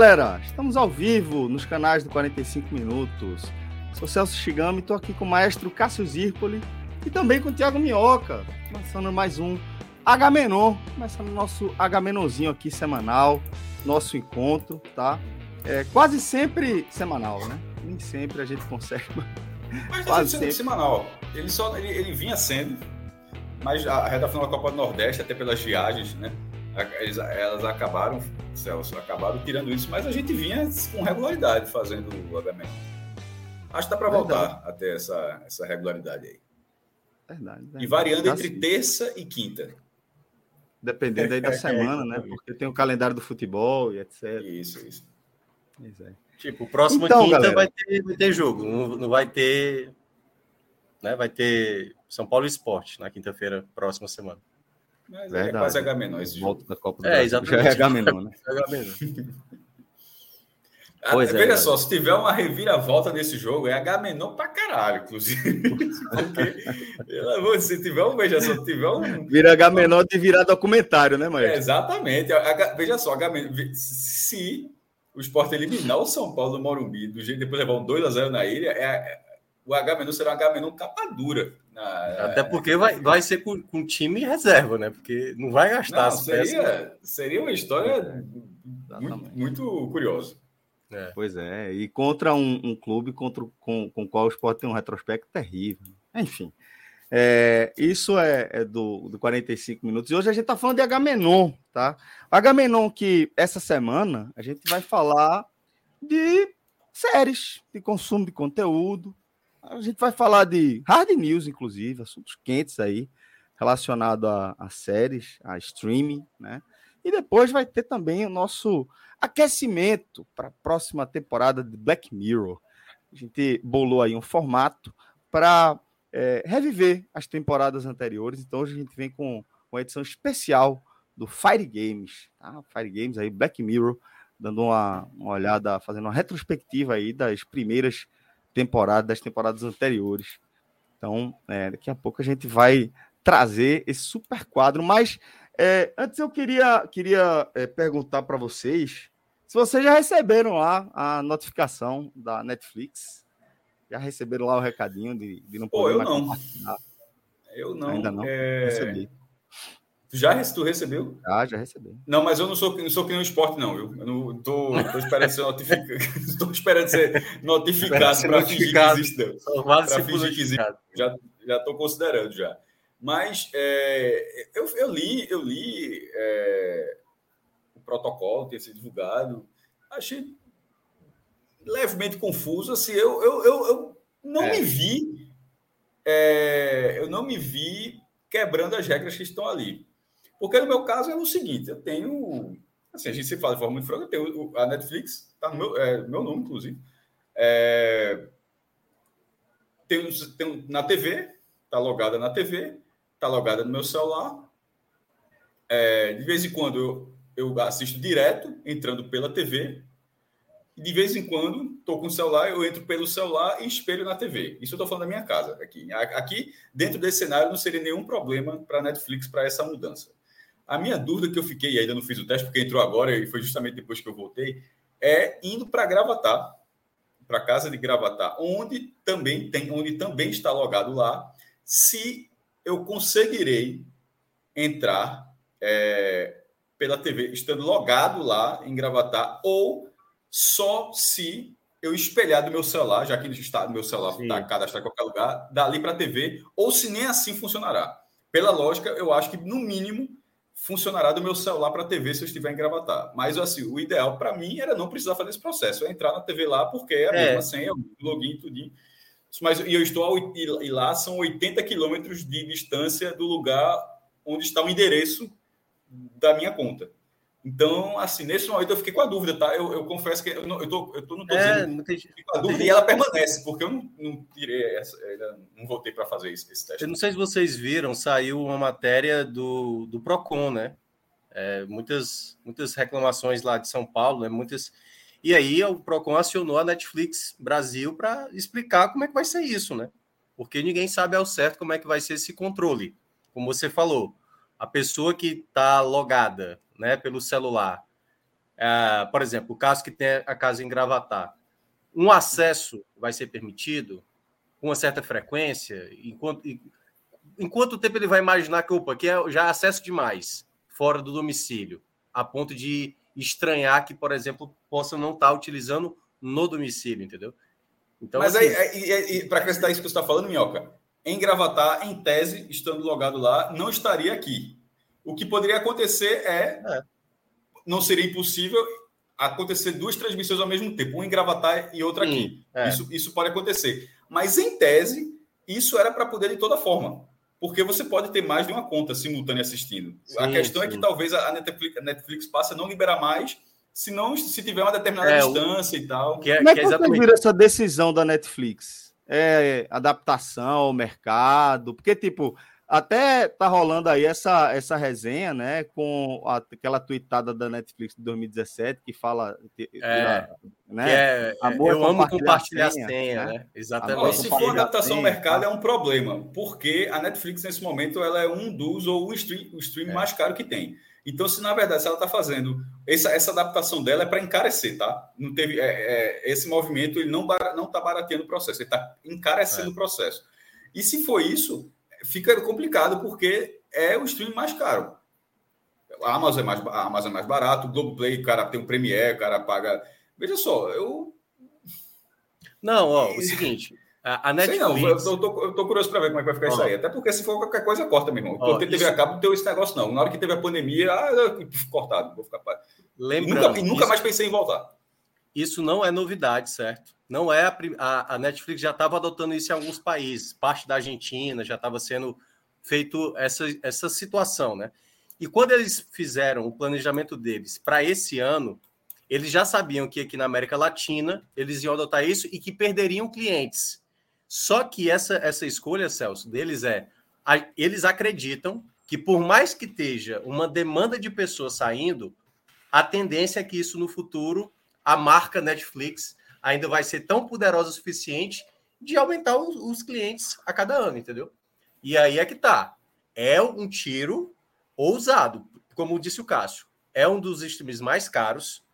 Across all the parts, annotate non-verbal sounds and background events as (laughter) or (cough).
Galera, estamos ao vivo nos canais do 45 Minutos. Sou Celso Shigami e estou aqui com o maestro Cássio Zirpoli e também com o Thiago Minhoca, começando mais um Agamenon, começando o nosso Agamenonzinho aqui semanal, nosso encontro, tá? É quase sempre semanal, né? Nem sempre a gente consegue. Mas quase sempre semanal. Ele só ele, ele vinha sendo, mas a reta final da Copa do Nordeste, até pelas viagens, né? Eles, elas acabaram, Celso, acabaram tirando isso, mas a gente vinha com regularidade fazendo o Agamenon. Acho que dá para voltar a ter essa, essa regularidade aí. Verdade, verdade. E variando tá entre assim. terça e quinta. Dependendo aí da (laughs) semana, né? Porque tem o calendário do futebol e etc. Isso, isso. É. Tipo, próxima então, quinta vai ter, vai ter jogo. Não, não vai ter. Né? Vai ter São Paulo Esporte na quinta-feira, próxima semana. Mas é Verdade. é quase H menor esse jogo. Volta da Copa do é, Brasil. exatamente. Já é H menor, né? (laughs) H menor. Ah, pois é, Veja é, só, se tiver uma reviravolta nesse jogo, é H menor pra caralho, inclusive. (laughs) Porque, se tiver um, veja só, se tiver um. Vira H menor de virar documentário, né, Maestro? É, exatamente. H, veja só, H menor, se o esporte eliminar o São Paulo do Morumbi, do jeito depois levar um 2x0 na ilha, é, é, o H menor será um H menor capa dura. Na, Até porque vai, vai ser com, com time reserva, né? Porque não vai gastar não, seria, seria uma história muito, muito curiosa. É. Pois é, e contra um, um clube contra, com, com o qual o esporte tem um retrospecto terrível. Enfim, é, isso é, é, do, do 45 minutos. E hoje a gente está falando de Agamenon, tá? Agamenon que essa semana a gente vai falar de séries, de consumo de conteúdo. A gente vai falar de hard news, inclusive, assuntos quentes aí, relacionado a, a séries, a streaming, né? E depois vai ter também o nosso aquecimento para a próxima temporada de Black Mirror. A gente bolou aí um formato para é, reviver as temporadas anteriores. Então hoje a gente vem com uma edição especial do Fire Games, tá? Fire Games aí, Black Mirror, dando uma, uma olhada, fazendo uma retrospectiva aí das primeiras temporadas, das temporadas anteriores. Então, é, daqui a pouco a gente vai trazer esse super quadro, mas é, antes eu queria, queria é, perguntar para vocês se vocês já receberam lá a notificação da Netflix. Já receberam lá o recadinho de, de não poder Pô, eu não. Eu não. Ainda não. É... Já tu recebeu? Ah, já recebi. Não, mas eu não sou, não sou que nem esporte, não. Eu, eu não tô, tô esperando ser notificado. Estou (laughs) esperando ser notificado para fingir que existe. Para fingir que existe. Já estou considerando já. Mas é, eu, eu, li, eu li é, o protocolo ter sido divulgado, achei levemente confuso. Assim, eu, eu, eu, eu não é. me vi, é, eu não me vi quebrando as regras que estão ali. Porque no meu caso é o seguinte: eu tenho. Assim, a gente se fala de forma muito franca, eu tenho a Netflix, tá no meu, é, meu nome, inclusive. É, tenho, tenho na TV, tá logada na TV está logada no meu celular. É, de vez em quando eu, eu assisto direto, entrando pela TV. De vez em quando, estou com o celular, eu entro pelo celular e espelho na TV. Isso eu estou falando da minha casa. Aqui, aqui, dentro desse cenário, não seria nenhum problema para a Netflix para essa mudança. A minha dúvida que eu fiquei, e ainda não fiz o teste, porque entrou agora e foi justamente depois que eu voltei, é indo para Gravatar, para casa de Gravatar, onde também tem, onde também está logado lá, se eu conseguirei entrar é, pela TV estando logado lá em Gravatar ou só se eu espelhar do meu celular, já que está no meu celular está cadastrado em qualquer lugar, dali para a TV, ou se nem assim funcionará. pela lógica, eu acho que no mínimo funcionará do meu celular para a TV se eu estiver em Gravatar. Mas assim, o ideal para mim era não precisar fazer esse processo, é entrar na TV lá porque é a é. mesma senha, o login, tudinho. Mas e eu estou e lá são 80 quilômetros de distância do lugar onde está o endereço da minha conta. Então, assim, nesse momento eu fiquei com a dúvida, tá? Eu, eu confesso que eu, não, eu, tô, eu tô, não tô é, dizendo com a dúvida e ela permanece, porque eu não, não tirei essa, não voltei para fazer esse, esse, teste. Eu não sei se vocês viram, saiu uma matéria do, do PROCON, né? É, muitas, muitas reclamações lá de São Paulo, né? Muitas. E aí o PROCON acionou a Netflix Brasil para explicar como é que vai ser isso, né? Porque ninguém sabe ao certo como é que vai ser esse controle. Como você falou, a pessoa que está logada né, pelo celular, é, por exemplo, o caso que tem a casa em Gravatar, um acesso vai ser permitido com uma certa frequência, enquanto, enquanto tempo ele vai imaginar que, opa, aqui é já acesso demais, fora do domicílio, a ponto de estranhar que, por exemplo, possa não estar tá utilizando no domicílio, entendeu? Então, Mas assim, aí, para acrescentar isso que você está falando, Minhoca, em Gravatar, em tese, estando logado lá, não estaria aqui. O que poderia acontecer é, é. não seria impossível acontecer duas transmissões ao mesmo tempo, uma em Gravatar e outra aqui. é. isso, isso pode acontecer. Mas, em tese, isso era para poder de toda forma. Porque você pode ter mais de uma conta simultânea assistindo. Sim, a questão sim. é que talvez a Netflix, a Netflix passe a não liberar mais se não se tiver uma determinada é, distância e tal. Que é, Como é que, é exatamente... essa decisão da Netflix? É adaptação ao mercado? Porque, tipo, até tá rolando aí essa, essa resenha, né, com a, aquela tweetada da Netflix de 2017 que fala, é, né, é, amor eu amo compartilhar a senha, senha né? né? Exatamente. se for adaptação ao mercado tá? é um problema, porque a Netflix nesse momento ela é um dos ou o stream, o stream é. mais caro que tem. Então, se na verdade se ela está fazendo essa, essa adaptação dela é para encarecer, tá? Não teve é, é, esse movimento ele não não está barateando o processo, ele está encarecendo é. o processo. E se for isso fica complicado porque é o streaming mais caro. A Amazon é mais, a Amazon é mais barato, o Globoplay, o cara tem o Premiere, o cara paga. Veja só, eu. Não, ó, (laughs) o seguinte. A, Netflix. Sei não, eu tô, eu tô curioso para ver como é que vai ficar isso aí. Até porque se for qualquer coisa, corta, meu irmão. Quando TV isso... a cabo, não tem esse negócio, não. Na hora que teve a pandemia, ah, cortado, vou ficar. Lembrando, nunca, nunca isso... mais pensei em voltar. Isso não é novidade, certo? Não é a, a, a Netflix já estava adotando isso em alguns países, parte da Argentina já estava sendo feito essa, essa situação, né? E quando eles fizeram o planejamento deles para esse ano, eles já sabiam que aqui na América Latina eles iam adotar isso e que perderiam clientes. Só que essa, essa escolha, Celso, deles é a, eles acreditam que por mais que esteja uma demanda de pessoas saindo, a tendência é que isso no futuro a marca Netflix ainda vai ser tão poderosa o suficiente de aumentar os, os clientes a cada ano, entendeu? E aí é que tá. É um tiro ousado, como disse o Cássio. É um dos streams mais caros.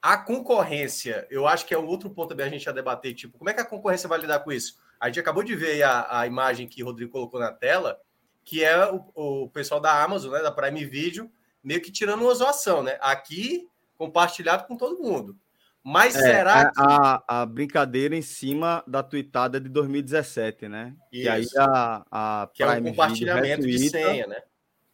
A concorrência, eu acho que é um outro ponto também a gente a debater, tipo, como é que a concorrência vai lidar com isso? A gente acabou de ver a, a imagem que o Rodrigo colocou na tela, que é o, o pessoal da Amazon, né, da Prime Video, meio que tirando uma zoação, né? Aqui, compartilhado com todo mundo. Mas é, será que... a, a, brincadeira em cima da tweetada de 2017, né? Isso. E aí a, a que Prime é um compartilhamento retuita, de senha, né?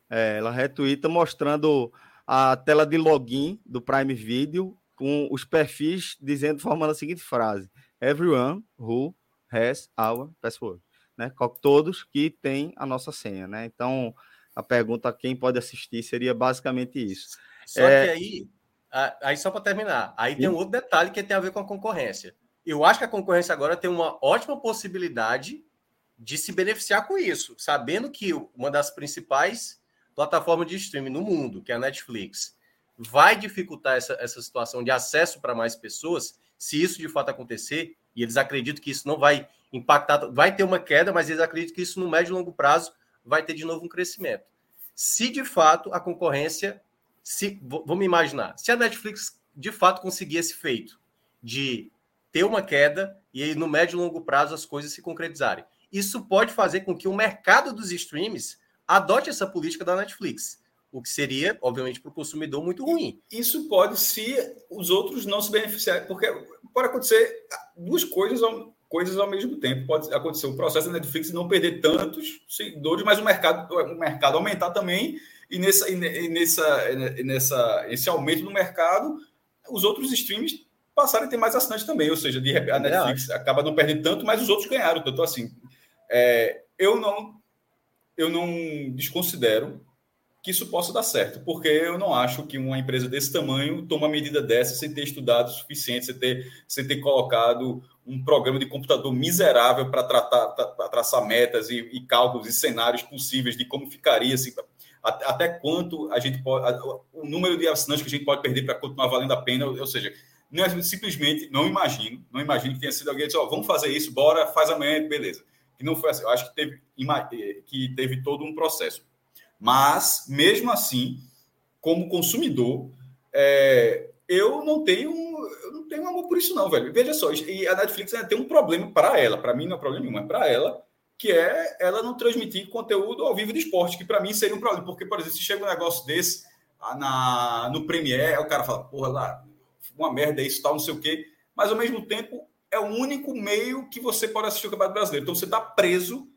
É, ela retuita mostrando a tela de login do Prime Video com os perfis dizendo, formando a seguinte frase: Everyone who has our password. Né? Todos que têm a nossa senha, né? Então, a pergunta quem pode assistir seria basicamente isso. Só é... que aí Aí, só para terminar, aí tem um outro detalhe que tem a ver com a concorrência. Eu acho que a concorrência agora tem uma ótima possibilidade de se beneficiar com isso, sabendo que uma das principais plataformas de streaming no mundo, que é a Netflix, vai dificultar essa, essa situação de acesso para mais pessoas, se isso de fato acontecer, e eles acreditam que isso não vai impactar, vai ter uma queda, mas eles acreditam que isso no médio e longo prazo vai ter de novo um crescimento. Se de fato a concorrência se vamos imaginar, se a Netflix de fato conseguir esse feito de ter uma queda e aí no médio e longo prazo as coisas se concretizarem, isso pode fazer com que o mercado dos streams adote essa política da Netflix, o que seria, obviamente, para o consumidor muito ruim. Isso pode se os outros não se beneficiarem, porque pode acontecer duas coisas coisas ao mesmo tempo. Pode acontecer o processo da Netflix não perder tantos seguidores, mas o mercado, o mercado aumentar também. E, nessa, e nessa, e nessa, esse aumento no mercado, os outros streams passarem a ter mais assinantes também. Ou seja, de, a Netflix acaba não perdendo tanto, mas os outros ganharam. Então, assim, é, eu não eu não desconsidero que isso possa dar certo, porque eu não acho que uma empresa desse tamanho toma uma medida dessa sem ter estudado o suficiente, sem ter, sem ter colocado um programa de computador miserável para tratar, para traçar metas e, e, cálculos e cenários possíveis de como ficaria, assim, até quanto a gente pode, o número de assinantes que a gente pode perder para continuar valendo a pena, ou seja, não é simplesmente, não imagino, não imagino que tenha sido alguém que disse, oh, vamos fazer isso, bora, faz amanhã, beleza. Que não foi assim, eu acho que teve, que teve todo um processo. Mas, mesmo assim, como consumidor, é, eu não tenho eu não tenho amor por isso, não, velho. Veja só, e a Netflix ainda tem um problema para ela, para mim não é problema nenhum, é para ela, que é ela não transmitir conteúdo ao vivo de esporte, que para mim seria um problema, porque, por exemplo, se chega um negócio desse ah, na, no Premiere, o cara fala, porra, lá, uma merda isso, tal, não sei o quê, mas ao mesmo tempo é o único meio que você pode assistir o Campeonato Brasileiro. Então você está preso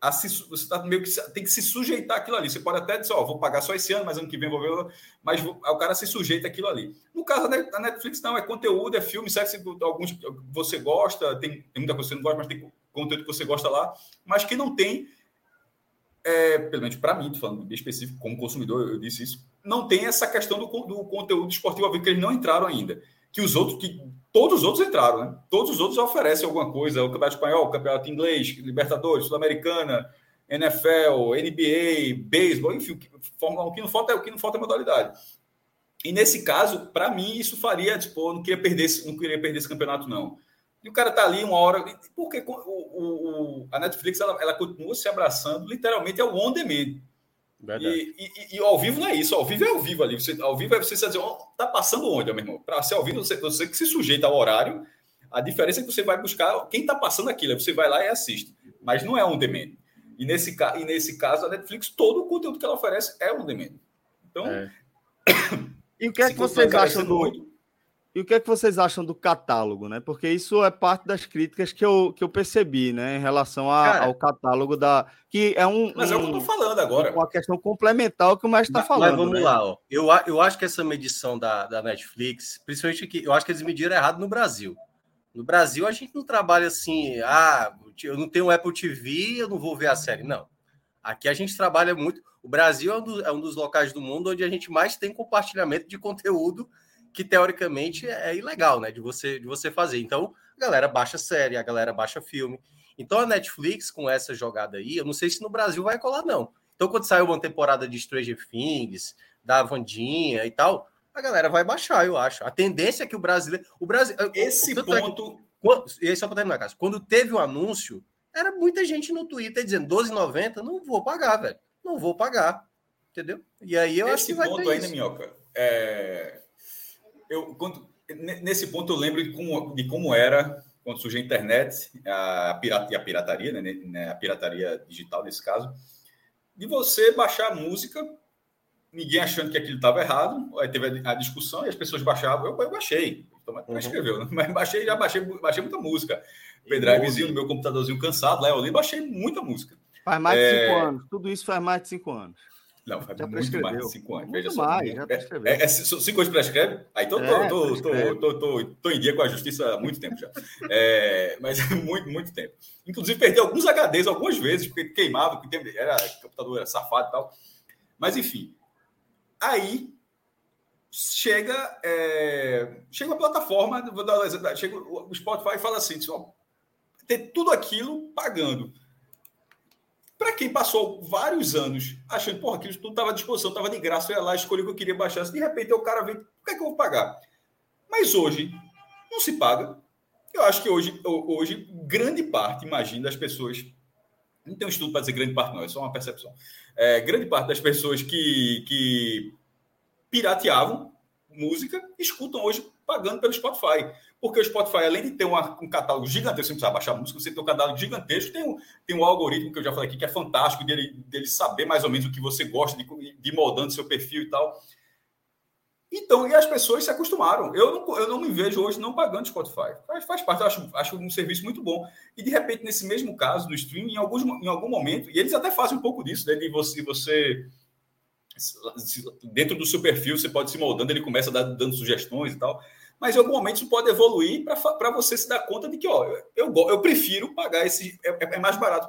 a se, você tá meio que tem que se sujeitar aquilo ali. Você pode até dizer, ó, vou pagar só esse ano, mas ano que vem vou ver, mas o cara se sujeita aquilo ali. No caso da Netflix, não, é conteúdo, é filme, se alguns você gosta, tem, tem muita coisa que você não gosta, mas tem conteúdo que você gosta lá, mas que não tem, é, pelo menos para mim, falando bem específico, como consumidor, eu disse isso, não tem essa questão do, do conteúdo esportivo ao vivo, que eles não entraram ainda. Que os outros, que todos os outros entraram, né? Todos os outros oferecem alguma coisa, o Campeonato Espanhol, o Campeonato Inglês, Libertadores, Sul-Americana, NFL, NBA, beisebol, enfim, Fórmula 1, o que não falta é o que não falta é modalidade. E nesse caso, para mim, isso faria, tipo, eu não queria perder, não queria perder esse campeonato, não. E o cara tá ali uma hora. Porque o, o, a Netflix ela, ela continua se abraçando literalmente ao on demand. E, e, e, ao vivo não é isso, ao vivo é ao vivo ali. Você, ao vivo é você dizer, oh, tá passando onde, meu irmão? Para ser ao vivo, você, você que se sujeita ao horário, a diferença é que você vai buscar quem está passando aquilo, você vai lá e assiste. Mas não é on demand. E nesse, e nesse caso, a Netflix, todo o conteúdo que ela oferece é on demand. Então. É. (coughs) E o que é que vocês acham do. Muito, e o que é que vocês acham do catálogo, né? Porque isso é parte das críticas que eu, que eu percebi, né? Em relação a, Cara, ao catálogo da. Que é um. Mas é o que eu tô falando agora. Uma questão complementar ao que o mestre está falando. Mas vamos né? lá, ó. Eu, eu acho que essa medição da, da Netflix, principalmente que eu acho que eles mediram errado no Brasil. No Brasil, a gente não trabalha assim, ah, eu não tenho Apple TV, eu não vou ver a série. Não. Aqui a gente trabalha muito. O Brasil é um, do, é um dos locais do mundo onde a gente mais tem compartilhamento de conteúdo que teoricamente é ilegal, né? De você, de você fazer. Então, a galera baixa série, a galera baixa filme. Então, a Netflix, com essa jogada aí, eu não sei se no Brasil vai colar, não. Então, quando sair uma temporada de Stranger Things, da Vandinha e tal, a galera vai baixar, eu acho. A tendência é que o brasileiro. O Brasil, esse o ponto. É que, e aí, só para terminar, casa. Quando teve o anúncio, era muita gente no Twitter dizendo 12,90, não vou pagar, velho. Não vou pagar. Entendeu? E aí eu esse acho que vai ponto ainda, Minhoca, é eu, quando, nesse ponto eu lembro de como, de como era quando surgiu a internet, a, pirata, a pirataria, né, né, a pirataria digital nesse caso, de você baixar a música, ninguém achando que aquilo estava errado, aí teve a, discussão e as pessoas baixavam, eu, eu baixei, então, uhum. escreveu, né? mas baixei, já baixei, baixei muita música, pendrivezinho no meu computadorzinho cansado, lá eu li, baixei muita música. Faz mais de cinco é, anos, tudo isso faz mais de cinco anos. Não, faz já muito mais de cinco anos. Muito mais, já prescreveu. É, é, cinco anos prescreve? Aí então é, tô, tô, tô, tô, tô, em dia com a justiça há muito tempo já. É, mas (laughs) muito, muito tempo. Inclusive, perdi alguns HDs algumas vezes, porque queimava, porque era, computador era safado e tal. Mas, enfim. Aí chega, é, chega uma plataforma, vou dar exemplo, chega o Spotify e fala assim: ter tudo aquilo pagando. Para quem passou vários anos achando, porra, aquilo tudo estava à disposição, estava de graça, eu ia lá, escolhi o que eu queria baixar. De repente o cara vem, por que, é que eu vou pagar? Mas hoje não se paga. Eu acho que hoje, hoje grande parte, imagina, das pessoas. Não tem um estudo para dizer grande parte, não, é só uma percepção. É, grande parte das pessoas que, que pirateavam música escutam hoje pagando pelo Spotify. Porque o Spotify, além de ter uma, um catálogo gigantesco, você precisa baixar música, você tem um catálogo gigantesco, tem um, tem um algoritmo que eu já falei aqui, que é fantástico, dele, dele saber mais ou menos o que você gosta, de, de moldando seu perfil e tal. Então, e as pessoas se acostumaram. Eu não, eu não me vejo hoje não pagando Spotify. Faz, faz parte, eu acho, acho um serviço muito bom. E, de repente, nesse mesmo caso do streaming, em, alguns, em algum momento, e eles até fazem um pouco disso, né, de você, você dentro do seu perfil, você pode se moldando, ele começa dando, dando sugestões e tal. Mas em algum momento isso pode evoluir para você se dar conta de que, ó, eu, eu prefiro pagar esse. É, é mais barato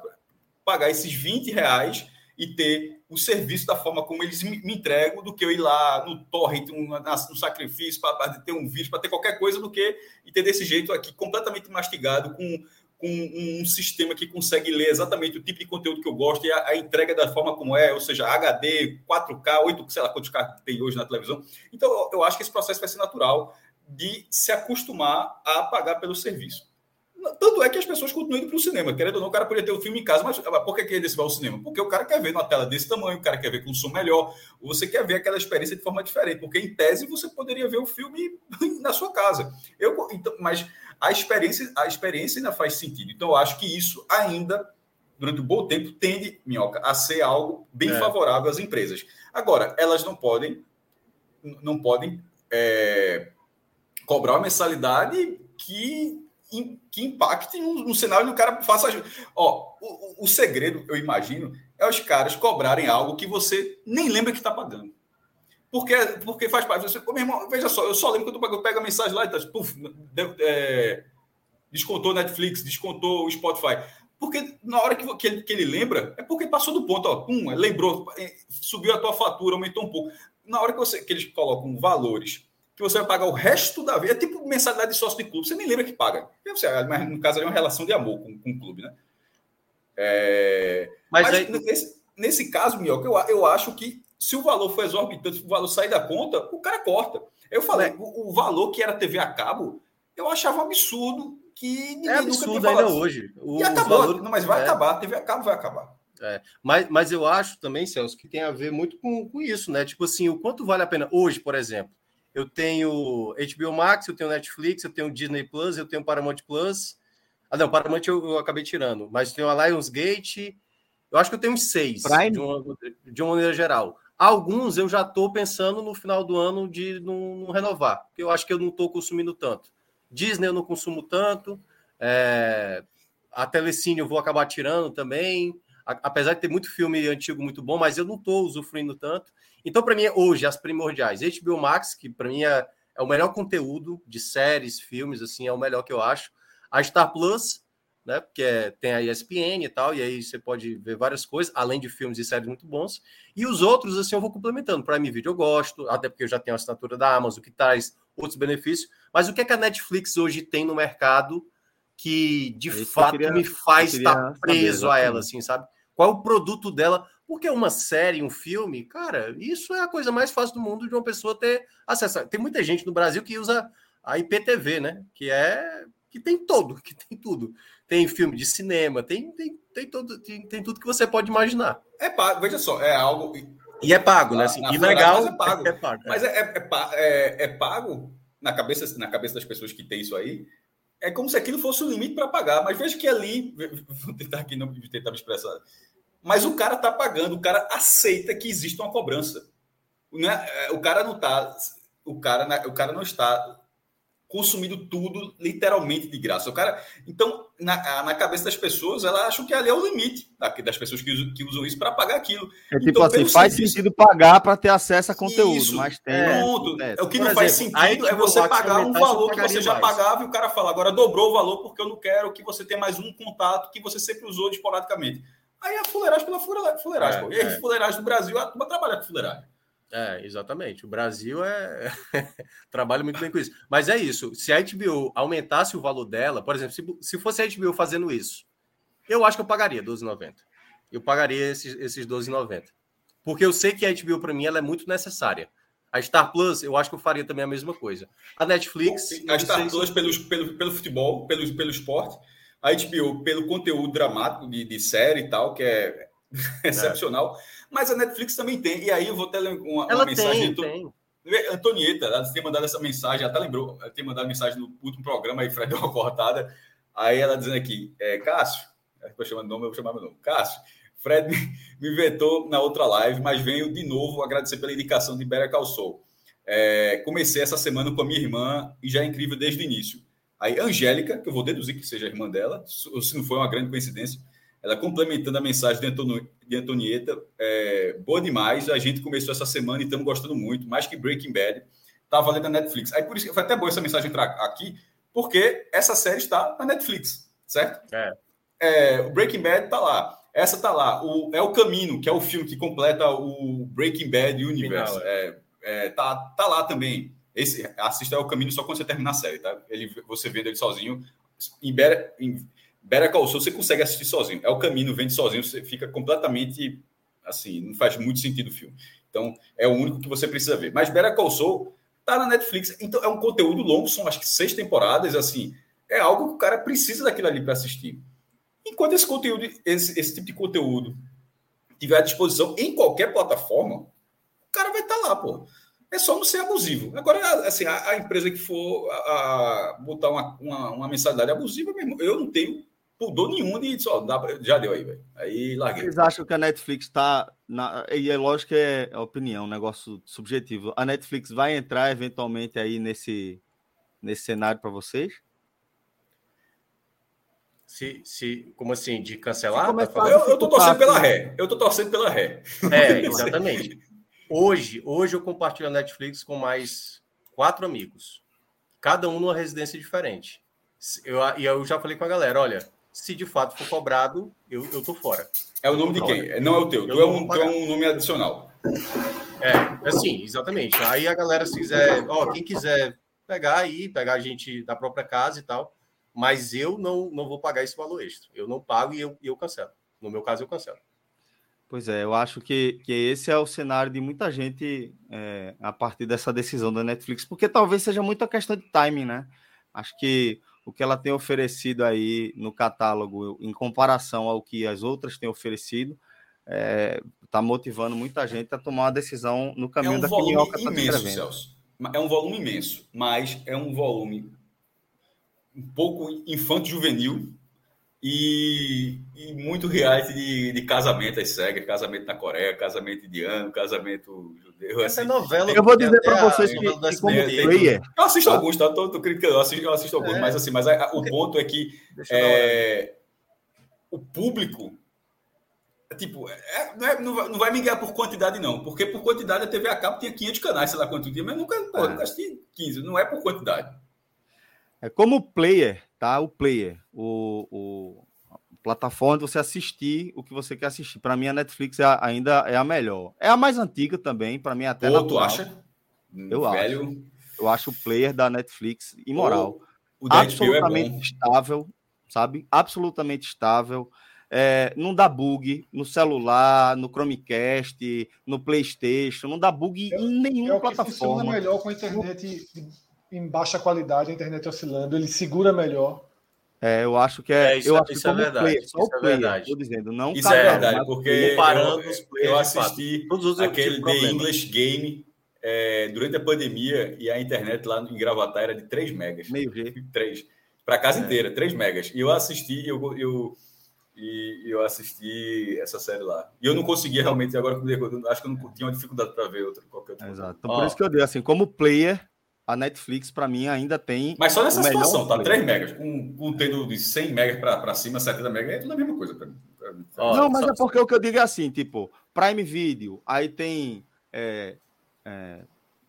pagar esses 20 reais e ter o serviço da forma como eles me, entregam do que eu ir lá no torrent, um, no sacrifício, para ter um vídeo, para ter qualquer coisa, do que e ter desse jeito aqui, completamente mastigado, com, com um sistema que consegue ler exatamente o tipo de conteúdo que eu gosto e a, a entrega da forma como é, ou seja, HD, 4K, 8, sei lá quantos K tem hoje na televisão. Então, eu, acho que esse processo vai ser natural de se acostumar a pagar pelo serviço. Tanto é que as pessoas continuam indo para o cinema. Querendo ou não, o cara poderia ter o um filme em casa, mas por que, ele vai ao cinema? Porque o cara quer ver numa tela desse tamanho, o cara quer ver com som melhor, você quer ver aquela experiência de forma diferente. Porque, em tese, você poderia ver o filme (laughs) na sua casa. Eu, então, mas a experiência, a experiência ainda faz sentido. Então, eu acho que isso ainda, durante um bom tempo, tende, Minhoca, a ser algo bem é. favorável às empresas. Agora, elas não podem, não podem é, cobrar uma mensalidade que que impacte no, no cenário do cara faça. Ó, o, o, segredo, eu imagino, é os caras cobrarem algo que você nem lembra que está pagando. Porque, porque faz parte. Você, meu irmão, veja só, eu só lembro que eu, eu pego a mensagem lá e tá, puf, é, descontou Netflix, descontou o Spotify. Porque na hora que, que, ele, que ele lembra, é porque passou do ponto, ó, pum, lembrou, é, subiu a tua fatura, aumentou um pouco. Na hora que, você, que eles colocam valores que você vai pagar o resto da vida. É tipo mensalidade de sócio de clube. Você nem lembra que paga. Você, mas no caso, é uma relação de amor com, com o clube, né? É... Mas, mas aí... nesse, nesse caso, Mioca, eu, eu acho que se o valor for exorbitante, se o valor sair da conta, o cara corta. Eu falei, é. o, o, valor que era TV a cabo, eu achava absurdo que ninguém é absurdo ainda hoje. O, e acabou. Valor... Não, mas vai é. acabar. A TV a cabo vai acabar. É, mas, mas eu acho também, Celso, que tem a ver muito com, com isso, né? Tipo assim, o quanto vale a pena hoje, por exemplo eu tenho HBO Max, eu tenho Netflix, eu tenho Disney Plus, eu tenho Paramount Plus. Ah, não, Paramount eu, eu acabei tirando, mas tenho a Lionsgate. Eu acho que eu tenho uns seis, de uma, de uma, maneira geral. Alguns eu já estou pensando no final do ano de não, não, renovar, porque eu acho que eu não estou consumindo tanto. Disney eu não consumo tanto, é, a Telecine eu vou acabar tirando também, a, apesar de ter muito filme antigo muito bom, mas eu não estou usufruindo tanto. Então, para mim, hoje, as primordiais. HBO Max, que para mim é, é, o melhor conteúdo de séries, filmes, assim, é o melhor que eu acho. A Star Plus, né? Porque é, tem a ESPN e tal, e aí você pode ver várias coisas, além de filmes e séries muito bons. E os outros, assim, eu vou complementando. Prime Video eu gosto, até porque eu já tenho a assinatura da Amazon, que traz outros benefícios. Mas o que é que a Netflix hoje tem no mercado que, de é fato, queria, me faz estar preso a ela, assim, sabe? Qual é o produto dela? Porque uma série, um filme, cara, isso é a coisa mais fácil do mundo de uma pessoa ter acesso. Tem muita gente no Brasil que usa a IPTV, né? Que é que tem todo, (laughs) que tem tudo. Tem filme de cinema, tem, tem, tem, todo, tem, tem tudo que você pode imaginar. É pago, veja só, é algo. E é pago, né? Assim, na, legal, mas é pago. É, é pago é. Mas é, é, é, é, pago na cabeça, na cabeça das pessoas que tem isso aí. É como se aquilo fosse o limite para pagar. Mas veja que ali. (laughs) Vou tentar aqui não tentar me expressar mas o cara está pagando, o cara aceita que existe uma cobrança. É, o cara não está, o cara, o cara não está consumindo tudo literalmente de graça. O cara, então, na, na cabeça das pessoas, elas acham que ali é o limite das pessoas que usam, que usam isso para pagar aquilo. É tipo então, assim, faz serviço... sentido pagar para ter acesso a conteúdo, isso, mas tem. Pronto. É, o que não exemplo, faz sentido é você pagar um valor que você já mais. pagava e o cara fala, agora dobrou o valor porque eu não quero que você tenha mais um contato que você sempre usou esporadicamente. Aí a fuleiragem pela fuleiragem. É, e aí, é. fuleiragem do Brasil, a turma trabalha com fuleiragem. É, exatamente. O Brasil é (laughs) trabalha muito bem com isso. Mas é isso. Se a HBO aumentasse o valor dela, por exemplo, se, se fosse a HBO fazendo isso, eu acho que eu pagaria 12,90. Eu pagaria esses, esses 12,90. Porque eu sei que a HBO, para mim, ela é muito necessária. A Star Plus, eu acho que eu faria também a mesma coisa. A Netflix. A Star Plus, se... pelo, pelo, pelo futebol, pelo, pelo esporte a HBO pelo conteúdo dramático de, de série e tal, que é, é (laughs) excepcional. Mas a Netflix também tem. E aí eu vou ter uma, uma mensagem. Tem, tem. Antonieta, ela tem mandado essa mensagem, até lembrou, ela tem mandado mensagem no último programa, aí Fred (laughs) deu uma cortada. Aí ela dizendo aqui, é, Cássio, estou chamando nome, eu vou chamar meu nome. Cássio, Fred me, vetou na outra live, mas venho de novo agradecer pela indicação de Better Call Saul. É, comecei essa semana com a minha irmã e já é incrível desde o início. Aí, Angélica, que eu vou deduzir que seja a irmã dela, se não foi uma grande coincidência, ela complementando a mensagem de, de Antonieta, é, boa demais. A gente começou essa semana e estamos gostando muito, mais que Breaking Bad. Tá valendo na Netflix. Aí por isso foi até boa essa mensagem entrar aqui, porque essa série está na Netflix, certo? É. é o Breaking Bad está lá. Essa tá lá. O, é o Caminho, que é o filme que completa o Breaking Bad Universe. Final, é. É, é, tá, tá lá também. Esse, assista ao Caminho só quando você terminar a série, tá? Ele, você vendo ele sozinho. Em Better, em Better Call Saul, você consegue assistir sozinho. É o Caminho, vende sozinho, você fica completamente assim, não faz muito sentido o filme. Então, é o único que você precisa ver. Mas Better Call Saul tá na Netflix, então é um conteúdo longo, são acho que seis temporadas, assim, é algo que o cara precisa daquilo ali para assistir. Enquanto esse conteúdo, esse, esse tipo de conteúdo tiver à disposição em qualquer plataforma, o cara vai estar tá lá, pô. É só não ser abusivo. Agora, assim, a, a empresa que for a, a botar uma, uma, uma, mensalidade abusiva, mesmo, eu não tenho pudor nenhum de só, dá, já deu aí, velho. Aí larguei. Vocês acham que a Netflix está. E é lógico que é opinião, um negócio subjetivo. A Netflix vai entrar eventualmente aí nesse, nesse cenário para vocês? Se, se, como assim, de cancelar? Tá eu, eu tô torcendo pela ré. Eu tô torcendo pela ré. É, (laughs) exatamente. Hoje, hoje eu compartilho a Netflix com mais quatro amigos. Cada um numa residência diferente. Eu, e eu já falei com a galera: olha, se de fato for cobrado, eu, eu tô fora. É o nome de quem? Não é o teu. Tu é, um, tu é um nome adicional. É, assim, exatamente. Aí a galera, se quiser, ó, quem quiser pegar aí, pegar a gente da própria casa e tal, mas eu não, não vou pagar esse valor extra. Eu não pago e eu, eu cancelo. No meu caso, eu cancelo. Pois é, eu acho que, que esse é o cenário de muita gente é, a partir dessa decisão da Netflix, porque talvez seja muita questão de timing, né? Acho que o que ela tem oferecido aí no catálogo, em comparação ao que as outras têm oferecido, está é, tá motivando muita gente a tomar uma decisão no caminho é um da volume que imenso, Celso. É um volume imenso, mas é um volume um pouco infanto-juvenil e, e, muito reality de, de casamento aí segue, casamento na Coreia, casamento indiano, casamento judeu. Essa assim. é novela. Eu vou dizer para vocês que, que como player... Eu assisto tá? alguns, tá? Tô, tô criticando, eu assisto, eu assisto alguns, é. mas assim, mas a, o ponto é que é, o público tipo, é, não, é, não, vai, não vai me ganhar por quantidade, não. Porque por quantidade a TV a cabo tinha 500 canais, sei lá quanto dia, mas nunca, pô, é. nunca assisti 15. Não é por quantidade. É como player, tá? O player, o, o plataforma de você assistir o que você quer assistir. Para mim, a Netflix é, ainda é a melhor. É a mais antiga também, para mim até. Ou tu acha? Eu Velho... acho. Eu acho o player da Netflix imoral. O, o é Absolutamente é estável, sabe? Absolutamente estável. É, não dá bug no celular, no Chromecast, no PlayStation, não dá bug é, em nenhuma é plataforma. Funciona melhor com a internet em baixa qualidade, a internet oscilando, ele segura melhor. É, eu acho que é. é isso, eu acho isso é verdade. Player, isso é player, é verdade. Tô dizendo, não isso é verdade, porque comparando eu, os players, eu assisti todos aquele The English Game é, durante a pandemia e a internet lá em Gravatar era de 3 megas. Meio G. 3. Para a casa é. inteira, 3 megas. E eu assisti, eu, eu, e eu assisti essa série lá. E eu não conseguia realmente, agora acho que eu não tinha uma dificuldade para ver outra, qualquer outra. Exato. Então, por isso que eu dei assim, como player, a Netflix, para mim, ainda tem. Mas só nessa situação, tá? 3 megas. Com, com tendo de 100 megas para cima, 70 megas, é tudo a mesma coisa para mim. não, mas só, é porque o que eu digo é assim, tipo, Prime Video, aí tem é, é,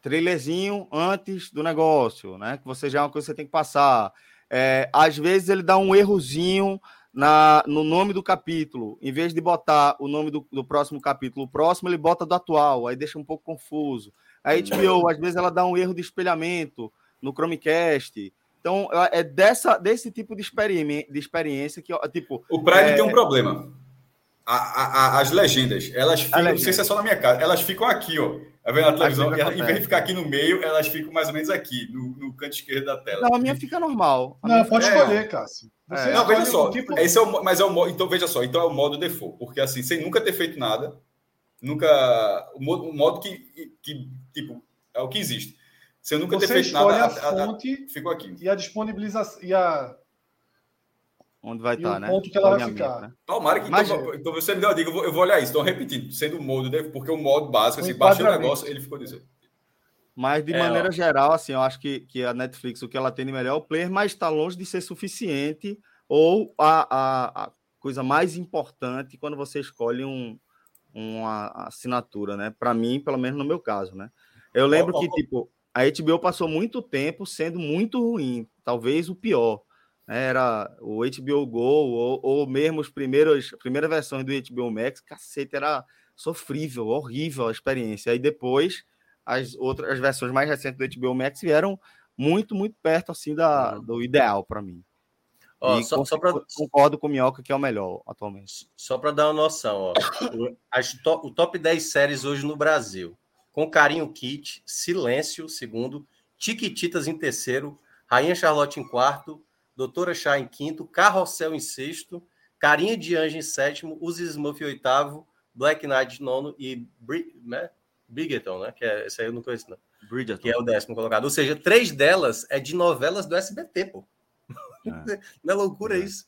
trailerzinho antes do negócio, né? Que você já é uma coisa que você tem que passar. É, às vezes ele dá um errozinho na, no nome do capítulo. Em vez de botar o nome do, do próximo capítulo, o próximo ele bota do atual, aí deixa um pouco confuso. A HBO, às vezes, ela dá um erro de espelhamento no Chromecast. Então, é dessa, desse tipo de, experi de experiência que, tipo. O Prime é... tem um problema. A, a, as legendas, elas ficam, legenda. não sei se é só na minha casa, elas ficam aqui, ó. Tá vendo a televisão? E ela, em vez de ficar aqui no meio, elas ficam mais ou menos aqui, no, no canto esquerdo da tela. Não, a minha fica normal. A não, pode fica... escolher, Cássio. É. Não, veja só. Tipo... Esse é o, mas é o modo. Então, veja só. Então é o modo default. Porque assim, sem nunca ter feito nada, nunca. O modo, o modo que, que, tipo, é o que existe. Se eu nunca você ter feito nada, a fonte a, ficou aqui. E a disponibilização. E a... Onde vai estar, tá, né? ponto que ela vai ficar. Né? Tomara que. Mas, então, então, você me deu a dica, eu vou, eu vou olhar isso. Então, repetindo, sendo o modo, porque o modo básico, assim, baixou o negócio, ele ficou dizendo. Mas, de é, maneira ó. geral, assim, eu acho que, que a Netflix, o que ela tem de melhor é o player, mas está longe de ser suficiente ou a, a, a, coisa mais importante quando você escolhe um, uma assinatura, né? Para mim, pelo menos no meu caso, né? Eu lembro ó, que, ó, tipo, a HBO passou muito tempo sendo muito ruim, talvez o pior. Né? Era o HBO Go ou, ou mesmo os primeiros, primeiras versões do HBO Max, cacete, era sofrível, horrível a experiência. Aí depois as outras as versões mais recentes do HBO Max vieram muito, muito perto assim da, uhum. do ideal para mim. Ó, só, só pra... Concordo com o Minhoca que é o melhor atualmente. Só para dar uma noção, ó, o, o top 10 séries hoje no Brasil. Com Carinho Kit, Silêncio, segundo, Tiquititas em terceiro, Rainha Charlotte em quarto, Doutora Chá em quinto, Carrossel em sexto, Carinha de Anjo em sétimo, Os Smurf em oitavo, Black Knight nono e Bri né? Bridgerton, né? Que é, esse aí eu não conheço, não. Bridgerton. Que é o décimo colocado. Ou seja, três delas é de novelas do SBT, pô. É. (laughs) não é loucura é. isso?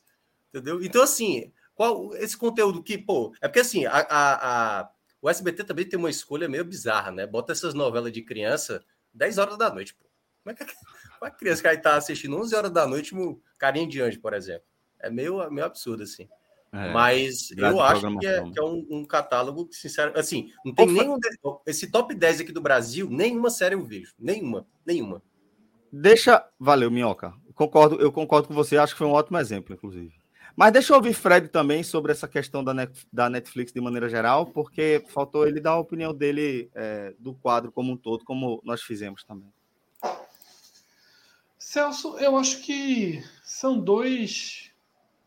Entendeu? Então, assim, qual esse conteúdo que, pô, é porque assim, a, a, a, o SBT também tem uma escolha meio bizarra, né? Bota essas novelas de criança 10 horas da noite, pô. Como é que a, (laughs) a criança que aí tá assistindo 11 horas da noite, um carinha de anjo, por exemplo? É meio, meio absurdo, assim. É, Mas eu acho que é, que é um, um, catálogo que, sinceramente, assim, não tem nenhum. Esse top 10 aqui do Brasil, nenhuma série eu vejo. Nenhuma, nenhuma. Deixa. Valeu, Minhoca. Concordo, eu concordo com você, acho que foi um ótimo exemplo, inclusive. Mas deixa eu ouvir Fred também sobre essa questão da, da Netflix de maneira geral, porque faltou ele dar a opinião dele é, do quadro como um todo, como nós fizemos também. Celso, eu acho que são dois,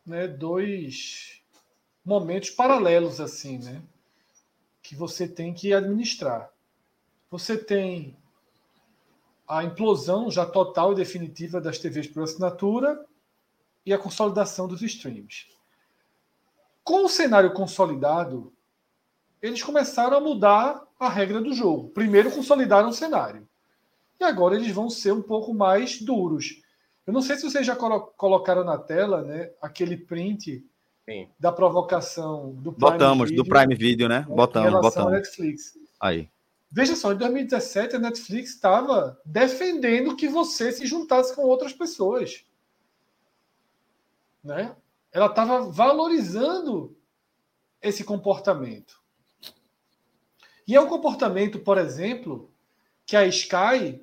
né, dois momentos paralelos assim, né? Que você tem que administrar. Você tem a implosão já total e definitiva das TVs por assinatura e a consolidação dos streams. Com o cenário consolidado, eles começaram a mudar a regra do jogo. Primeiro consolidaram o cenário. E agora eles vão ser um pouco mais duros. Eu não sei se vocês já colocaram na tela né, aquele print Sim. da provocação do Prime Botamos, Video, do Prime Video, né? Botamos, botamos. Netflix. Aí. Veja só, em 2017 a Netflix estava defendendo que você se juntasse com outras pessoas. Né? Ela estava valorizando esse comportamento. E é um comportamento, por exemplo, que a Sky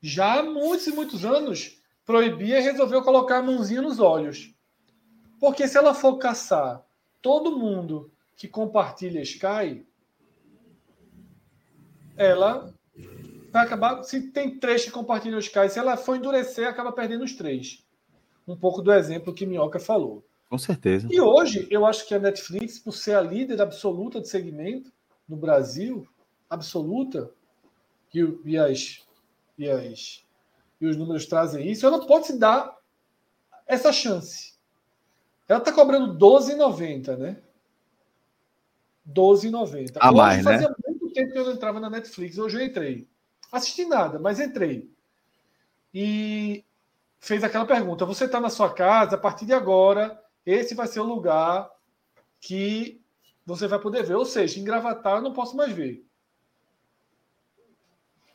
já há muitos e muitos anos proibia e resolveu colocar a mãozinha nos olhos. Porque se ela for caçar todo mundo que compartilha Sky, ela vai acabar. Se tem três que compartilham Sky, se ela for endurecer, acaba perdendo os três. Um pouco do exemplo que Minhoca falou. Com certeza. E hoje, eu acho que a Netflix, por ser a líder absoluta de segmento no Brasil, absoluta, e, e, as, e, as, e os números trazem isso, ela pode se dar essa chance. Ela está cobrando 12,90, né? 12,90. A mais, né? Fazia tempo que eu não entrava na Netflix. Hoje eu entrei. Assisti nada, mas entrei. E fez aquela pergunta: você está na sua casa, a partir de agora, esse vai ser o lugar que você vai poder ver. Ou seja, em Gravatar eu não posso mais ver.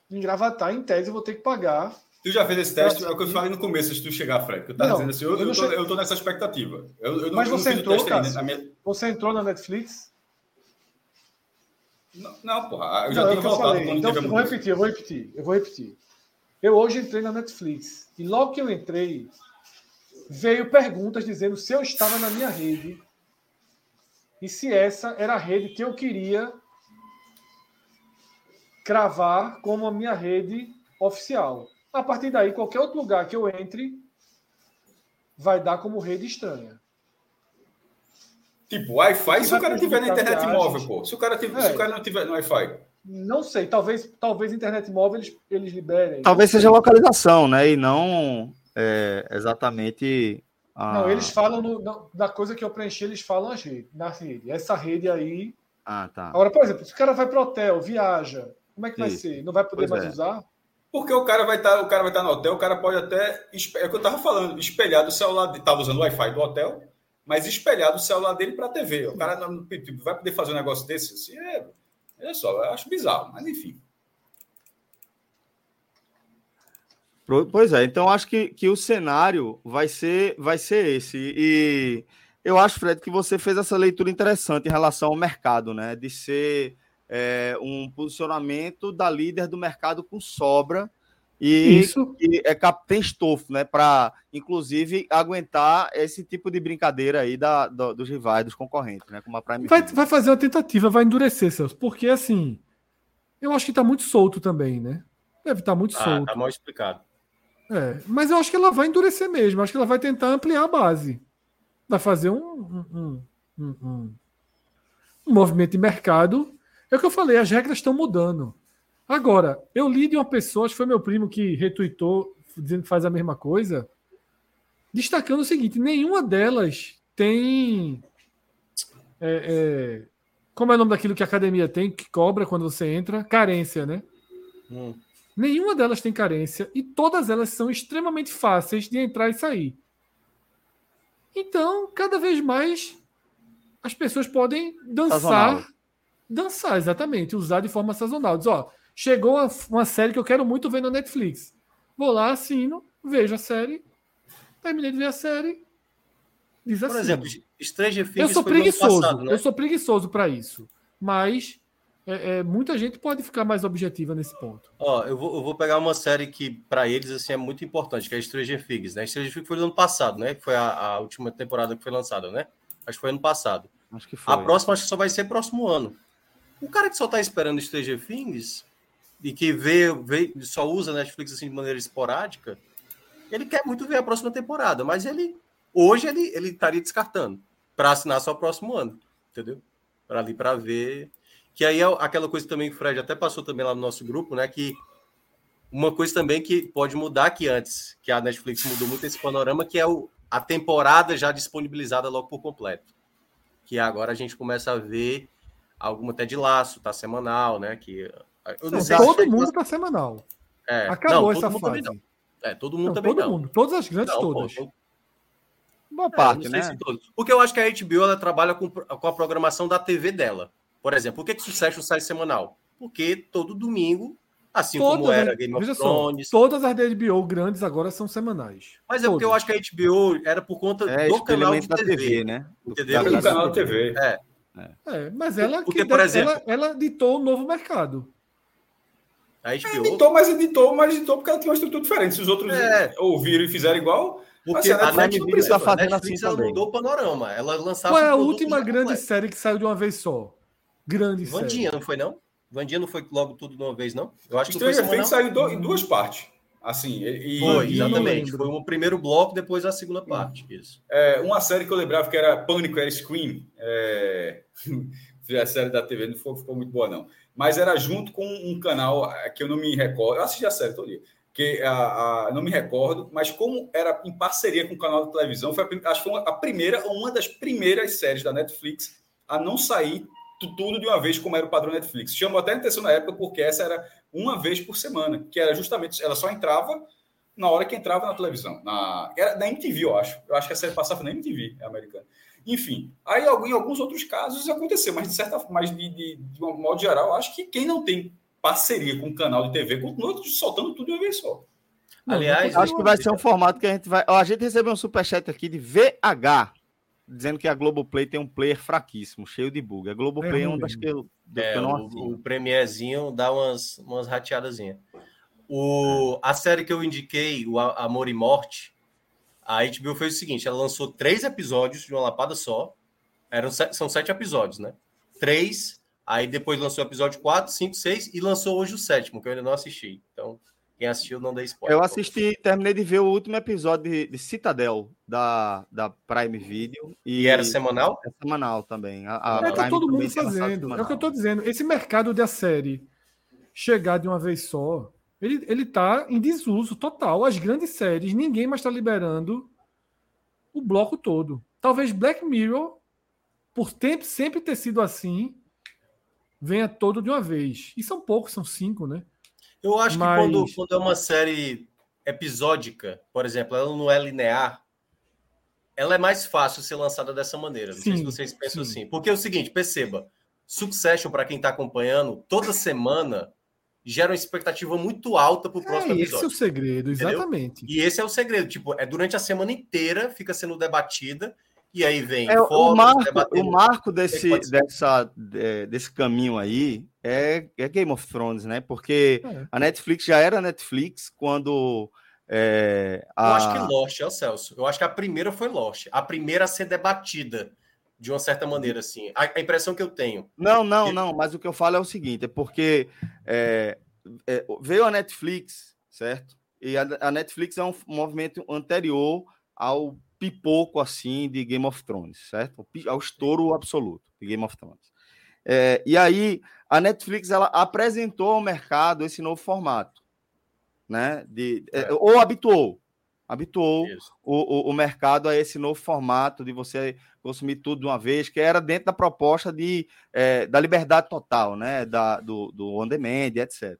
Em Gravatar, em tese, eu vou ter que pagar Tu já fez esse teste? É o que eu falei no começo, se tu chegar, Fred. Eu, não, dizendo assim, eu, eu, eu, tô, eu, tô, nessa expectativa. Eu, Mas você entrou, cara, né? minha... Você entrou na Netflix? Não, não porra. Eu já não, tenho voltado quando então, eu vou repetir, eu vou repetir. Eu vou repetir. Eu hoje entrei na Netflix. E logo que eu entrei, veio perguntas dizendo se eu estava na minha rede e se essa era a rede que eu queria cravar como a minha rede oficial. A partir daí, qualquer outro lugar que eu entre vai dar como rede estranha. Tipo, Wi-Fi se o cara tiver na internet móvel, pô. Se o cara, tiver, é. se o cara não tiver no Wi-Fi. Não sei, talvez, talvez internet móvel eles, eles liberem. Talvez seja localização, né? E não é, exatamente. A... Não, eles falam no, na, coisa que eu preenchi, eles falam rede, na rede. Essa rede aí. Ah, tá. Agora, por exemplo, se o cara vai para hotel, viaja, como é que Isso. vai ser? Não vai poder pois mais é. usar? Porque o cara vai estar, tá, o cara vai estar tá no hotel, o cara pode até, é o que eu estava falando, espelhar do celular, estava usando o Wi-Fi do hotel, mas espelhar do celular dele para a TV. O cara não, tipo, vai poder fazer um negócio desse assim, é, olha só, eu acho bizarro, mas enfim. Pois é, então acho que, que o cenário vai ser, vai ser esse. E eu acho, Fred, que você fez essa leitura interessante em relação ao mercado, né? De ser é, um posicionamento da líder do mercado com sobra e, Isso. e é, tem estofo, né? Para, inclusive, aguentar esse tipo de brincadeira aí da, do, dos rivais, dos concorrentes, né? Como a Prime vai, vai fazer uma tentativa, vai endurecer, Celso, porque assim, eu acho que está muito solto também, né? Deve estar tá muito ah, solto. Tá mal explicado. É, mas eu acho que ela vai endurecer mesmo. Acho que ela vai tentar ampliar a base. Vai fazer um, um, um, um, um movimento de mercado. É o que eu falei, as regras estão mudando. Agora, eu li de uma pessoa, acho que foi meu primo que retuitou, dizendo que faz a mesma coisa, destacando o seguinte: nenhuma delas tem. É, é, como é o nome daquilo que a academia tem, que cobra quando você entra? Carência, né? Hum. Nenhuma delas tem carência e todas elas são extremamente fáceis de entrar e sair. Então, cada vez mais as pessoas podem dançar. Sazonal. Dançar, exatamente, usar de forma sazonal. Diz, ó, chegou uma, uma, série que eu quero muito ver na Netflix. Vou lá, assino, vejo a série, terminei de ver a série. Diz Por assim. exemplo, Stranger Things. Eu sou preguiçoso, passado, né? eu sou preguiçoso para isso. Mas é, é, muita gente pode ficar mais objetiva nesse ponto. Ó, eu vou, eu vou pegar uma série que para eles assim é muito importante, que é Stranger Things, né? Stranger Things foi no ano passado, né? Foi a, a, última temporada que foi lançada, né? Acho que foi ano passado. Acho que foi. A próxima acho que só vai ser próximo ano. O cara que só tá esperando Stranger Things e que vê, vê só usa Netflix assim de maneira esporádica, ele quer muito ver a próxima temporada, mas ele hoje ele ele estaria descartando para assinar só o próximo ano, entendeu? Para ali para ver que aí é aquela coisa também que o Fred até passou também lá no nosso grupo, né? Que uma coisa também que pode mudar que antes, que a Netflix mudou muito esse panorama, que é o, a temporada já disponibilizada logo por completo. Que agora a gente começa a ver alguma até de laço, tá semanal, né? Que não, não sei todo mundo se... tá semanal. É, Acabou não, essa fase. Não. É, todo mundo não, também todo não. Mundo, todas as grandes todas. Pô, Boa parte, é, né? Se Porque eu acho que a HBO ela trabalha com, com a programação da TV dela. Por exemplo, por que, que Succession sai semanal? Porque todo domingo, assim todas, como era Game of Thrones. Só, todas as da HBO grandes agora são semanais. Mas é porque eu acho que a HBO era por conta é, do canal de TV, TV né? Do, do canal de TV. É. É. é. mas ela, porque, por exemplo, ela, ela ditou o novo mercado. A HBO... É, editou, mas editou, mas editou porque ela tinha uma estrutura diferente. Se os outros é. ouviram e fizeram igual. Porque a Netflix está fazendo assim ela também. mudou o panorama. Ela lançava. Qual é a última grande série que saiu de uma vez só? Grande Vandinha, série. não foi, não? Vandinha não foi logo tudo de uma vez, não? Eu acho que Stranger Things saiu do, em duas partes. Assim, e, foi, exatamente. Foi o primeiro bloco, depois a segunda parte. Isso. É, uma série que eu lembrava que era Pânico, era Scream. É... (laughs) a série da TV não ficou, ficou, muito boa, não. Mas era junto com um canal é, que eu não me recordo. Eu assisti a série todo dia. Que a, a, não me recordo, mas como era em parceria com o canal de televisão, foi a, acho que foi a primeira, ou uma das primeiras séries da Netflix a não sair tudo de uma vez, como era o padrão Netflix. Chamou até a atenção na época, porque essa era uma vez por semana, que era justamente, ela só entrava na hora que entrava na televisão. Na, era na MTV, eu acho. Eu acho que a série passava na MTV, americana. Enfim, aí em alguns outros casos aconteceu, mas de certa forma, de, de, de um modo geral, acho que quem não tem parceria com o canal de TV continua soltando tudo de uma vez só. Aliás, acho que vai ser um formato que a gente vai. a gente recebeu um superchat aqui de VH dizendo que a Globoplay tem um player fraquíssimo, cheio de bug. A Globoplay é, é uma das que eu, é, que eu não o, o Premierzinho dá umas, umas rateadazinhas. O, a série que eu indiquei, o Amor e Morte, a HBO fez o seguinte: ela lançou três episódios de uma lapada só. Eram, são sete episódios, né? Três, aí depois lançou o episódio 4, 5, 6 e lançou hoje o sétimo, que eu ainda não assisti. Então, quem assistiu, não dê spoiler. Eu assisti, terminei de ver o último episódio de, de Citadel da, da Prime Video. E, e era semanal? É semanal também. A, a é o que todo mundo fazendo. É o que eu estou dizendo. Esse mercado da série chegar de uma vez só, ele, ele tá em desuso total. As grandes séries, ninguém mais está liberando o bloco todo. Talvez Black Mirror, por tempo sempre ter sido assim, venha todo de uma vez. E são poucos, são cinco, né? Eu acho Mas... que quando, quando é uma série episódica, por exemplo, ela não é linear, ela é mais fácil ser lançada dessa maneira. Não sim, sei se vocês pensam sim. assim. Porque é o seguinte, perceba, Succession, para quem está acompanhando, toda semana gera uma expectativa muito alta para o próximo é, episódio. Esse é o segredo, exatamente. Entendeu? E esse é o segredo. Tipo, é durante a semana inteira fica sendo debatida e aí vem é, o marco, o marco desse, dessa, desse caminho aí é, é, Game of Thrones, né? Porque é. a Netflix já era Netflix quando. É, a... Eu acho que Lost, é o Celso. Eu acho que a primeira foi Lost. A primeira a ser debatida de uma certa maneira, assim. A, a impressão que eu tenho. Não, não, não. Mas o que eu falo é o seguinte: é porque é, é, veio a Netflix, certo? E a, a Netflix é um movimento anterior ao pipoco assim de Game of Thrones, certo? Ao estouro absoluto de Game of Thrones. É, e aí a Netflix ela apresentou ao mercado esse novo formato, né? De, é. É, ou habituou, habituou o, o, o, mercado a esse novo formato de você consumir tudo de uma vez, que era dentro da proposta de, é, da liberdade total, né? Da, do, do on demand, etc.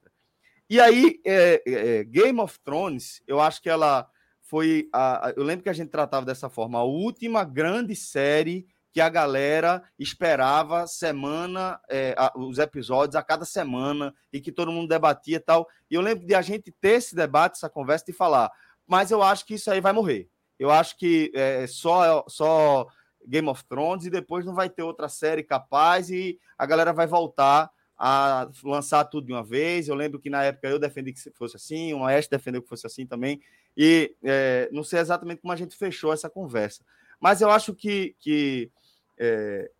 E aí, é, é, Game of Thrones, eu acho que ela foi a, eu lembro que a gente tratava dessa forma, a última grande série que a galera esperava semana, é, a, os episódios a cada semana e que todo mundo debatia e tal. E eu lembro de a gente ter esse debate, essa conversa e falar, mas eu acho que isso aí vai morrer. Eu acho que é, só só Game of Thrones e depois não vai ter outra série capaz e a galera vai voltar a lançar tudo de uma vez. Eu lembro que na época eu defendi que fosse assim, o Maestro defendeu que fosse assim também. E é, não sei exatamente como a gente fechou essa conversa. Mas eu acho que, que é,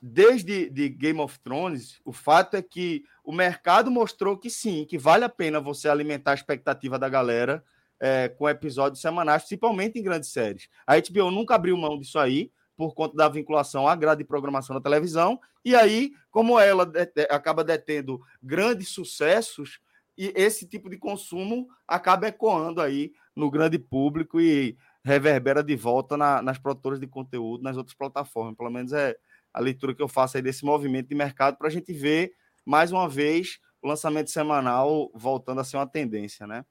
desde de Game of Thrones, o fato é que o mercado mostrou que sim, que vale a pena você alimentar a expectativa da galera é, com episódios semanais, principalmente em grandes séries. A HBO nunca abriu mão disso aí, por conta da vinculação à grade de programação da televisão, e aí, como ela acaba detendo grandes sucessos, e esse tipo de consumo acaba ecoando aí no grande público e reverbera de volta na, nas produtoras de conteúdo, nas outras plataformas. Pelo menos é a leitura que eu faço aí desse movimento de mercado para a gente ver, mais uma vez, o lançamento semanal voltando a ser uma tendência, né?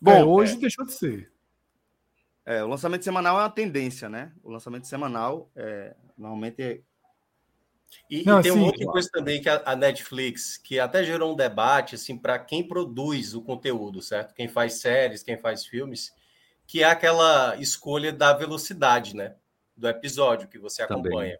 Bom, é, hoje é... deixou de ser. É, o lançamento semanal é uma tendência, né? O lançamento semanal é, normalmente é e, Não, e tem assim, uma outra coisa também que a, a, Netflix, que até gerou um debate assim para quem produz o conteúdo, certo? Quem faz séries, quem faz filmes, que é aquela escolha da velocidade, né? Do episódio que você acompanha. Também.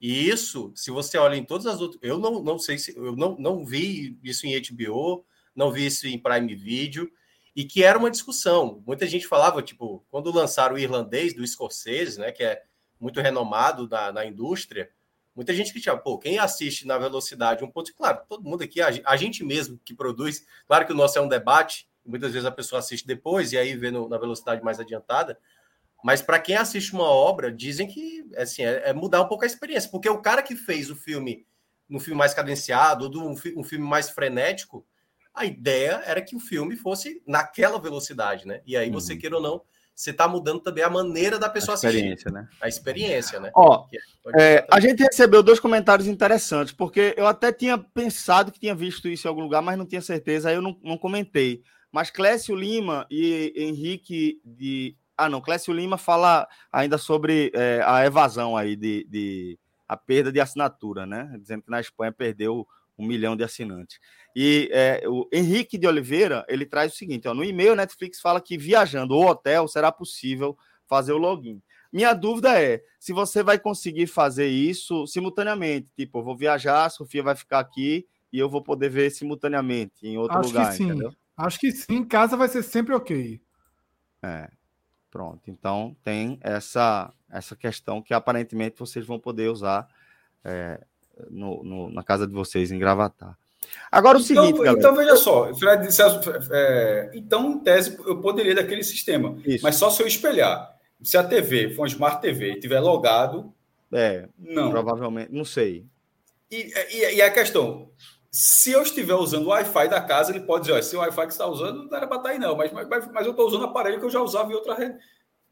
E isso, se você olha em todas as outras, eu não, não sei se eu não, não vi isso em HBO, não vi isso em Prime Video, e que era uma discussão. Muita gente falava, tipo, quando lançaram o irlandês do Scorsese, né, que é muito renomado na, na indústria, Muita gente que tinha, pô, quem assiste na velocidade um ponto, claro, todo mundo aqui, a gente mesmo que produz, claro que o nosso é um debate, muitas vezes a pessoa assiste depois e aí vê no, na velocidade mais adiantada, mas para quem assiste uma obra, dizem que assim, é, é, mudar um pouco a experiência, porque o cara que fez o filme no filme mais cadenciado, ou um, um filme mais frenético, a ideia era que o filme fosse naquela velocidade, né? E aí, você uhum. queira ou não, você está mudando também a maneira da pessoa a experiência, assistir. Né? A experiência, né? Ó, é, a gente recebeu dois comentários interessantes, porque eu até tinha pensado que tinha visto isso em algum lugar, mas não tinha certeza, aí eu não, não comentei. Mas Clécio Lima e Henrique de. Ah, não, Clécio Lima fala ainda sobre é, a evasão aí de, de a perda de assinatura, né? Dizendo que na Espanha perdeu um milhão de assinantes. E é, o Henrique de Oliveira, ele traz o seguinte, ó, no e-mail Netflix fala que viajando ou hotel será possível fazer o login. Minha dúvida é se você vai conseguir fazer isso simultaneamente, tipo, eu vou viajar, a Sofia vai ficar aqui e eu vou poder ver simultaneamente em outro Acho lugar, que sim. Entendeu? Acho que sim, em casa vai ser sempre ok. É. Pronto. Então tem essa essa questão que aparentemente vocês vão poder usar é, no, no, na casa de vocês em Gravatar. Agora o então, seguinte, galera. Então veja só, Fred, é, então em tese eu poderia daquele sistema, Isso. mas só se eu espelhar. Se a TV for uma Smart TV e tiver logado, é, não. Provavelmente, não sei. E, e, e, a questão, se eu estiver usando o Wi-Fi da casa, ele pode dizer, ó, esse Wi-Fi que está usando não era para estar tá aí não, mas, mas, mas eu estou usando aparelho que eu já usava em outra rede.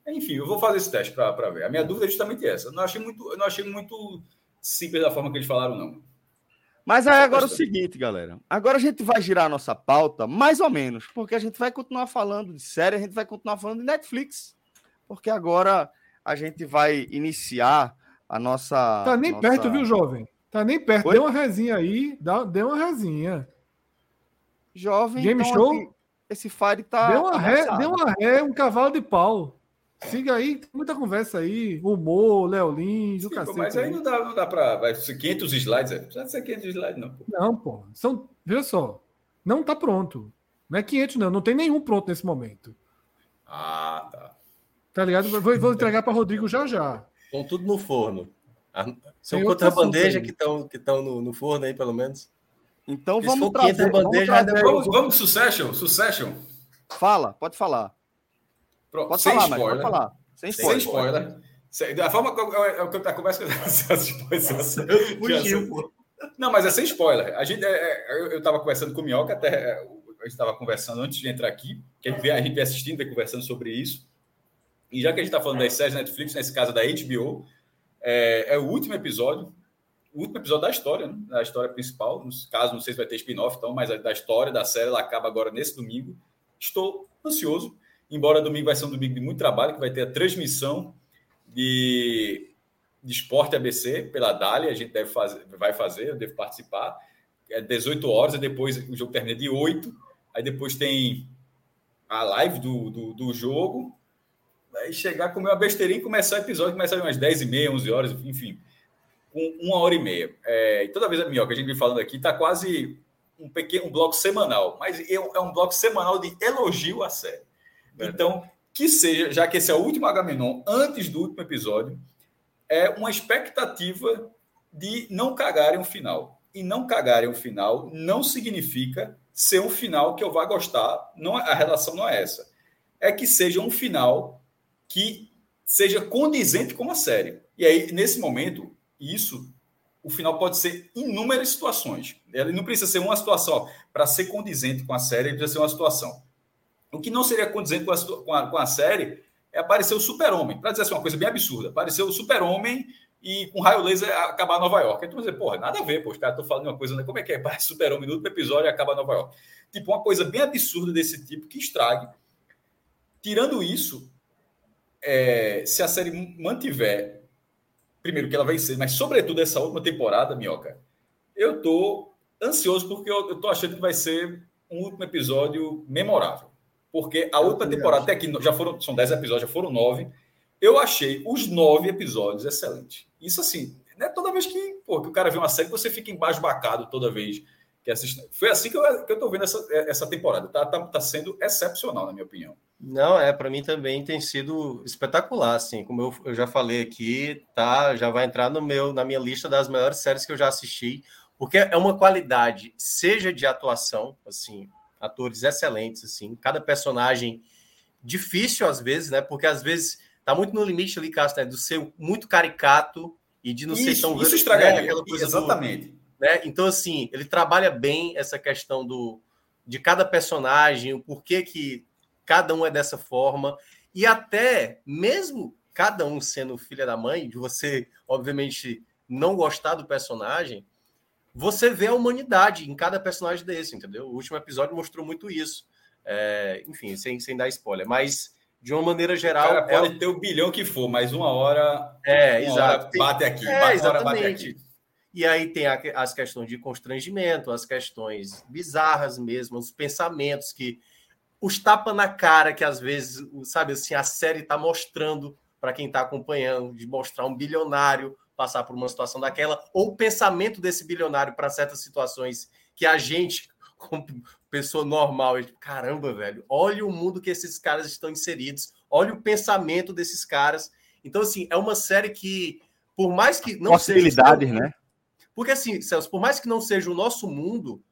Enfim, eu vou fazer esse teste para ver. A minha dúvida é justamente essa. Eu não achei muito, eu não achei muito simples da forma que eles falaram, não. Mas aí agora é o seguinte, galera. Agora a gente vai girar a nossa pauta, mais ou menos, porque a gente vai continuar falando de série, a gente vai continuar falando de Netflix. Porque agora a gente vai iniciar a nossa. Tá nem nossa... perto, viu, jovem? Tá nem perto. Dê uma resinha aí, dá, dê uma resinha. Jovem. Game então, show? Assim, esse Fire tá. Deu uma, ré, deu uma ré, um cavalo de pau. Siga aí, muita conversa aí. Humor, Léo Lins, o cacete. Mas aí não dá, não dá para. Vai ser 500 slides, é? Precisa ser 500 slides, não. Pô. Não, pô. São, veja só. Não tá pronto. Não é 500, não. Não tem nenhum pronto nesse momento. Ah, tá. Tá ligado? Vou, vou entregar para Rodrigo já já. Estão tudo no forno. São quantas bandejas que estão que no, no forno aí, pelo menos? Então vamos trazer, bandeja, vamos, trazer vamos, vamos, Succession, Succession. Fala, pode falar. Pronto, pode sem falar, spoiler. pode falar. Sem spoiler. Sem spoiler. Sem, da forma que eu, eu, eu, conversa (laughs) Fugiu, Não, mas é sem spoiler. A gente, é, é eu estava conversando com o Minhoca, até é, a gente estava conversando antes de entrar aqui, que a gente, vem, a assistindo, vem conversando sobre isso. E já que a gente está falando das séries Netflix, nesse caso da HBO, é, é, o último episódio, o último episódio da história, né? da história principal. No caso, não sei se vai ter spin-off, então, mas da história da série, ela acaba agora nesse domingo. Estou ansioso, embora domingo vai ser um domingo de muito trabalho, que vai ter a transmissão de, de esporte ABC pela Dália, a gente deve fazer, vai fazer, eu devo participar. É 18 horas, e depois o jogo termina de 8, aí depois tem a live do, do, do jogo, aí chegar, comer uma besteirinha e começar o episódio, começar umas 10 e meia, 11 horas, enfim, com uma hora e meia. É, e toda vez, a minha, que a gente vem falando aqui, está quase um pequeno um bloco semanal, mas é um bloco semanal de elogio à série. Então, que seja, já que esse é o último Agamenon, antes do último episódio, é uma expectativa de não cagarem o final. E não cagarem o final não significa ser um final que eu vá gostar. Não, a relação não é essa. É que seja um final que seja condizente com a série. E aí, nesse momento, isso, o final pode ser inúmeras situações. Ele não precisa ser uma situação. Para ser condizente com a série, ele precisa ser uma situação. O que não seria condizente com a, com a, com a série é aparecer o super-homem. Para dizer assim, uma coisa bem absurda. Aparecer o super-homem e com raio laser acabar Nova York. Então, dizer, porra, nada a ver, pô, os caras estão falando uma coisa, né? como é que é? (laughs) Parece super-homem no último episódio e acaba Nova York. Tipo, uma coisa bem absurda desse tipo que estrague. Tirando isso, é, se a série mantiver, primeiro que ela vai ser, mas sobretudo essa última temporada, Minhoca, eu tô ansioso porque eu, eu tô achando que vai ser um último episódio memorável. Porque a eu última temporada, acho. até que já foram, são dez episódios, já foram nove, eu achei os nove episódios excelentes. Isso assim, não é toda vez que, pô, que o cara vê uma série, você fica embasbacado toda vez que assiste. Foi assim que eu, que eu tô vendo essa, essa temporada. Tá, tá, tá sendo excepcional, na minha opinião. Não, é, para mim também tem sido espetacular, assim, como eu, eu já falei aqui, tá, já vai entrar no meu, na minha lista das melhores séries que eu já assisti, porque é uma qualidade, seja de atuação, assim, atores excelentes, assim, cada personagem difícil às vezes, né, porque às vezes tá muito no limite ali, Castro, né, do ser muito caricato e de não isso, ser tão... Isso estragaria, né, aquela coisa exatamente. Do, né, então, assim, ele trabalha bem essa questão do de cada personagem, o porquê que cada um é dessa forma, e até mesmo cada um sendo filha da mãe, de você, obviamente, não gostar do personagem, você vê a humanidade em cada personagem desse, entendeu? O último episódio mostrou muito isso. É, enfim, sem, sem dar spoiler, mas de uma maneira geral. Cara, pode é... ter o bilhão que for, mas uma hora. É, uma exato. Hora bate aqui, é, bate, hora bate aqui. E aí tem as questões de constrangimento, as questões bizarras mesmo, os pensamentos que os tapa na cara que às vezes, sabe assim, a série está mostrando para quem está acompanhando, de mostrar um bilionário passar por uma situação daquela, ou o pensamento desse bilionário para certas situações que a gente, (laughs) como pessoa normal, caramba, velho, olha o mundo que esses caras estão inseridos, olha o pensamento desses caras. Então, assim, é uma série que, por mais que não Possibilidades, seja. né? Porque, assim, Celso, por mais que não seja o nosso mundo,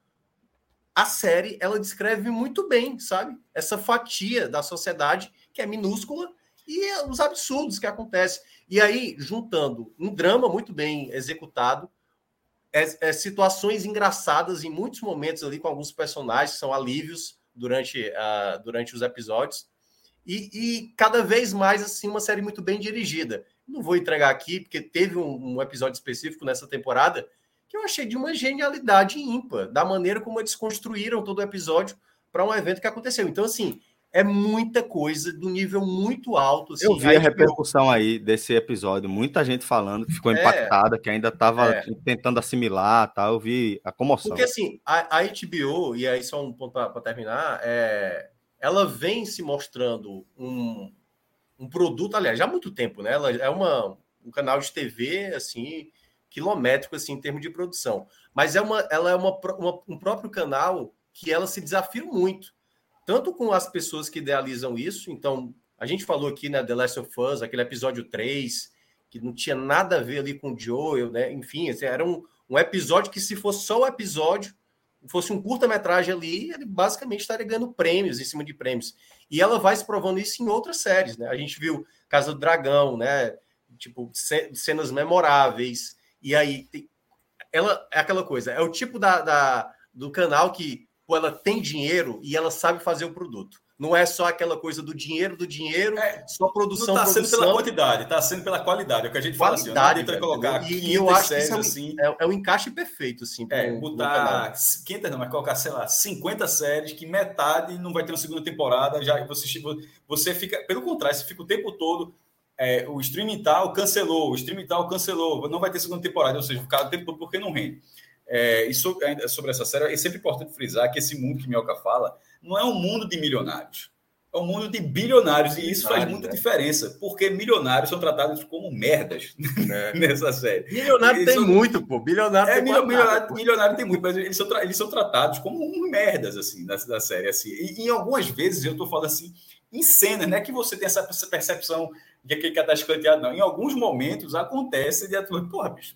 a série ela descreve muito bem, sabe? Essa fatia da sociedade que é minúscula e os absurdos que acontecem. E aí, juntando um drama muito bem executado, é, é, situações engraçadas em muitos momentos ali com alguns personagens que são alívios durante, uh, durante os episódios. E, e, cada vez mais assim uma série muito bem dirigida. Não vou entregar aqui, porque teve um, um episódio específico nessa temporada que eu achei de uma genialidade ímpar, da maneira como eles construíram todo o episódio para um evento que aconteceu. Então, assim, é muita coisa do nível muito alto. Assim. Eu vi a, a repercussão aí desse episódio, muita gente falando que ficou é, impactada, que ainda estava é. tentando assimilar, tá? Eu vi a comoção. Porque assim, a, a HBO, e aí só um ponto para terminar, é, ela vem se mostrando um, um produto, aliás, já há muito tempo, né? Ela é uma, um canal de TV, assim, quilométrico, assim, em termos de produção. Mas é uma, ela é uma, uma um próprio canal que ela se desafia muito tanto com as pessoas que idealizam isso. Então, a gente falou aqui, né, The Last of Us, aquele episódio 3, que não tinha nada a ver ali com o Joel, né? Enfim, assim, era um, um episódio que, se fosse só o episódio, fosse um curta-metragem ali, ele basicamente estaria ganhando prêmios em cima de prêmios. E ela vai se provando isso em outras séries, né? A gente viu Casa do Dragão, né? Tipo, cenas memoráveis. E aí, tem... ela é aquela coisa, é o tipo da, da do canal que Pô, ela tem dinheiro e ela sabe fazer o produto. Não é só aquela coisa do dinheiro, do dinheiro, é, só produção. Não está sendo pela quantidade, está sendo pela qualidade. É o que a gente qualidade, fala assim. Não colocar e, eu acho séries, que é, um, assim. É, é, um encaixe perfeito, assim. É, botar 500, não, mas colocar, sei lá, 50 séries, que metade não vai ter uma segunda temporada. Já você, você fica, pelo contrário, você fica o tempo todo. É, o streaming tal cancelou, o streaming tal cancelou, não vai ter segunda temporada, ou seja, ficar o tempo todo porque não rende. É, e sobre, sobre essa série, é sempre importante frisar que esse mundo que Mioca fala não é um mundo de milionários, é um mundo de bilionários, e isso faz muita né? diferença, porque milionários são tratados como merdas (laughs) é. nessa série. Milionário eles tem são... muito, pô. Bilionário é, tem milionário, milionário tem muito, mas eles são, eles são tratados como merdas, assim, da, da série. Assim. E, e algumas vezes eu estou falando assim, em cena, não é que você tem essa percepção de aquele cara está escanteado, não. Em alguns momentos acontece de atuar, porra, bicho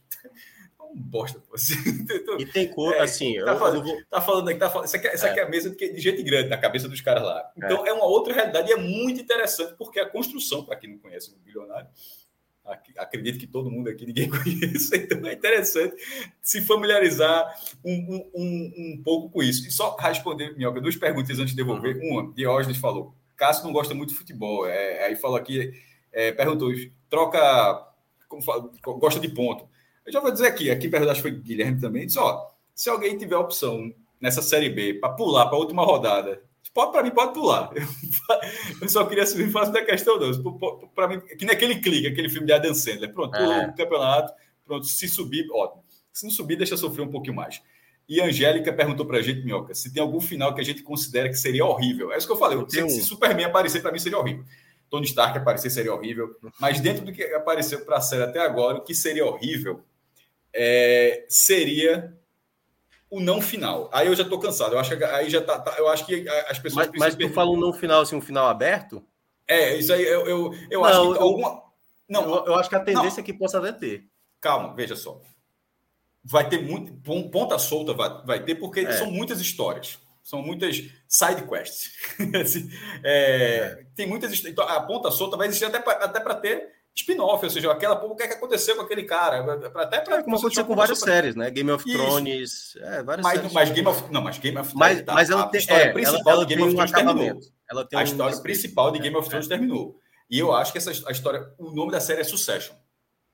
um bosta. Pô. (laughs) e tem cor, é, assim. Tá, eu, falando, vou... tá falando aqui, tá falando, isso aqui, isso aqui é. é a mesa de, de gente grande na cabeça dos caras lá. Então é. é uma outra realidade e é muito interessante, porque a construção, para quem não conhece o bilionário, acredito que todo mundo aqui ninguém (laughs) conhece, então é interessante se familiarizar um, um, um, um pouco com isso. E só responder, Minhoca, duas perguntas antes de devolver. Uhum. Uma, Diógenes falou, Cássio não gosta muito de futebol, é, aí falou aqui, é, perguntou, troca, como fala, gosta de ponto. Eu já vou dizer aqui, aqui perto, acho que foi Guilherme também, disse, ó, se alguém tiver opção nessa Série B para pular para a última rodada, pode para mim, pode pular. (laughs) Eu só queria subir fácil da questão, não. Para mim, que naquele clique, aquele filme de Adam Sandler. Pronto, pulou é. o campeonato, pronto, se subir, ótimo. Se não subir, deixa sofrer um pouquinho mais. E a Angélica perguntou para a gente, Minhoca, se tem algum final que a gente considera que seria horrível. É isso que eu falei. Eu um... se Superman aparecer, para mim seria horrível. Tony Stark aparecer seria horrível. Mas dentro do que apareceu para a série até agora, o que seria horrível é, seria o não final. Aí eu já estou cansado. Eu acho que aí já tá, tá, eu acho que as pessoas Mas, mas tu fala um não final assim, um final aberto? É, isso aí eu, eu, eu não, acho que alguma não, eu, eu, acho que a tendência não. é que possa até ter. Calma, veja só. Vai ter muito ponta solta vai, vai ter porque é. são muitas histórias. São muitas side quests. (laughs) Assim, é, é. Tem muitas então, a ponta solta vai existir até para ter spin-off, ou seja, aquela o que, é que aconteceu com aquele cara, até para é, como aconteceu com várias séries, né? Game of Thrones, é, várias mas, séries. Mas Game of, não, mas Game of Thrones, mas, tá, mas ela a tem, história é, principal ela, ela de Game of Thrones um terminou. Ela tem a história um principal de Game of Thrones é. terminou. E eu acho que essa a história, o nome da série é Succession.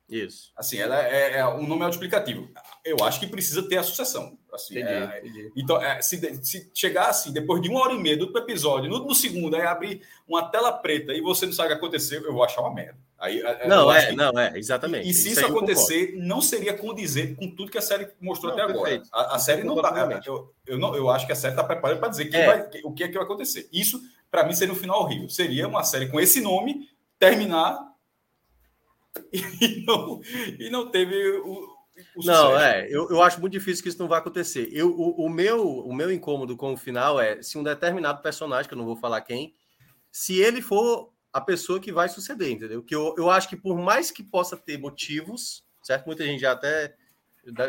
Isso. Assim, ela é, é um nome autoexplicativo. Eu acho que precisa ter a sucessão. Assim, entendi, é, entendi. Então, é, se, se, chegar assim, depois de uma hora e meia do episódio, no, no, segundo, aí abrir uma tela preta e você não sabe o que aconteceu, eu vou achar uma merda. Aí, não, é, que, não, é, exatamente. E, e se isso, isso acontecer, não seria condizer com tudo que a série mostrou não, até perfeito. agora. A, a série não está. Eu, eu, não, eu acho que a série está preparada para dizer é. vai, o que é que vai acontecer. Isso, para mim, seria um final horrível. Seria uma série com esse nome terminar (laughs) e não, e não teve o. o não, é, eu, eu acho muito difícil que isso não vai acontecer. Eu, o, o, meu, o meu incômodo com o final é se um determinado personagem, que eu não vou falar quem, se ele for a pessoa que vai suceder, entendeu? Que eu, eu acho que por mais que possa ter motivos, certo? Muita gente já até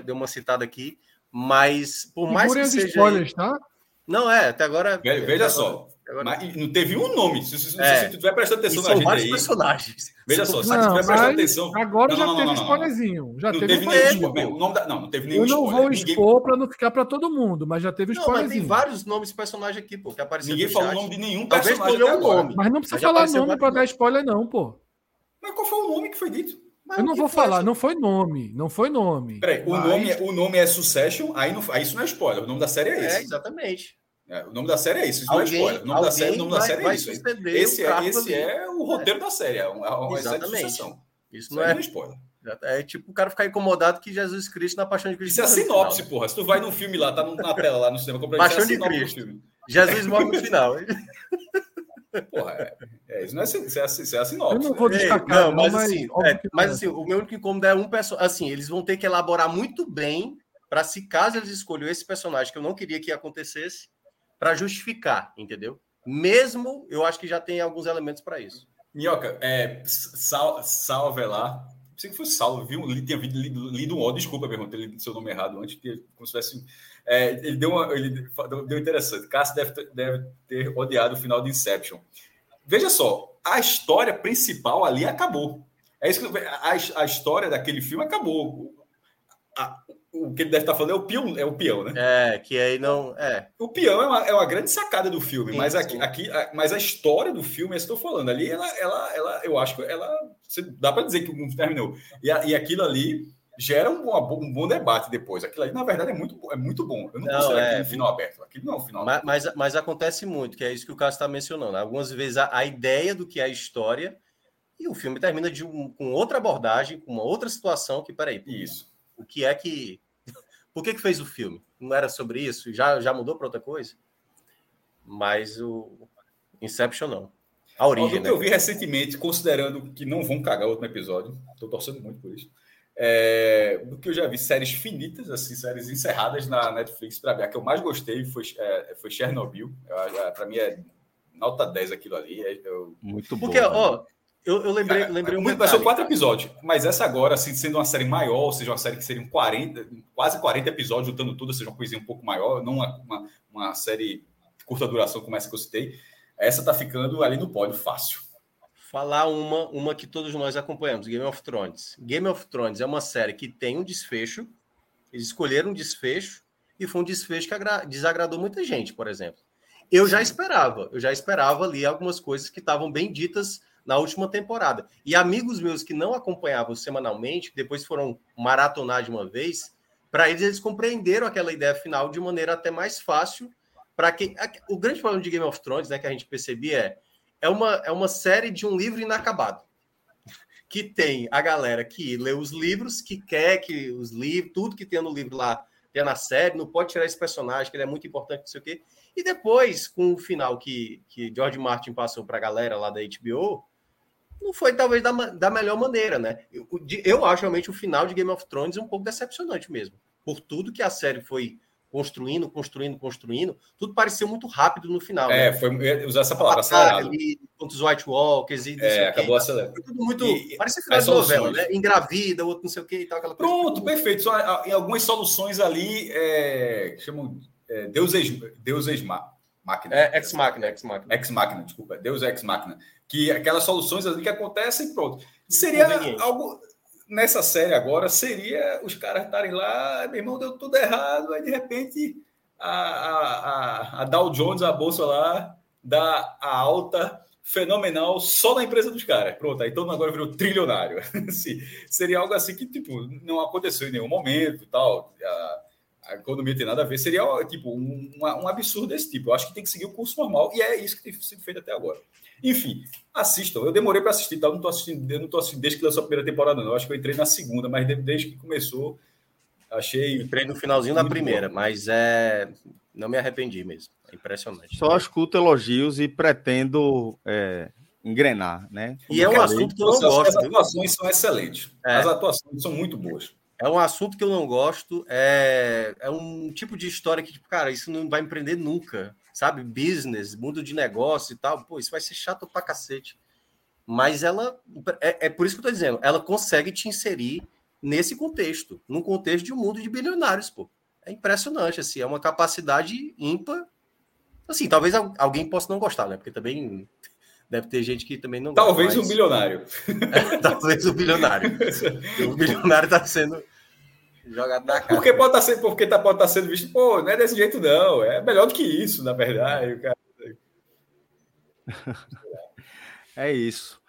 deu uma citada aqui, mas por mais que seja. Spoilers, tá? Não, é, até agora. Veja, só. Agora... Mas não teve um nome. Se, se, é. se tu estiver prestando atenção na gente aí. personagens. Veja só, se não, tu estiver prestando atenção. Agora não, já não, teve não, spoilerzinho. Já não teve, teve nenhum. Da, não, não teve nenhum. Eu não vou expor para não ficar para todo mundo, mas já teve spoilerzinho. Mas tem vários nomes de personagem aqui, pô, que apareceram. Ninguém falou o nome de nenhum personagem. Talvez um nome. Mas não precisa falar nome para dar spoiler, não, pô. Mas qual foi o nome que foi dito? Mas eu não vou falar, não foi nome, não foi nome. Peraí, mas... o, nome, é, o nome é Succession, aí, não, aí isso não é spoiler, o nome da série é esse. É, exatamente. É, o nome da série é isso, isso alguém, não é spoiler. O nome da série, o nome vai, da série é isso. Esse, é, esse é o roteiro é. da série, é uma, uma Exatamente. Série Isso não é, não é spoiler. É tipo o cara ficar incomodado que Jesus Cristo na Paixão de Cristo. Isso é a sinopse, final, porra. Se tu vai num filme lá, tá na tela lá no cinema, compra Paixão é de Cristo. Jesus morre no (laughs) final. Porra, é, é, isso não é, isso é, isso é a sinopse. Eu não vou destacar, não, mas, mas, assim, é, mas assim, o meu único incômodo é um personagem. Assim, eles vão ter que elaborar muito bem para se caso eles escolham esse personagem que eu não queria que acontecesse, para justificar, entendeu? Mesmo eu acho que já tem alguns elementos para isso. Minhoca, é, sal, salve lá. Pensei que fosse salve, viu? Ele tinha lido, lido um ó, desculpa, meu irmão, seu nome errado antes, que como se fosse. É, ele deu uma. Ele deu interessante. Cássio deve, ter, deve ter odiado o final de Inception. Veja só, a história principal ali acabou. É isso que a, a história daquele filme acabou. A, o que ele deve estar falando é o peão, é o peão, né? É, que aí não. É. O peão é uma, é uma grande sacada do filme, sim, mas aqui, aqui a, mas a história do filme, é isso que eu estou falando. Ali, ela, ela, ela, eu acho que ela. Dá para dizer que não terminou. E, a, e aquilo ali gera um bom, um bom debate depois. Aquilo ali, na verdade, é muito, é muito bom. Eu não, não considero é... final aberto. Aquilo não é um final mas, aberto. Mas, mas acontece muito, que é isso que o Cássio está mencionando. Algumas vezes a, a, ideia do que é a história e o filme termina de um, com outra abordagem, com uma outra situação que, peraí, isso. O que é que por que, que fez o filme? Não era sobre isso? Já, já mudou para outra coisa? Mas o Inception não. A origem. O que né? eu vi recentemente, considerando que não vão cagar outro episódio, estou torcendo muito por isso. É, do que eu já vi, séries finitas, assim, séries encerradas na Netflix, para mim, a que eu mais gostei foi, é, foi Chernobyl. Para mim é nota 10 aquilo ali. É, eu... Muito bom. Porque, ó, eu, eu lembrei, Cara, lembrei um São quatro episódios, mas essa agora, assim, sendo uma série maior, ou seja, uma série que seria 40, quase 40 episódios, juntando tudo, ou seja, uma coisinha um pouco maior, não uma, uma, uma série de curta duração como essa que eu citei, essa tá ficando ali no pódio fácil. Falar uma, uma que todos nós acompanhamos, Game of Thrones. Game of Thrones é uma série que tem um desfecho, eles escolheram um desfecho, e foi um desfecho que desagradou muita gente, por exemplo. Eu já esperava, eu já esperava ali algumas coisas que estavam bem ditas na última temporada. E amigos meus que não acompanhavam semanalmente, depois foram maratonar de uma vez, para eles eles compreenderam aquela ideia final de maneira até mais fácil. Para que o grande problema de Game of Thrones, né, que a gente percebia é é uma, é uma série de um livro inacabado. Que tem a galera que lê os livros, que quer que os livros, tudo que tem no livro lá, tenha na série, não pode tirar esse personagem, que ele é muito importante, não sei o quê. E depois, com o final que, que George Martin passou para a galera lá da HBO, não foi talvez da, da melhor maneira, né? Eu, eu acho realmente o final de Game of Thrones um pouco decepcionante mesmo. Por tudo que a série foi construindo, construindo, construindo, tudo pareceu muito rápido no final. É, né? foi usar essa palavra, acelerado. Contra os White Walkers e é, acabou acelerado. Tudo muito. E, parece final de novela, né? Engravida, outro não sei o que e tal. Aquela coisa Pronto, perfeito. Só, em algumas soluções ali, é, chamam é, Deus ex, Deus ex máquina. É, ex máquina, ex máquina. Ex máquina, desculpa. Deus ex máquina que aquelas soluções ali que acontecem, pronto. Seria algo nessa série agora, seria os caras estarem lá, meu irmão, deu tudo errado, aí de repente a, a, a, Dow Jones, a bolsa lá, dá a alta fenomenal só na empresa dos caras. Pronto, aí todo mundo agora virou trilionário. (laughs) seria algo assim que, tipo, não aconteceu em nenhum momento tal. A, a economia tem nada a ver. Seria, tipo, um, um absurdo desse tipo. Eu acho que tem que seguir o curso normal e é isso que tem sido feito até agora. Enfim, assistam. Eu demorei para assistir, tá? Eu não tô assistindo, eu não tô assistindo desde que lançou a primeira temporada, não. Eu acho que eu entrei na segunda, mas desde que começou, achei. Entrei no finalzinho da primeira, bom. mas é. Não me arrependi mesmo. É impressionante. Só escuto elogios e pretendo é, engrenar, né? Como e é um assunto que eu não gosto. As atuações são excelentes. É. As atuações são muito boas. É um assunto que eu não gosto. É, é um tipo de história que, tipo, cara, isso não vai empreender nunca sabe, business, mundo de negócio e tal, pô, isso vai ser chato pra cacete. Mas ela, é, é por isso que eu tô dizendo, ela consegue te inserir nesse contexto, num contexto de um mundo de bilionários, pô. É impressionante, assim, é uma capacidade ímpar. Assim, talvez alguém possa não gostar, né? Porque também deve ter gente que também não Talvez gosta, mas... um bilionário. (laughs) É, talvez um bilionário. o (laughs) bilionário está sendo Jogado na cara. Porque pode estar tá sendo, porque tá, pode estar tá sendo visto, pô, não é desse jeito, não. É melhor do que isso, na verdade. Cara. (laughs) É isso.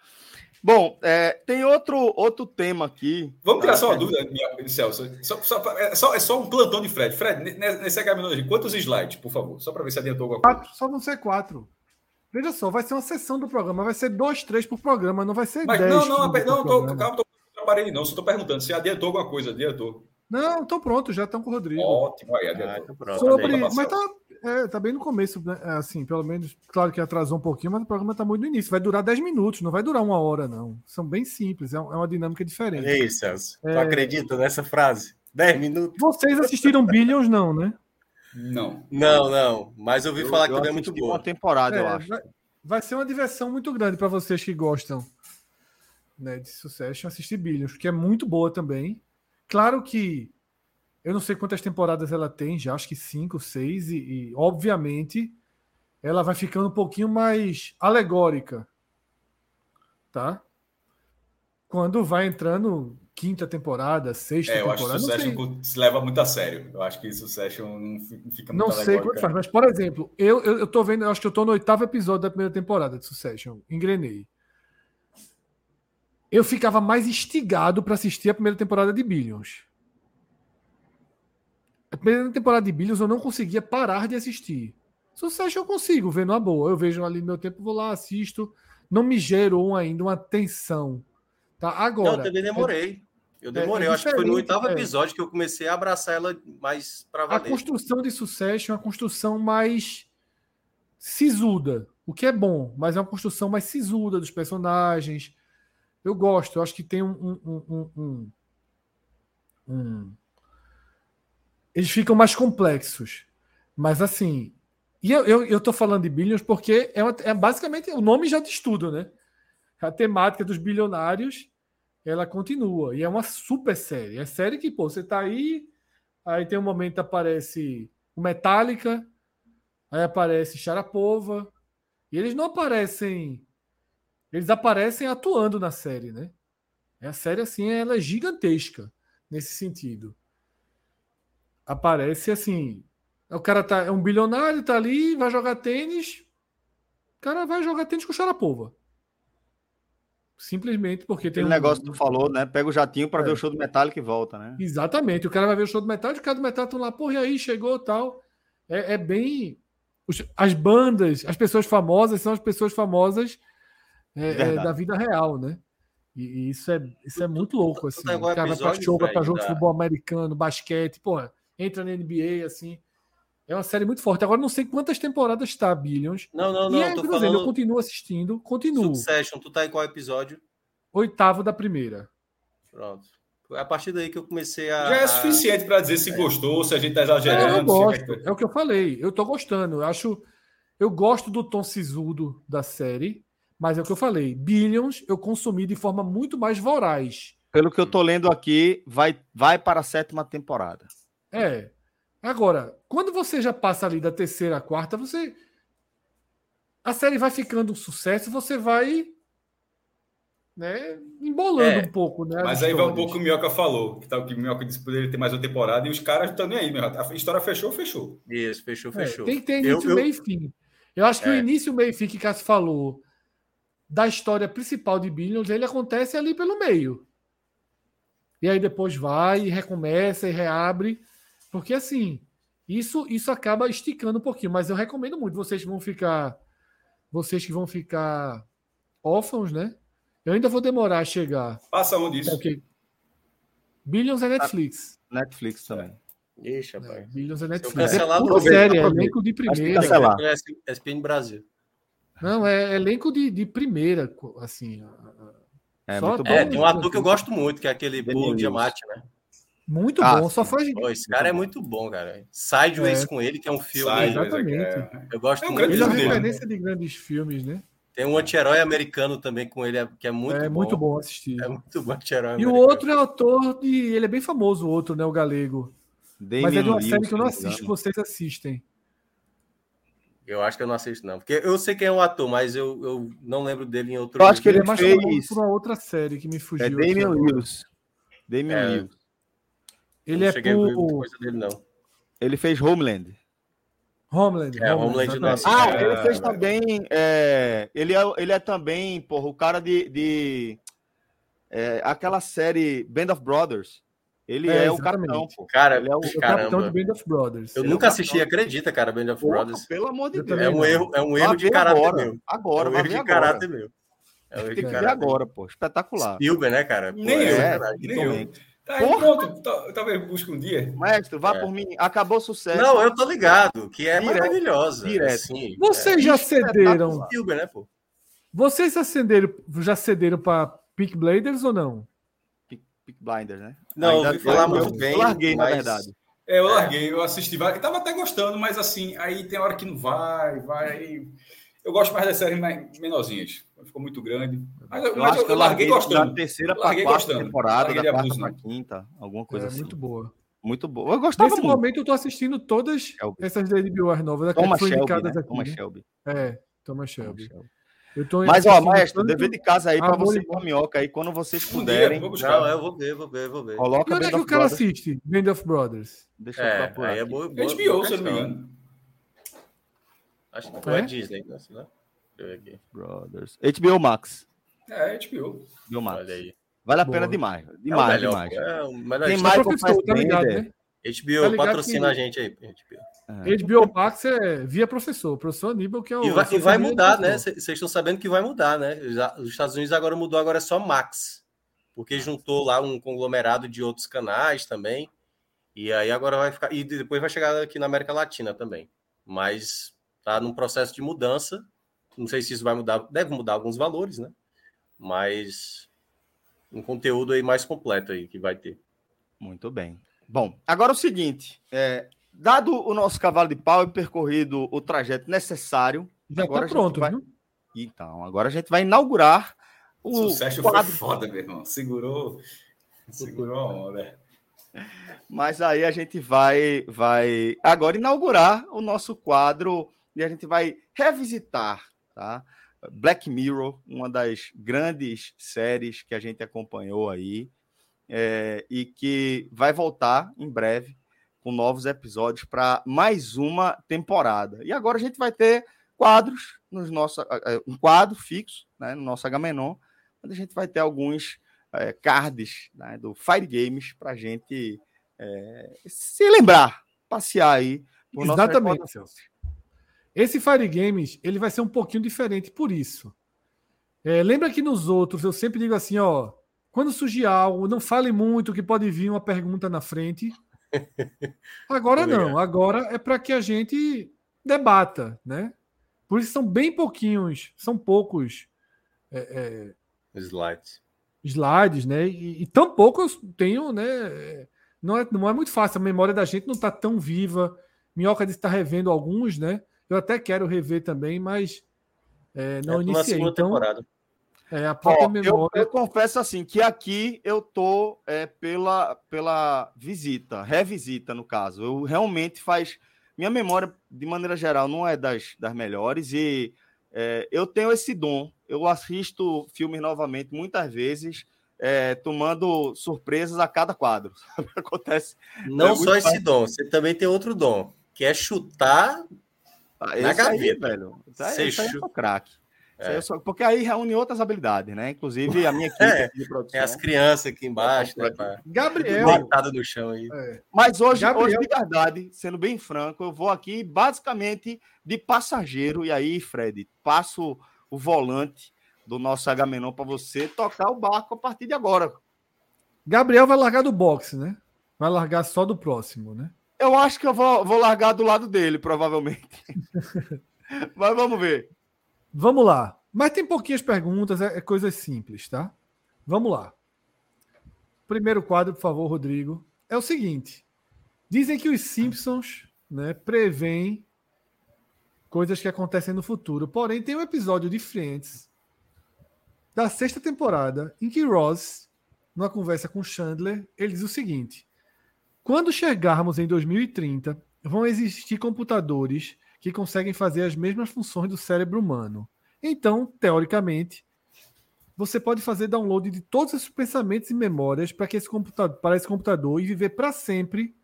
Bom, é, tem outro, outro tema aqui. Vamos tirar tá? só uma dúvida, minha, Celso. Só, só, é, só, é só um plantão de Fred. Fred, nesse HM, quantos slides, por favor? Só para ver se adiantou alguma coisa. Quatro, só vão ser quatro. Veja só, vai ser uma sessão do programa, vai ser dois, três por programa, não vai ser Mas dez. Não, não, não, não tô, calma, tô, não não, só estou perguntando se adiantou alguma coisa, adiantou. Não, estou pronto, já estão com o Rodrigo. Ótimo, aí adiantou. Ah, Sobre, mas tá, é, tá bem no começo, né? É, assim, pelo menos, claro que atrasou um pouquinho, mas o programa tá muito no início. Vai durar 10 minutos, não vai durar uma hora, não. São bem simples, é, é uma dinâmica diferente. E aí, Celso, é... tu acredita nessa frase? 10 minutos? Vocês assistiram Billions, não, né? Não. Não, não. Mas eu ouvi eu, falar que também é muito boa. uma temporada, eu é, acho. Vai, vai ser uma diversão muito grande para vocês que gostam né, de Succession assistir Billions, que é muito boa também. Claro que eu não sei quantas temporadas ela tem, já acho que cinco, seis, e, e obviamente ela vai ficando um pouquinho mais alegórica, tá? Quando vai entrando quinta temporada, sexta é, eu temporada. Acho que Succession se leva muito a sério. Eu acho que Succession não fica muito Não sei quanto faz, mas, por exemplo, eu, eu, eu tô vendo, eu acho que eu tô no oitavo episódio da primeira temporada de Succession. Engrenei. Eu ficava mais instigado para assistir a primeira temporada de Billions. A primeira temporada de Billions eu não conseguia parar de assistir. Sucesso eu consigo ver numa boa. Eu vejo ali no meu tempo, vou lá, assisto. Não me gerou ainda uma tensão. Tá? Agora. Não, eu também demorei. Eu demorei. É, é eu acho que foi no oitavo é. episódio que eu comecei a abraçar ela mais para valer. A construção de sucesso é uma construção mais sisuda. O que é bom, mas é uma construção mais sisuda dos personagens. Eu gosto. Eu acho que tem um, um, um, um, eles ficam mais complexos. Mas assim. E eu, eu, eu tô falando de Billions porque é, uma, é basicamente o nome já diz tudo, né? A temática dos bilionários ela continua. E é uma super série. É série que, pô, você tá aí, aí tem um momento que aparece o Metallica, aí aparece Sharapova, e eles não aparecem. Eles aparecem atuando na série, né? A série, assim, ela é gigantesca nesse sentido aparece assim. O cara tá, é um bilionário, tá ali, vai jogar tênis. O cara vai jogar tênis com Sharapova. Simplesmente porque tem Aquele um negócio que tu falou, né? Pega o jatinho para é. ver o show do Metallica e volta, né? Exatamente. O cara vai ver o show do Metallica, o cara do Metallica estão lá, porra, e aí chegou tal. É, é bem. As bandas, as pessoas famosas são as pessoas famosas é, é, da vida real, né? E, e, isso é, isso é muito louco, assim. O cara vai pra show, vai pra jogo de futebol americano, basquete, porra entra na NBA, assim. É uma série muito forte. Agora não sei quantas temporadas está, Billions. Não, não, não. E é, tô falando... Eu continuo assistindo, continuo. Succession, tu tá em qual episódio? Oitavo da primeira. Pronto. Foi a partir daí que eu comecei a. Já é suficiente para dizer se é. gostou, se a gente tá exagerando. eu gosto. É o que eu falei. Eu tô gostando. Eu acho. Eu gosto do tom sisudo da série, mas é o que eu falei. Billions eu consumi de forma muito mais voraz. Pelo que eu tô lendo aqui, vai, vai para a sétima temporada. É. Agora, quando você já passa ali da terceira à quarta, você. A série vai ficando um sucesso, você vai. Né, embolando é, um pouco, né? Mas aí vai um pouco o que o Minhoca falou, que, tá, que o Minhoca disse que poderia ter mais uma temporada, e os caras estão nem aí, meu. A história fechou, fechou. Isso, fechou, é, fechou. É, tem que ter início, eu, meio e fim. Eu acho que é. o início, meio e fim que Cássio falou da história principal de Billions, ele acontece ali pelo meio. E aí depois vai e recomeça e reabre. Porque assim, isso isso acaba esticando um pouquinho, mas eu recomendo muito. Vocês vão ficar vocês que vão ficar órfãos, né? Eu ainda vou demorar a chegar. Passa onde isso? Okay. Billions é Netflix. Ah, Netflix também. Ixi, rapaz. É, Billions é Netflix. É pura série, é elenco de primeira. É SPN Brasil. Não, é elenco de, de primeira, assim. É, Só é, tem um ator que eu gosto muito, que é aquele Paul Diamante, né? Muito ah, bom, só faz. Pô, esse cara é muito bom, cara. Sideways é. com ele, que é um filme. exatamente. É... Eu gosto é um muito. Ele é uma referência de grandes filmes, né? Tem um anti-herói americano também com ele, que é muito é, bom. muito bom assistir. É muito bom anti-herói E o outro é autor de. Ele é bem famoso, o outro, né? O galego. Damien Mas é de uma série que eu não assisto, que vocês assistem. Eu acho que eu não assisto, não. Porque eu sei quem é o ator, mas eu, eu não lembro dele em outro. Eu acho que ele é mais fez... por uma outra série que me fugiu. É Damian Lewis. Damian é, Lewis. Ele é por... coisa dele, não. Ele fez Homeland. Homeland. É, Homeland, Homeland Ah, ele fez também. É, ele, é, ele é também, porra, o cara de. de é, aquela série Band of Brothers. Ele é, é o capitão, pô. Cara, ele é o, o capitão de Band of Brothers. Eu ele nunca é assisti, acredita, cara, Band of Brothers. Pelo amor de Deus. É um erro, é um erro de caráter agora, meu. Agora, é um erro de caráter meu. É um erro de Tem que ver agora, pô. Espetacular. Spielberg, né, cara? Pô, nem eu, é, nem eu. Tá aí, pronto. Talvez busque um dia. Mestre, vá é. por mim. Acabou o sucesso. Não, eu tô ligado, que é direto, maravilhosa. Direto. Assim, Vocês é. já cederam. Né, pô? Vocês já cederam, já cederam para Peak Bladers ou não? Peak Blinders, né? Não, Ainda ouvi falar muito bem. Eu larguei, mas... na verdade. É, eu larguei, eu assisti, eu tava até gostando, mas assim, aí tem hora que não vai, vai. Eu gosto mais das séries menorzinhas. Ficou muito grande. Mas, eu, mas eu, eu, larguei, gostando. Da terceira para quarta gostando. temporada, da quarta para quinta, alguma coisa é, assim. Muito boa. Muito boa. Eu gostava Nesse muito. momento eu tô assistindo todas Shelby. essas da HBO novas. Thomas Shelby, né? aqui. Thomas Shelby. É, Thomas Shelby. Thomas Shelby. Mas, ó, maestro, dever de casa aí para você com a minhoca aí, quando vocês puderem. Vou buscar. Não, eu vou ver, vou ver, vou ver. Coloca e onde é que o cara Brothers. assiste? Band of Brothers. Deixa é, eu procurar. Aí é boa, boa, HBO, se eu não me engano. Acho que é, é Disney, né? Brothers. HBO Max. É, HBO. HBO Max. Olha aí. Vale a boa. pena demais. Demais, é melhor, demais. É, Tem mais professor, tá ligado, né? HBO, tá patrocina que... a gente aí. HBO. É. HBO Max é via professor, professor Aníbal, que é o. E vai, e vai mudar, né? Vocês estão sabendo que vai mudar, né? Os Estados Unidos agora mudou, agora é só Max. Porque juntou lá um conglomerado de outros canais também. E aí agora vai ficar. E depois vai chegar aqui na América Latina também. Mas tá num processo de mudança. Não sei se isso vai mudar, deve mudar alguns valores, né? Mas um conteúdo aí mais completo aí que vai ter. Muito bem. Bom, agora o seguinte: é, Dado o nosso cavalo de pau e percorrido o trajeto necessário. Já está pronto, vai... viu? Então, agora a gente vai inaugurar o. O Sérgio quadro... foi foda, meu irmão. Segurou. Segurou a onda. Mas aí a gente vai, vai agora inaugurar o nosso quadro e a gente vai revisitar, tá? Black Mirror, uma das grandes séries que a gente acompanhou aí é, e que vai voltar em breve com novos episódios para mais uma temporada. E agora a gente vai ter quadros nos nossos um quadro fixo, né, no nosso Agamenon, onde a gente vai ter alguns é, cards né, do Fire Games para a gente é, se lembrar, passear aí. Exatamente, Celso. Esse Fire Games ele vai ser um pouquinho diferente por isso. É, lembra que nos outros eu sempre digo assim, ó, quando surgir algo, não fale muito que pode vir uma pergunta na frente (laughs) Agora não, agora é para que a gente debata, né? Por isso são bem pouquinhos, são poucos é, é, slides. Slides, né? E, e tão poucos tenho, né? Não é, não é muito fácil, a memória da gente não está tão viva. Minhoca está revendo alguns, né? Eu até quero rever também, mas é, não é, iniciei. Então, temporada. É, a própria Ó, memória. Eu, eu, confesso assim que aqui eu tô é, pela, pela visita, revisita no caso. Eu realmente faz. Minha memória, de maneira geral, não é das, das melhores e é, eu tenho esse dom. Eu assisto filmes novamente muitas vezes, é, tomando surpresas a cada quadro. (laughs) Acontece. Não é só esse fácil. dom, você também tem outro dom, que é chutar ah, na gaveta. Aí, velho. Você chuta craque. É. Só, porque aí reúne outras habilidades, né? Inclusive a minha (laughs) equipe é, de produção. Tem as crianças aqui embaixo, né? Gabriel. Matado no chão aí. É. Mas hoje, Gabriel... hoje, de verdade, sendo bem franco, eu vou aqui basicamente de passageiro. E aí, Fred, passo o volante do nosso Agamenon para você tocar o barco a partir de agora. Gabriel vai largar do boxe, né? Vai largar só do próximo, né? Eu acho que eu vou, vou largar do lado dele, provavelmente. (laughs) Mas vamos ver. Vamos lá. Mas tem pouquinhas perguntas, é, é coisas simples, tá? Vamos lá. Primeiro quadro, por favor, Rodrigo. É o seguinte: dizem que os Simpsons né, preveem coisas que acontecem no futuro. Porém, tem um episódio de Friends da sexta temporada em que Ross, numa conversa com Chandler, ele diz o seguinte: quando chegarmos em 2030, vão existir computadores que conseguem fazer as mesmas funções do cérebro humano. Então, teoricamente, você pode fazer download de todos esses pensamentos e memórias para, que esse computador, para esse computador e viver para sempre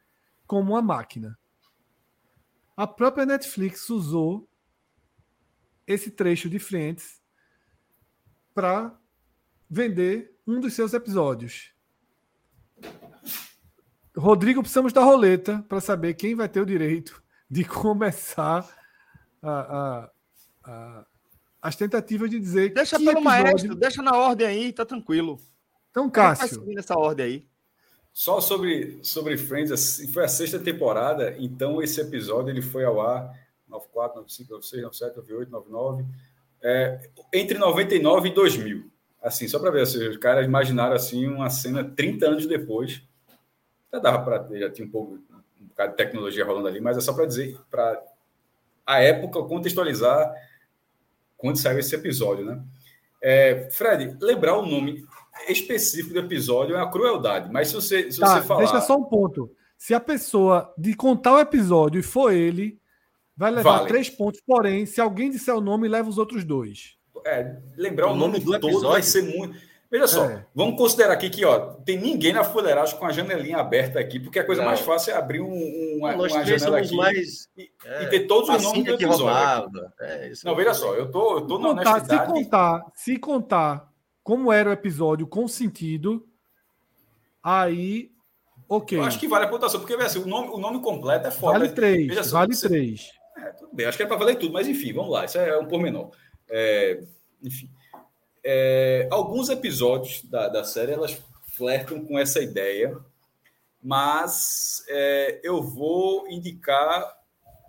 como uma máquina. a própria Netflix usou esse trecho de Friends para vender um dos seus episódios. Rodrigo, precisamos da roleta para saber quem vai ter o direito de começar a, a, a, as tentativas de dizer. Deixa pelo episódio... maestro, deixa na ordem aí, tá tranquilo. Então, Cássio. nessa ordem aí. Só sobre, sobre Friends, foi a sexta temporada, então esse episódio ele foi ao ar 94, 95, 96, 97, 98, 99, é, entre 99 e 2000. Assim, só para ver, assim, os caras imaginaram assim uma cena 30 anos depois. Já dava para já tinha um pouco um bocado de tecnologia rolando ali, mas é só para dizer, para a época contextualizar quando saiu esse episódio, né? É, Fred, lembrar o nome específico do episódio é a crueldade, mas se você, se tá, você falar. Deixa só um ponto. Se a pessoa de contar o episódio e for ele, vai levar vale. três pontos. Porém, se alguém disser o nome, leva os outros dois. É, lembrar o, o nome, nome, do todo episódio vai ser muito. Veja só, é. vamos considerar aqui que ó, tem ninguém na fuleiragem com a janelinha aberta aqui, porque a coisa Não. mais fácil é abrir um, uma, Nós uma janela aqui mais, e, é, e, ter todos os nomes do episódio. É, Não, veja só, eu tô, eu tô na honestidade. Se contar, se contar como era o episódio com sentido, aí, ok. Eu acho que vale a pontuação, porque assim, o, nome, o nome completo é foda. Vale três, só, vale você... três. É, tudo bem, acho que é para valer tudo, mas enfim, vamos lá, isso é um pormenor. É, enfim é, alguns episódios da, da série elas flertam com essa ideia, mas é, eu vou indicar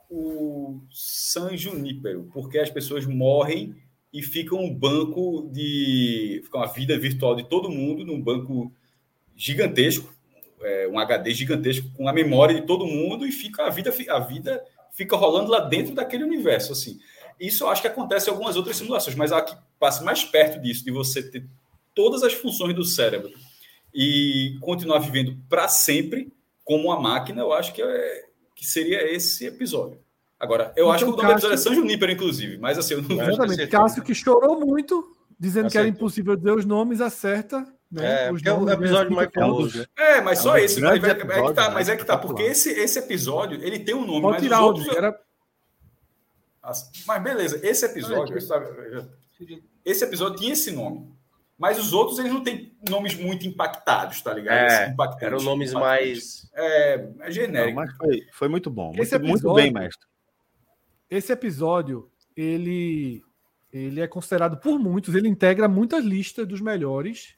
o San Junípero, porque as pessoas morrem e ficam um banco de. ficam a vida virtual de todo mundo num banco gigantesco, é, um HD gigantesco com a memória de todo mundo e fica a vida, a vida fica rolando lá dentro daquele universo. assim. Isso eu acho que acontece em algumas outras simulações, mas a que passa mais perto disso, de você ter todas as funções do cérebro e continuar vivendo para sempre como uma máquina, eu acho que, é, que seria esse episódio. Agora, eu então, acho que o nome Cássio... do episódio é São Juníper, inclusive, mas assim, eu não Exatamente. Cássio que chorou muito, dizendo Acertou. que era impossível dizer os nomes, acerta. Né? É, é o episódio mais famoso. É, mas só é esse. Mas é, que tá, mas é que tá, porque esse, esse episódio, ele tem um nome, Pode mas tirar os outros... Era mas beleza, esse episódio, esse episódio tinha esse nome. Mas os outros eles não têm nomes muito impactados, tá ligado? É, assim, eram nomes mais. É, é genérico. Não, mas foi, foi muito bom. Esse muito, episódio, muito bem, mestre. Esse episódio, ele, ele é considerado por muitos, ele integra muitas listas dos melhores.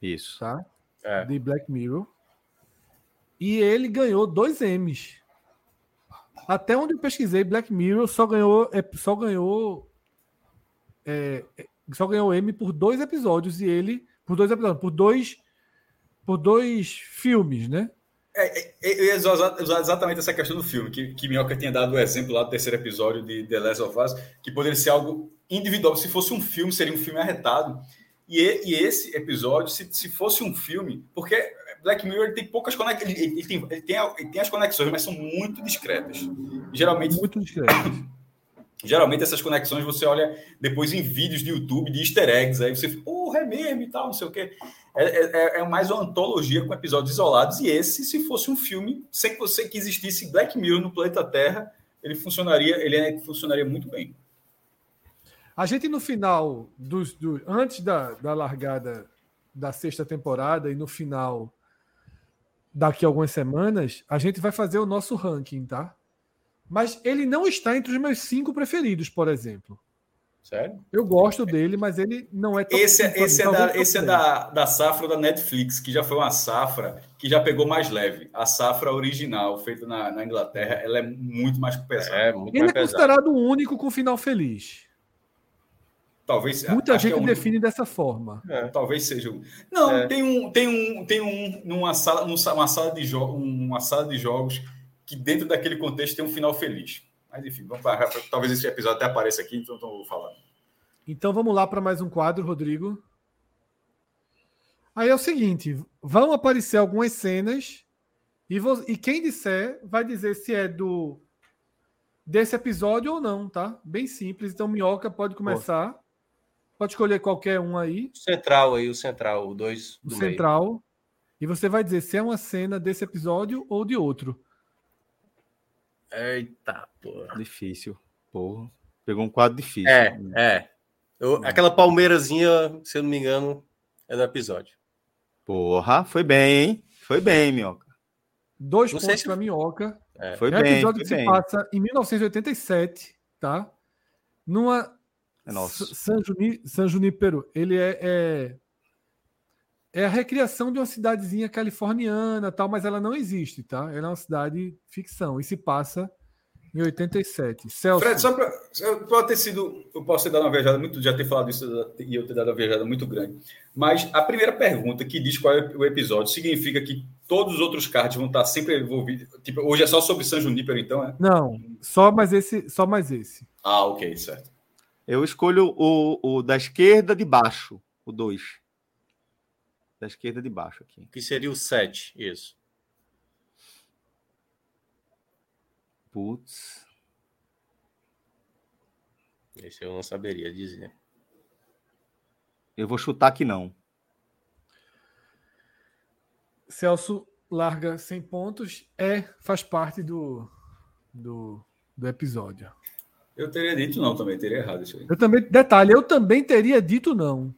Isso. Tá? É. De Black Mirror. E ele ganhou dois M's. Até onde eu pesquisei, Black Mirror só ganhou, é, só ganhou, é, é, só ganhou M por dois episódios e ele por dois episódios, por dois, por dois filmes, né? É, é, eu ia usar, exatamente essa questão do filme, que, que Minhoca tinha dado o exemplo lá do terceiro episódio de The Last of Us, que poderia ser algo individual. Se fosse um filme, seria um filme arretado. E, e esse episódio, se, se fosse um filme, porque Black Mirror tem poucas conexões, ele, ele, tem, ele, tem, ele tem as conexões, mas são muito discretas. Geralmente. Muito discretas. Geralmente essas conexões você olha depois em vídeos de YouTube de easter eggs, aí você fica, porra, é mesmo e tal, não sei o quê. É, é, é, mais uma antologia com episódios isolados, e esse, se fosse um filme, sem que você que existisse Black Mirror no planeta Terra, ele funcionaria, ele é, funcionaria muito bem. A gente no final, dos, do, antes da, da largada da sexta temporada e no final daqui a algumas semanas, a gente vai fazer o nosso ranking, tá? Mas ele não está entre os meus cinco preferidos, por exemplo. Sério? Eu gosto dele, mas ele não é tão. Esse, é, esse é, da, esse é da, da safra da Netflix, que já foi uma safra que já pegou mais leve. A safra original, feita na, na Inglaterra, ela é muito mais pesada. É, muito ele é considerado o único com final feliz. Talvez muita gente é um... define dessa forma. É, talvez seja. Não, é. tem um, tem um, tem um numa sala, numa sala de jogos, uma sala de jogos que dentro daquele contexto tem um final feliz. Mas enfim, vamos para talvez esse episódio até apareça aqui, então, então vou falar. Então vamos lá para mais um quadro, Rodrigo. Aí é o seguinte, vão aparecer algumas cenas e, vou, e quem disser vai dizer se é do desse episódio ou não, tá? Bem simples. Então Minhoca pode começar. Pode escolher qualquer um aí. Central aí, o central, o dois. O central. Meio. E você vai dizer se é uma cena desse episódio ou de outro. Eita, porra. Difícil. Porra. Pegou um quadro difícil. É, é. Eu, aquela palmeirazinha, se eu não me engano, é do episódio. Porra, foi bem, hein? Foi bem, Minhoca. Dois não pontos se... para Minhoca. É. Foi é bem. episódio que se passa em 1987, tá? Numa. É nosso. San, Juni... San Junípero. Ele é, é, é. a recriação de uma cidadezinha californiana, tal, mas ela não existe, tá? Ela é uma cidade ficção e se passa em 87. Celso. Fred, só para. Pode ter sido. Eu posso ter dado uma viajada muito. Já ter falado isso e eu ter dado uma viajada muito grande. Mas a primeira pergunta que diz qual é o episódio significa que todos os outros cards vão estar sempre envolvidos. Tipo, hoje é só sobre San Junípero, então, é? Não, só mais esse. Só mais esse. Ah, ok, certo. Eu escolho o, o da esquerda de baixo, o 2. Da esquerda de baixo aqui. Que seria o 7, isso. Putz. Esse eu não saberia dizer. Eu vou chutar que não. Celso larga 100 pontos. É, faz parte do, do, do episódio. Eu teria dito não também, teria errado isso aí. Eu também, detalhe, eu também teria dito não.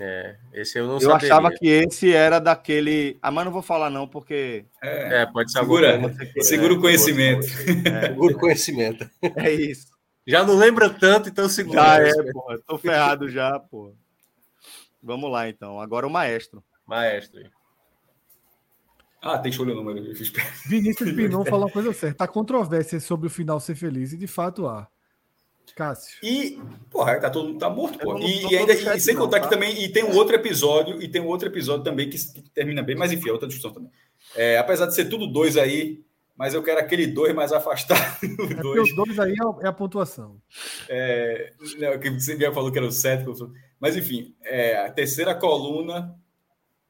É, esse eu não eu saberia. achava que esse era daquele. Ah, mas não vou falar não, porque. É, é pode ser Segura, segura o conhecimento. (laughs) É, segura o conhecimento. (laughs) É isso. Já não lembra tanto, então segura. Já é, porra. Tô ferrado já, pô. Vamos lá, então. Agora o maestro. Maestro. Ah, tem show no número. Vinícius (laughs) Pinon falou uma coisa certa. Há controvérsia sobre o final ser feliz, e de fato há. Cássio. E, porra, tá todo mundo tá morto, pô. E, e, ainda, e sem contar que tá? também, e tem um outro episódio, e tem um outro episódio também que, que termina bem, mas enfim, é outra discussão também. É, apesar de ser tudo dois aí, mas eu quero aquele dois mais afastado. (laughs) É dois. Os dois aí é, é a pontuação. É, não, que você já falou que era o sétimo, mas enfim, é, a terceira coluna,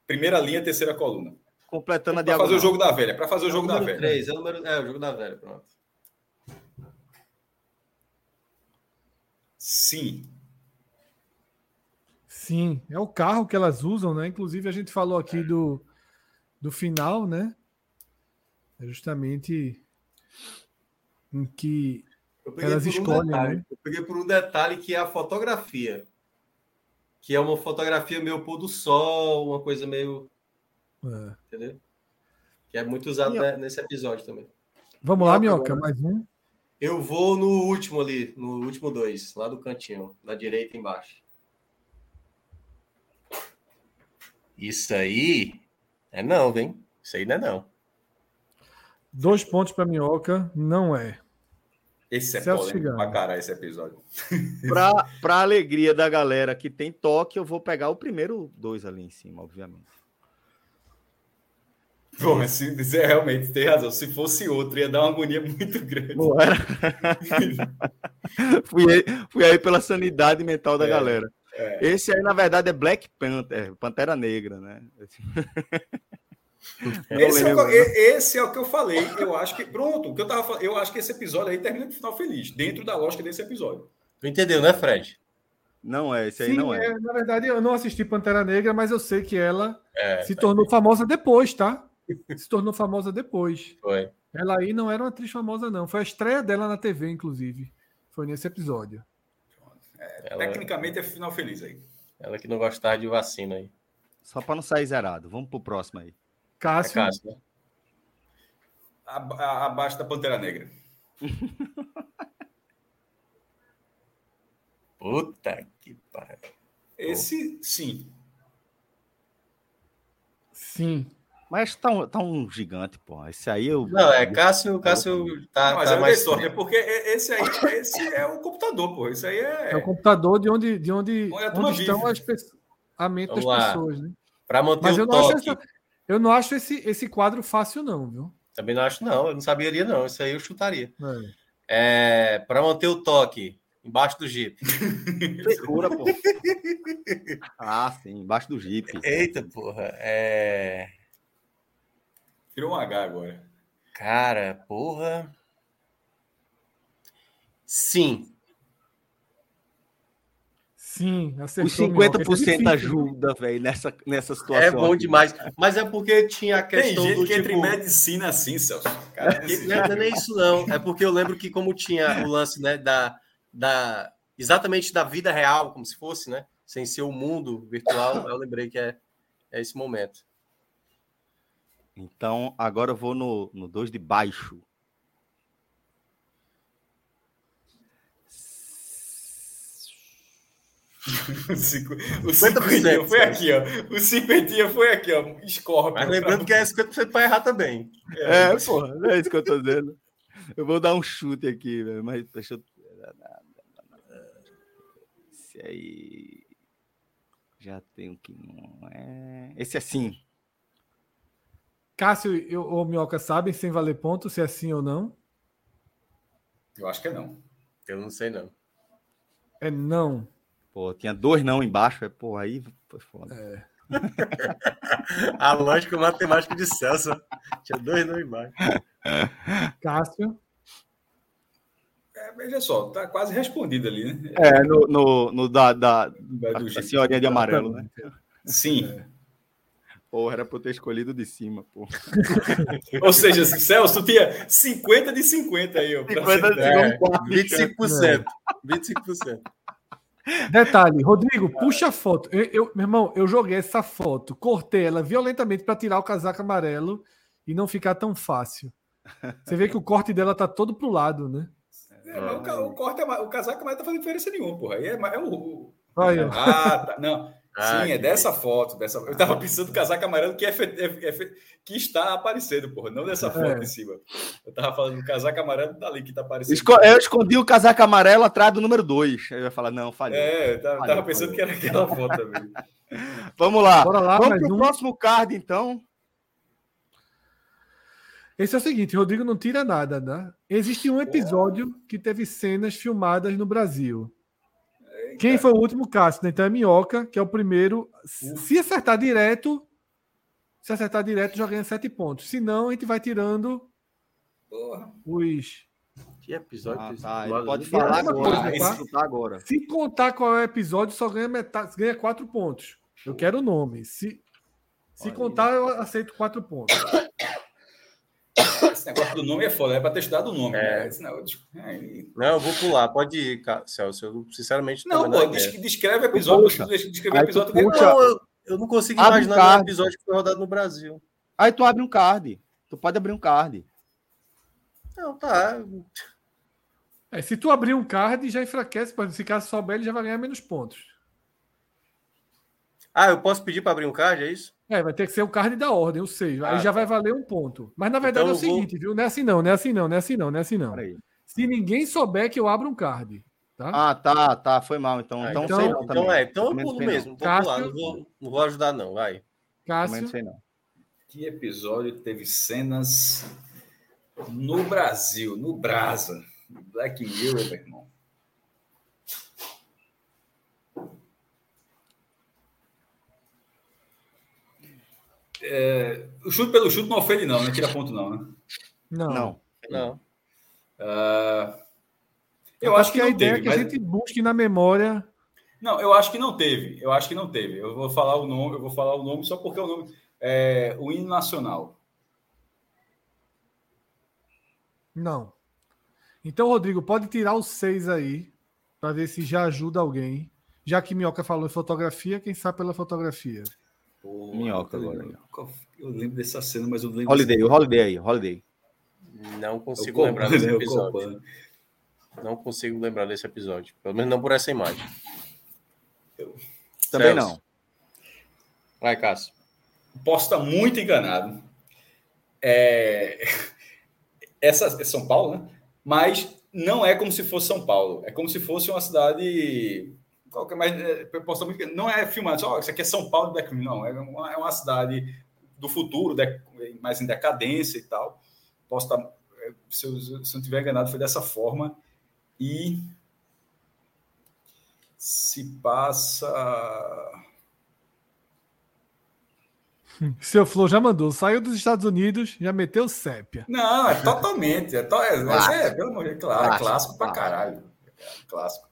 primeira linha, terceira coluna. Completando a diagonal. Para fazer o jogo da velha, para fazer o jogo é o da velha. 3, é, o número, é o jogo da velha, pronto. Sim. Sim, é o carro que elas usam, né? Inclusive a gente falou aqui do, do final, né? É justamente em que elas escolhem, um né? Eu peguei por um detalhe que é a fotografia. Que é uma fotografia meio pôr do sol, uma coisa meio. É. Entendeu? Que é muito usado e, nesse episódio também. Vamos lá, Minhoca, mais um. Eu vou no último ali, no último dois, lá do cantinho, da direita embaixo. Isso aí é não, vem. Isso aí não é não. Dois pontos para Minhoca, não é. Esse é Celso polêmico pra caralho, esse episódio. (laughs) pra, pra alegria da galera que tem toque, eu vou pegar o primeiro dois ali em cima, obviamente. Bom, assim, dizer realmente tem razão. Se fosse outro, ia dar uma agonia muito grande. Não era? (laughs) fui, aí, fui aí pela sanidade mental da é, galera. É. Esse aí, na verdade, é Black Panther, Pantera Negra, né? (laughs) Esse é, o, esse é, o, que eu falei. Eu acho que. Pronto, o que eu tava Eu acho que esse episódio aí termina no final feliz, dentro da lógica desse episódio. Tu entendeu, né, Fred? Não é, esse aí Sim, não é. é. Na verdade, eu não assisti Pantera Negra, mas eu sei que ela é, se tá tornou bem. famosa depois, tá? Se tornou famosa depois. Foi. Ela aí não era uma atriz famosa, não. Foi a estreia dela na TV, inclusive. Foi nesse episódio. É, ela... Tecnicamente é final feliz aí. Ela que não gostava de vacina aí. Só para não sair zerado. Vamos pro próximo aí. Cássio. É Cássio né? Abaixo da Pantera Negra. (laughs) Puta que pariu. Esse, sim. Sim. Mas tá um, tá um gigante, pô. Esse aí eu. Não, é Cássio, Cássio tá. Não, mas tá é mais sorte, é porque esse aí esse é o computador, pô. Isso aí é. É o computador de onde, de onde, onde, onde estão as a mente Vamos das lá. pessoas, né? Para manter mas o eu toque. Não acho essa, eu não acho esse, esse quadro fácil, não, viu? Também não acho, não. Eu não saberia, não. Isso aí eu chutaria. É. é Para manter o toque, embaixo do Jeep. (laughs) Segura, pô. (laughs) Ah, sim, embaixo do Jeep. Eita, porra. É. Virou um H agora. Cara, porra. Sim. Sim, acertou. Os (laughs) 50% é ajuda, velho, nessa, nessa situação. É bom aqui. demais. Mas é porque tinha a questão Tem gente do que tipo... entre medicina assim, Celso. Cara, não, é, não é nem isso, não. É porque eu lembro que, como tinha o lance, né, da, da. Exatamente da vida real, como se fosse, né? Sem ser o mundo virtual, eu lembrei que é, é esse momento. Então, agora eu vou no 2 no de baixo. (laughs) o cinquentinha foi aqui, ó. O cinquentinha foi aqui, ó. Scorpio. Mas lembrando que é 50% para errar também. É, é porra, não é isso que eu tô dizendo. Eu vou dar um chute aqui, velho, mas deixa eu. Esse aí. Já tem um que não é. Esse é sim. Cássio e o Minhoca sabem, sem valer ponto, se é sim ou não? Eu acho que é não. Eu não sei, não. É não. Pô, tinha dois não embaixo, é, pô, aí foi foda. É. (laughs) A lógica matemática de Celso. Tinha dois não embaixo. (laughs) Cássio. É, veja só, tá quase respondido ali, né? É, no, no, no da, da, da senhorinha de amarelo, né? Sim. É. Porra, era pra eu ter escolhido de cima, pô. (laughs) Ou seja, Celso, tu tinha 50 de 50 aí, ó. 50 de é, 25%. 25%. Detalhe, Rodrigo, puxa a foto. Eu, eu, meu irmão, eu joguei essa foto, cortei ela violentamente para tirar o casaco amarelo e não ficar tão fácil. Você vê que o corte dela tá todo pro lado, né? É, o, o, corte, o casaco amarelo tá fazendo diferença nenhuma, porra. Aí é, é o. Ah, tá. Não. Ah, Sim, é dessa foto. Dessa... Eu tava pensando no casaco amarelo que, é, é, é, que está aparecendo, porra, não dessa foto é. em cima. Eu tava falando do casaco amarelo dali que tá aparecendo. Esco... Eu escondi o casaco amarelo atrás do número 2. Eu ia falar, não, falhou. É, eu tava, tava pensando que era aquela foto também. (laughs) Vamos lá. Bora lá Vamos pro um... próximo card, então. Esse é o seguinte, Rodrigo não tira nada, né? Existe um episódio que teve cenas filmadas no Brasil. Quem foi o último Cássio? Então é Minhoca, que é o primeiro. Se acertar direto, se acertar direto, já ganha sete pontos. Se não, a gente vai tirando Porra. os. Que episódio? Ah, tá. pode falar agora, coisa, tá? agora. Se contar qual é o episódio, só ganha metade, ganha quatro pontos. Eu quero o nome. Se, se contar, eu aceito quatro pontos. Esse negócio do nome é foda, é para ter estudado o nome. É. Né? Negócio... Não, eu vou pular, pode ir, Celso. Eu, sinceramente, não. Pô, descreve o episódio. Puxa. Descreve o episódio. Puxa. Não, eu, eu, não consigo abre imaginar um, um episódio que foi rodado no Brasil. Aí tu abre um card. Tu pode abrir um card. Não, tá. É, se tu abrir um card, já enfraquece. Se caso souber, ele já vai ganhar menos pontos. Ah, eu posso pedir para abrir um card, é isso? É, vai ter que ser o card da ordem, o 6. Ah, aí já tá. vai valer um ponto. Mas na verdade então, é o seguinte, vou... viu? Não é assim não, não é assim não, não é assim não, não é assim não. Se ninguém souber que eu abro um card. Tá? Ah, tá, tá, foi mal. Então, ah, então, então, sei não, então é, então eu pulo mesmo. Vou Cássio... pular, não vou, não vou ajudar, não, vai. Cássio. Sei não. Que episódio teve cenas no Brasil, no Brasa, no Black Mirror, meu irmão? É, o chute pelo chute não ofende, não, né? Tira ponto, não, né? Não. Não. não. Uh, eu, eu acho que, que a ideia teve, é que mas... a gente busque na memória. Não, eu acho que não teve. Eu acho que não teve. Eu vou falar o nome, eu vou falar o nome só porque é o nome. É, o hino nacional. Não. Então, Rodrigo, pode tirar os seis aí, para ver se já ajuda alguém. Já que Minhoca falou em fotografia, quem sabe pela fotografia? Porra, Minhoca agora. Eu lembro dessa cena, mas eu lembro. Holiday, o Holiday aí, Holiday. Não consigo lembrar desse episódio. Não consigo lembrar desse episódio. Pelo menos não por essa imagem. Eu... Também Celso. não. Vai, Cássio. Posso estar muito enganado. É... Essa é São Paulo, né? Mas não é como se fosse São Paulo. É como se fosse uma cidade qualquer mais é, muito, não é filmado só isso aqui é São Paulo não é uma, é uma cidade do futuro de, mais em decadência e tal posso estar é, se eu, se eu não estiver enganado foi dessa forma e se passa (laughs) seu Flow já mandou, saiu dos Estados Unidos, já meteu sépia. Não, é totalmente. É, to, é, é, pelo amor de Deus, claro, é clássico, clássico pra caralho. É clássico.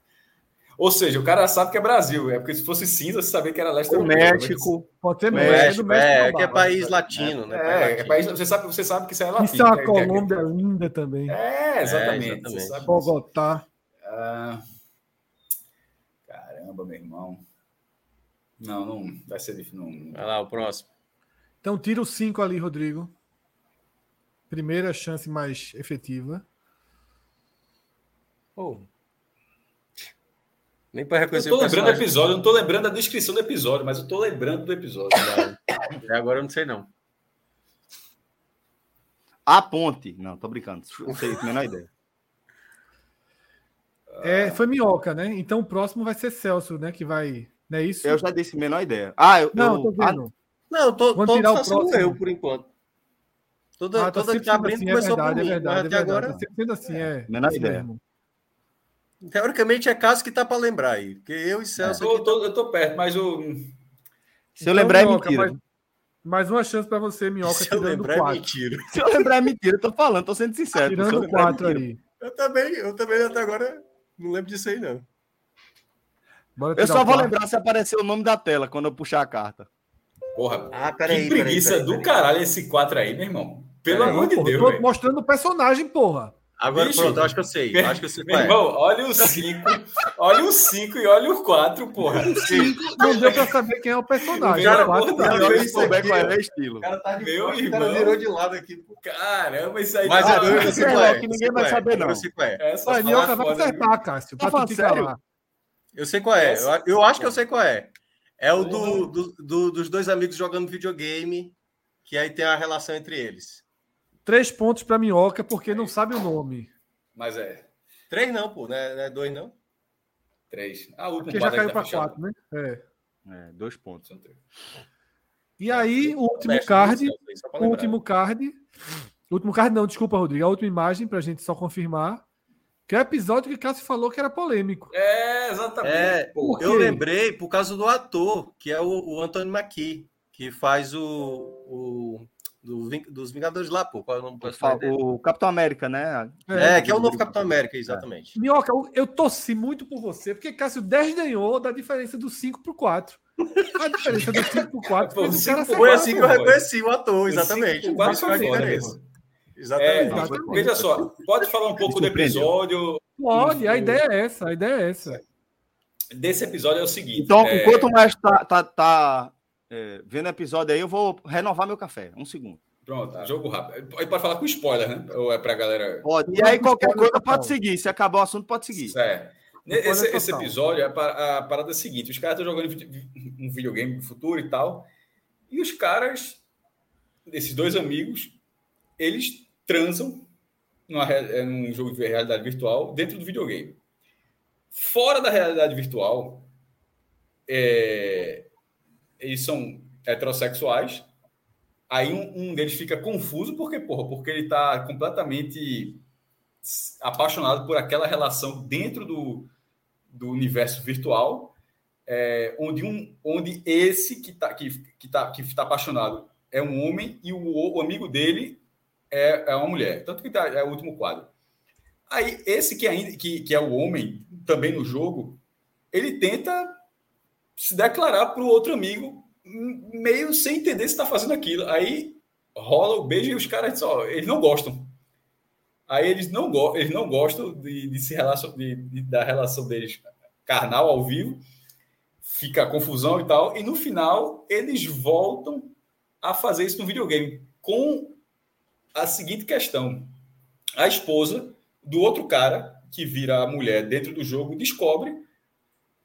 Ou seja, o cara sabe que é Brasil. É porque se fosse cinza, você sabia que era leste o México. Pode ser México. México é, que é país latino, é, né? É, é país, você, sabe, você sabe que isso é latino. Isso é uma Colômbia é, linda também. É, exatamente. É, exatamente. Bogotá. Ah, caramba, meu irmão. Não, não vai ser difícil. Não... Vai lá, o próximo. Então tira o 5 ali, Rodrigo. Primeira chance mais efetiva. Oh. Nem para reconhecer eu tô lembrando do episódio, eu não tô lembrando da descrição do episódio, mas eu tô lembrando do episódio. É, agora eu não sei, não. A ponte. Não, tô brincando. Não sei, menor ideia. É, foi minhoca, né? Então o próximo vai ser Celso, né? Que vai. Não é isso? Eu já disse menor ideia. Ah, eu. Não, eu, tô vendo. Ah, não, tô, Vamos tirar o próximo. eu, por enquanto. Toda, ah, tá toda que tá abrindo assim, é começou é verdade, por mim, é verdade, até é verdade. agora. Tá sendo assim, é. Menor ideia. Mesmo. Teoricamente é caso que tá para lembrar aí. Porque eu e Celso. É. Eu, tô, eu tô perto, mas o. Se eu então, lembrar, é mentira. Mais, mais uma chance para você, Minhoca. Se eu lembrar, quatro. é mentira. Se eu lembrar, é mentira. Eu tô falando, tô sendo sincero. Tirando quatro aí. Eu também, eu também até agora não lembro disso aí, não. eu só vou lembrar se aparecer o nome da tela quando eu puxar a carta. Porra, ah, peraí, que preguiça peraí, peraí, do caralho esse 4 aí, meu irmão. Pelo amor de Deus. Tô mostrando o personagem, porra. Agora Bicho, pronto, acho que eu sei. Acho que eu sei meu é. irmão, olha o 5, olha o 5 e olha o 4, porra. O 5 não deu pra saber quem é o personagem. O cara, quatro, porra, cara, eu souber qual é o estilo. O cara tá de meu irmão. O cara virou de lado aqui, pô. Caramba, isso aí Mas tá... eu, eu sei qual é. Que ninguém vai saber, não. Eu sei qual é. Essa Manioca vai acertar, Cássio. Tá falando sério? Eu sei qual é. Eu, acho que eu sei qual é. É o do, do, do, dos dois amigos jogando videogame, que aí tem a relação entre eles. Três pontos para Minhoca, porque não sabe o nome. Mas é. Três não, pô. Não é, não é dois, não? Três. Ah, o último Porque já caiu para quatro, né? É. é. Dois pontos. E aí, o último card. O último card. O último card, não, desculpa, Rodrigo. A última imagem, para a gente só confirmar. Que é o episódio que Cássio falou que era polêmico. É, exatamente. É, eu lembrei por causa do ator, que é o, o Anthony Mackie, que faz o, o do, dos Vingadores lá, pô. Qual é o nome do O Capitão América, né? É, que é o novo Capitão América, exatamente. É. Minhoca, eu, eu torci muito por você, porque Cássio 10 ganhou da diferença do 5 pro 4. A diferença do 5 pro 4 foi, cinco, foi assim que eu reconheci o ator, exatamente. O 5 a diferença. Exatamente. É, exatamente. Veja só, pode falar um pouco do episódio? Pode, a ideia é essa, a ideia é essa. Desse episódio é o seguinte. Então, é... enquanto mais tá, tá, tá é, vendo o episódio aí, eu vou renovar meu café. Um segundo. Pronto, tá. jogo rápido. Pode, pode falar com spoiler, né? Ou é pra galera. Pode. E aí, qualquer coisa pode seguir. Se acabar o assunto, pode seguir. Certo. Esse, esse, episódio, a, parada é a seguinte: os caras estão jogando um videogame no futuro e tal. E os caras, esses dois amigos, eles transam numa, é, num jogo de realidade virtual dentro do videogame. Fora da realidade virtual, é, eles são heterossexuais. Aí um, um, deles fica confuso, porque, porra, porque ele está completamente apaixonado por aquela relação dentro do, do universo virtual, é, onde, um, onde esse que está que, que tá, que tá apaixonado é um homem e o, o amigo dele é, é uma mulher. Tanto que tá, é o último quadro. Aí, esse que, ainda, que, que é o homem, também no jogo, ele tenta se declarar para o outro amigo, meio sem entender se está fazendo aquilo. Aí rola o beijo e os caras ó, eles não gostam. Aí eles não, go eles não gostam de, de se relacion de, de, da relação deles carnal ao vivo, fica confusão e tal. E no final eles voltam a fazer isso no videogame com a seguinte questão: a esposa do outro cara que vira a mulher dentro do jogo descobre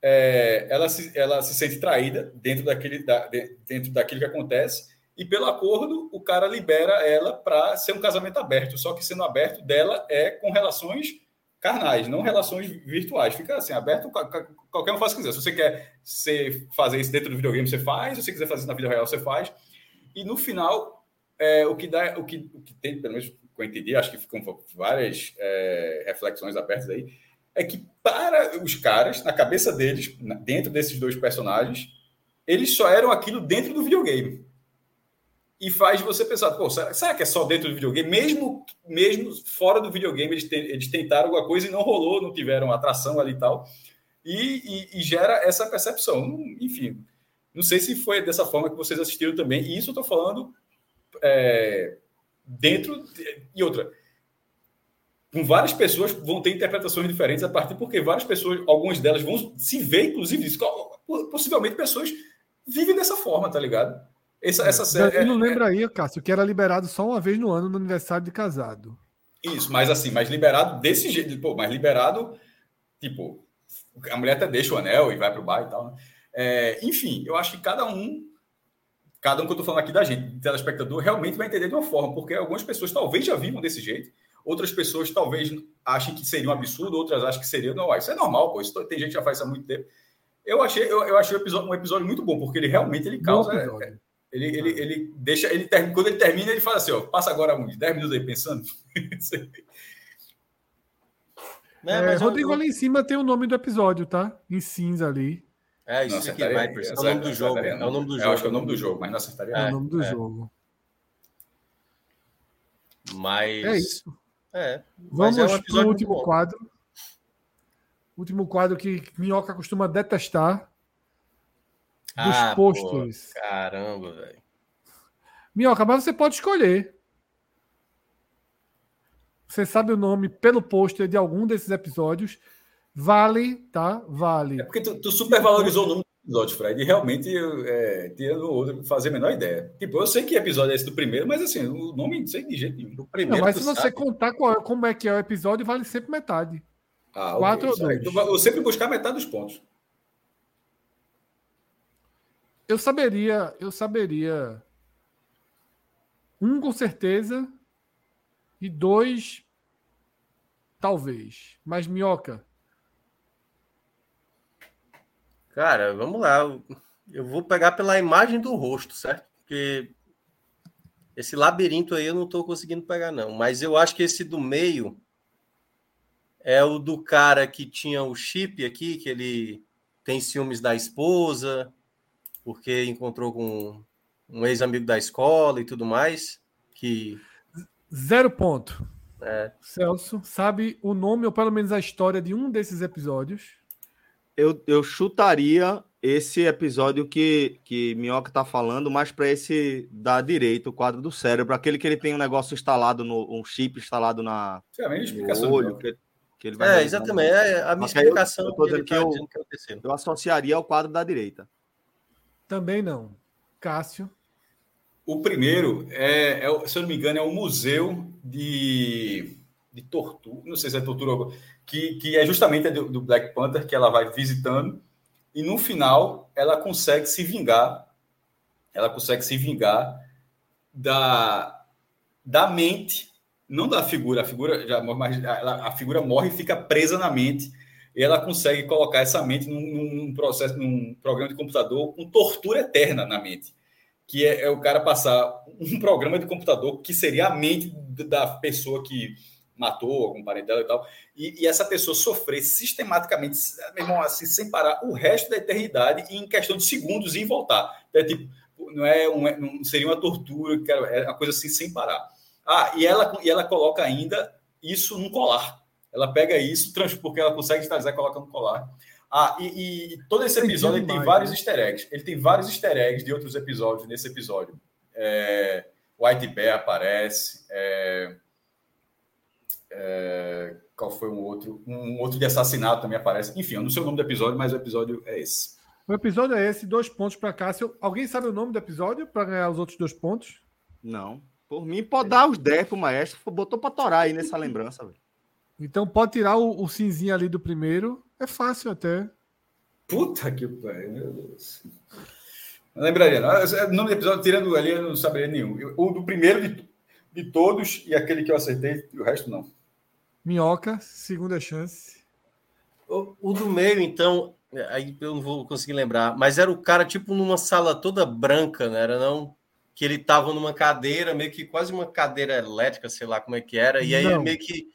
é, ela, se, ela se sente traída dentro daquele, da, dentro daquilo que acontece, e pelo acordo, o cara libera ela para ser um casamento aberto, só que sendo aberto dela é com relações carnais, não relações virtuais. Fica assim, aberto, qualquer um faz o que quiser. Se você quer ser, fazer isso dentro do videogame, você faz, se você quiser fazer isso na vida real, você faz. E no final, é, o que dá, o que, o que tem, pelo menos que eu entendi, acho que ficam várias é, reflexões abertas aí, é que para os caras, na cabeça deles, dentro desses dois personagens, eles só eram aquilo dentro do videogame. E faz você pensar, pô, será, será que é só dentro do videogame? Mesmo, mesmo fora do videogame, eles, te, eles tentaram alguma coisa e não rolou, não tiveram atração ali e tal. e, e, e gera essa percepção. Enfim, não sei se foi dessa forma que vocês assistiram também, e isso eu estou falando é, dentro de, e outra. Com várias pessoas vão ter interpretações diferentes a partir porque várias pessoas, algumas delas vão se ver, inclusive, isso. Possivelmente pessoas vivem dessa forma, tá ligado? Essa, essa série. É, não lembra aí, Cássio, que era liberado só uma vez no ano no aniversário de casado. Isso, mas assim, mas liberado desse jeito, pô, mas liberado, tipo, a mulher até deixa o anel e vai pro bar e tal, né? É, enfim, eu acho que cada um, cada um que eu tô falando aqui da gente, telespectador, realmente vai entender de uma forma, porque algumas pessoas talvez já vivam desse jeito, outras pessoas talvez achem que seria um absurdo, outras acham que seria, não, isso é normal, pô, isso, tem gente que já faz isso há muito tempo. Eu achei, eu, eu achei um episódio, um episódio muito bom, porque ele realmente ele causa. É, ele, ele, ele deixa. Ele termina, quando ele termina, ele fala assim: ó, passa agora uns 10 minutos aí pensando. (laughs) É, é, Rodrigo, eu... ali em cima tem o nome do episódio, tá? Em cinza ali. É, isso aqui vai, é o nome do jogo. É o nome do jogo. Eu acho que é o nome do jogo, mas não acertaria. É, o nome do é. jogo. Mas. É isso. É. Vamos é um para o último bom. quadro. Último quadro que Minhoca costuma detestar. Dos ah, posters. caramba, velho. Minhoca, mas você pode escolher. Você sabe o nome pelo pôster de algum desses episódios. Vale, tá? Vale. É porque tu, tu supervalorizou o nome episódio, Fred. Realmente, é, tirando o outro, fazer a menor ideia. Tipo, eu sei que episódio é esse do primeiro, mas assim, o nome não sei de jeito nenhum. Do primeiro, não, mas se você sabe. contar qual, como é que é o episódio, vale sempre metade. Ah, Quatro okay, ou dois. Então, eu sempre buscar metade dos pontos. Eu saberia, eu saberia. Um com certeza e dois, talvez. Mas minhoca. Cara, vamos lá. Eu vou pegar pela imagem do rosto, certo? Porque esse labirinto aí eu não estou conseguindo pegar, não. Mas eu acho que esse do meio é o do cara que tinha o chip aqui, que ele tem ciúmes da esposa, porque encontrou com um ex-amigo da escola e tudo mais. Que Zero ponto. É. Celso, sabe o nome ou pelo menos a história de um desses episódios? Eu, eu chutaria esse episódio que, que Minhoca tá falando, mais para esse da direita, o quadro do cérebro, aquele que ele tem um negócio instalado, no, um chip instalado na, no olho. Que, que ele vai é, exatamente. É, a minha explicação eu, eu, que, eu, que é eu associaria ao quadro da direita. Também não. Cássio. O primeiro, é, é, se eu não me engano, é um museu de, de tortura, não sei se é tortura, que, que é justamente do, do Black Panther, que ela vai visitando, e no final ela consegue se vingar, ela consegue se vingar da, da mente, não da figura, a figura já mas ela, a figura morre e fica presa na mente, e ela consegue colocar essa mente num, num processo, num programa de computador com tortura eterna na mente que é, é, o cara passar um programa de computador que seria a mente da pessoa que matou algum parente dela e tal, e, e essa pessoa sofrer sistematicamente, mesmo assim, sem parar, o resto da eternidade e em questão de segundos e voltar. É tipo, não é, um, não seria uma tortura, é uma coisa assim sem parar. Ah, e ela, e ela coloca ainda isso num colar. Ela pega isso, porque ela consegue digitalizar e coloca no colar. Ah, e, e todo esse episódio ele tem vários né? easter eggs. Ele tem vários easter eggs de outros episódios nesse episódio. É, White Bear aparece. É, é, qual foi um outro? Um outro de assassinato também aparece. Enfim, eu não sei o nome do episódio, mas o episódio é esse. O episódio é esse, dois pontos para Cássio. Alguém sabe o nome do episódio para ganhar os outros dois pontos? Não. Por mim, pode dar os 10 pro maestro. Botou para torar aí nessa lembrança. Véio. Então pode tirar o, o cinzinho ali do primeiro é fácil até. Puta que pariu, meu Deus. Não lembraria. Não. O nome do episódio, tirando ali, eu não saberia nenhum. O do primeiro de, de todos e aquele que eu acertei, o resto não. Minhoca, segunda chance. O, o, do meio, então, aí eu não vou conseguir lembrar, mas era o cara tipo numa sala toda branca, não era não? Que ele tava numa cadeira, meio que quase uma cadeira elétrica, sei lá como é que era, e aí não. meio que.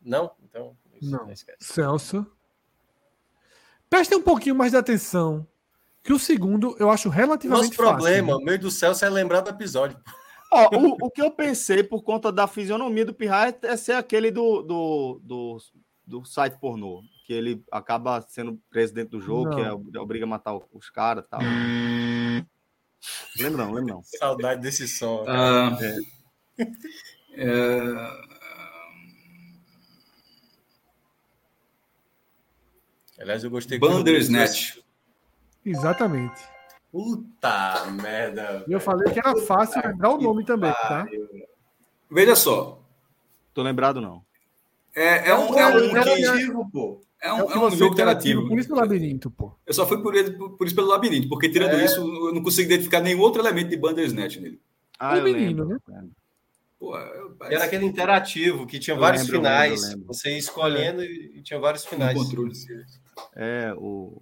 Não? Então. Não. não Celso. Prestem um pouquinho mais de atenção. Que o segundo eu acho relativamente Nosso problema, fácil. Né? meio do você é lembrar do episódio. Ó, o, o, que eu pensei por conta da fisionomia do Pirra é ser aquele do, do, do do site pornô, que ele acaba sendo presidente do jogo, não. que é, obriga a matar os caras e tal. Lembra não, lembra não. Saudade desse som. Ah, é. é... Aliás, eu gostei. Bandersnatch. Exatamente. Puta merda. E eu falei que era fácil lembrar o nome também, tá? Veja só. Tô lembrado, não. É, é um, é um interativo, pô. É um, é, é um jogo interativo. Por isso o labirinto, pô. Eu só fui por, ele, por isso pelo labirinto, porque tirando é... isso, eu não consigo identificar nenhum outro elemento de Bandersnatch nele. Ah, o menino, lembro. né? Pô, eu... Era aquele interativo que tinha eu vários lembro, finais. Lembro, você ia escolhendo e tinha vários finais. Um controle. É, o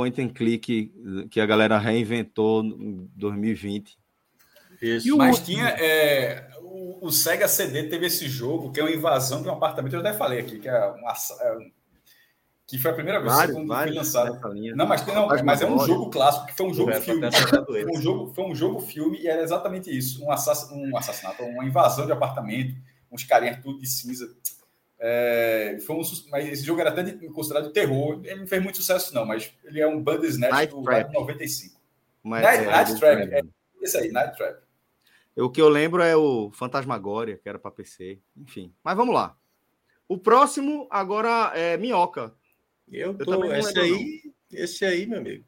point and click que a galera reinventou em 2020. Isso. Mas tinha. É, o, o, Sega CD teve esse jogo, que é uma invasão de um apartamento. Eu até falei aqui, que é uma. É, que foi a primeira vez vários, que foi lançado. Não, mas, não, mas é um jogo clássico, que foi um jogo filme. Foi um jogo, foi um jogo filme e era exatamente isso: um, assass, um assassinato, uma invasão de apartamento, uns carinhas tudo de cinza. É, foi um, mas esse jogo era até considerado terror. Ele não fez muito sucesso, não, mas ele é um Bandersnatch Night do Trap. 95. Mas, Night, é, Night Trap, é, esse aí, Night Trap. O que eu lembro é o Fantasmagória, que era para PC. Enfim, mas vamos lá. O próximo agora é Minhoca. Eu, tô, eu esse aí, não. esse aí, meu amigo.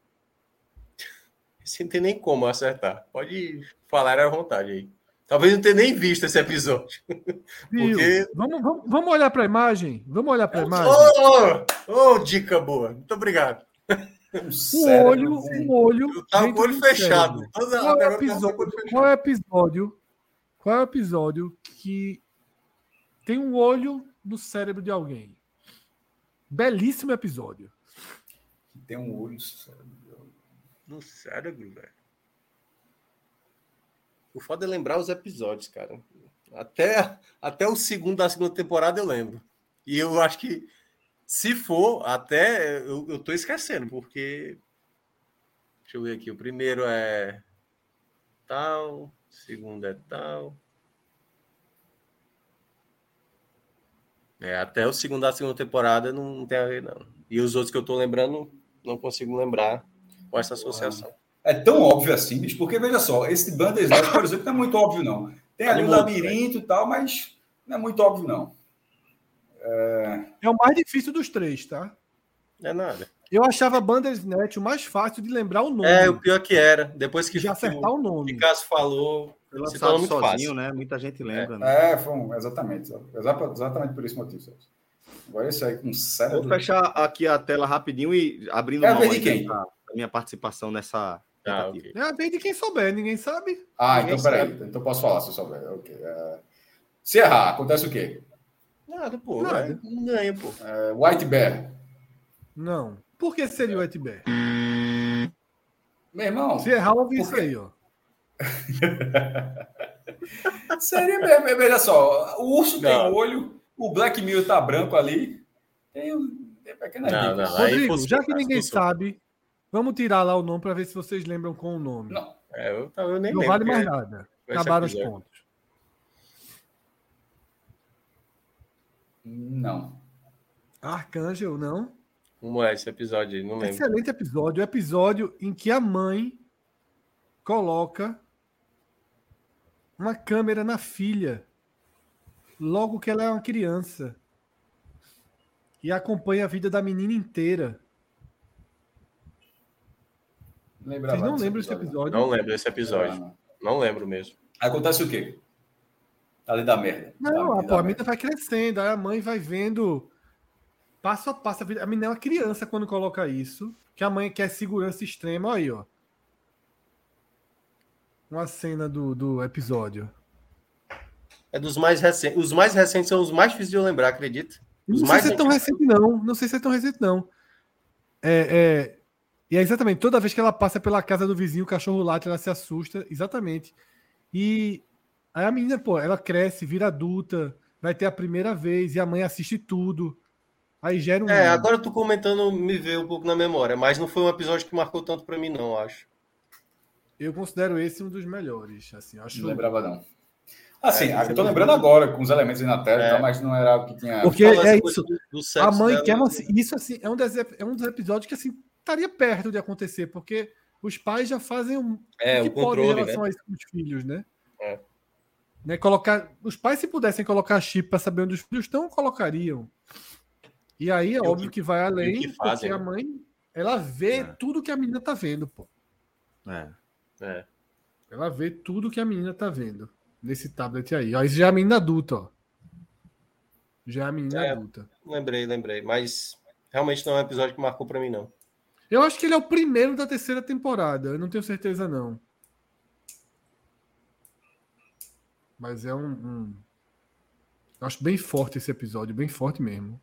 Esse não tem nem como acertar. Pode falar à vontade aí. Talvez não tenha nem visto esse episódio. Porque... Vamos, vamos, vamos olhar para a imagem? Vamos olhar para a imagem? Ô, oh, oh, dica boa. Muito obrigado. O olho, o olho. Eu tava com o olho fechado. Qual é, episódio, qual é o episódio? Qual é o episódio que tem um olho no cérebro de alguém? Belíssimo episódio. Tem um olho no cérebro. No cérebro, velho. O foda é lembrar os episódios, cara. Até, até o segundo da segunda temporada eu lembro. E eu acho que, se for, até eu, eu tô esquecendo, porque. Deixa eu ver aqui. O primeiro é tal, o segundo é tal. É, até o segundo da segunda temporada não, não tem a ver, não. E os outros que eu tô lembrando, não consigo lembrar com essa associação é tão óbvio assim, bicho, porque veja só, esse Bandersnatch, por (coughs) exemplo, não é muito óbvio, não. Tem ali o um labirinto e tal, mas não é muito óbvio, não. É... é... o mais difícil dos três, tá? Não é nada. Eu achava Bandersnatch o mais fácil de lembrar o nome. É, o pior que era. Depois que já acertar o, o nome. Cássio falou, se tornou muito sozinho, fácil. né? Muita gente lembra. É, né? é foi um, exatamente. Exatamente por esse motivo. Agora isso aí com cérebro. Vou fechar aqui a tela rapidinho e abrindo é a vez de quem? A minha participação nessa, ah, okay. É a vez de quem souber, ninguém sabe. Ah, ninguém então peraí. Sabe. Então posso falar se eu souber. Okay. Uh, se errar, acontece o quê? Nada, pô. Nada. Não ganha, pô. Uh, White Bear. Não. Por que seria White Bear? Meu irmão. Se errar, eu vi isso aí, ó. (laughs) seria mesmo. Veja só. O urso não. tem olho, o Black Mirror tá branco ali. Tem, tem pequena não, não, Rodrigo, já que ninguém sabe, Vamos tirar lá o nome para ver se vocês lembram com o nome. Não, é, eu, eu nem Não lembro, vale mais nada. Acabaram os pontos. Não. Arcângel, não? Como é esse episódio aí? Não lembro. Excelente episódio. O episódio em que a mãe coloca uma câmera na filha logo que ela é uma criança e acompanha a vida da menina inteira. Lembrava Vocês não lembram desse episódio? Não lembro desse episódio. Ah, não lembro mesmo. Acontece o quê? Ali da merda. Não, a, pô, a menina vai crescendo, aí a mãe vai vendo passo a passo. A menina é uma criança quando coloca isso, que a mãe quer segurança extrema. Olha aí, ó. Uma cena do, do episódio. É dos mais recentes. Os mais recentes são os mais difíceis de eu lembrar, acredita? Os não sei se é tão recente, não. Não sei se é tão recente, não. É, é, e é exatamente, toda vez que ela passa pela casa do vizinho, o cachorro late, ela se assusta, exatamente. E aí a menina, pô, ela cresce, vira adulta, vai ter a primeira vez, e a mãe assiste tudo. Aí gera um. É, agora tu comentando me veio um pouco na memória, mas não foi um episódio que marcou tanto para mim, não, acho. Eu considero esse um dos melhores, assim, acho. Não lembrava, não. Assim, é, eu tô lembrando agora com os elementos aí na tela, é. mas não era o que tinha. Porque é isso. Do, do a mãe quer. Assim, isso assim, é um, dos, é um dos episódios que assim estaria perto de acontecer, porque os pais já fazem um, é, o que pode em relação né? a isso com os filhos, né? É. Né, colocar, os pais, se pudessem colocar chip para saber onde os filhos estão, colocariam. E aí é e óbvio que, que, vai além, que fazem, porque a né? mãe ela vê é. tudo que a menina tá vendo, pô. É. é. Ela vê tudo que a menina tá vendo nesse tablet aí. Isso já é a menina adulta, ó. Já é a menina é, adulta. Lembrei, lembrei. Mas realmente não é um episódio que marcou para mim, não. Eu acho que ele é o primeiro da terceira temporada. Eu não tenho certeza, não. Mas é um, um... Acho bem forte esse episódio, bem forte mesmo.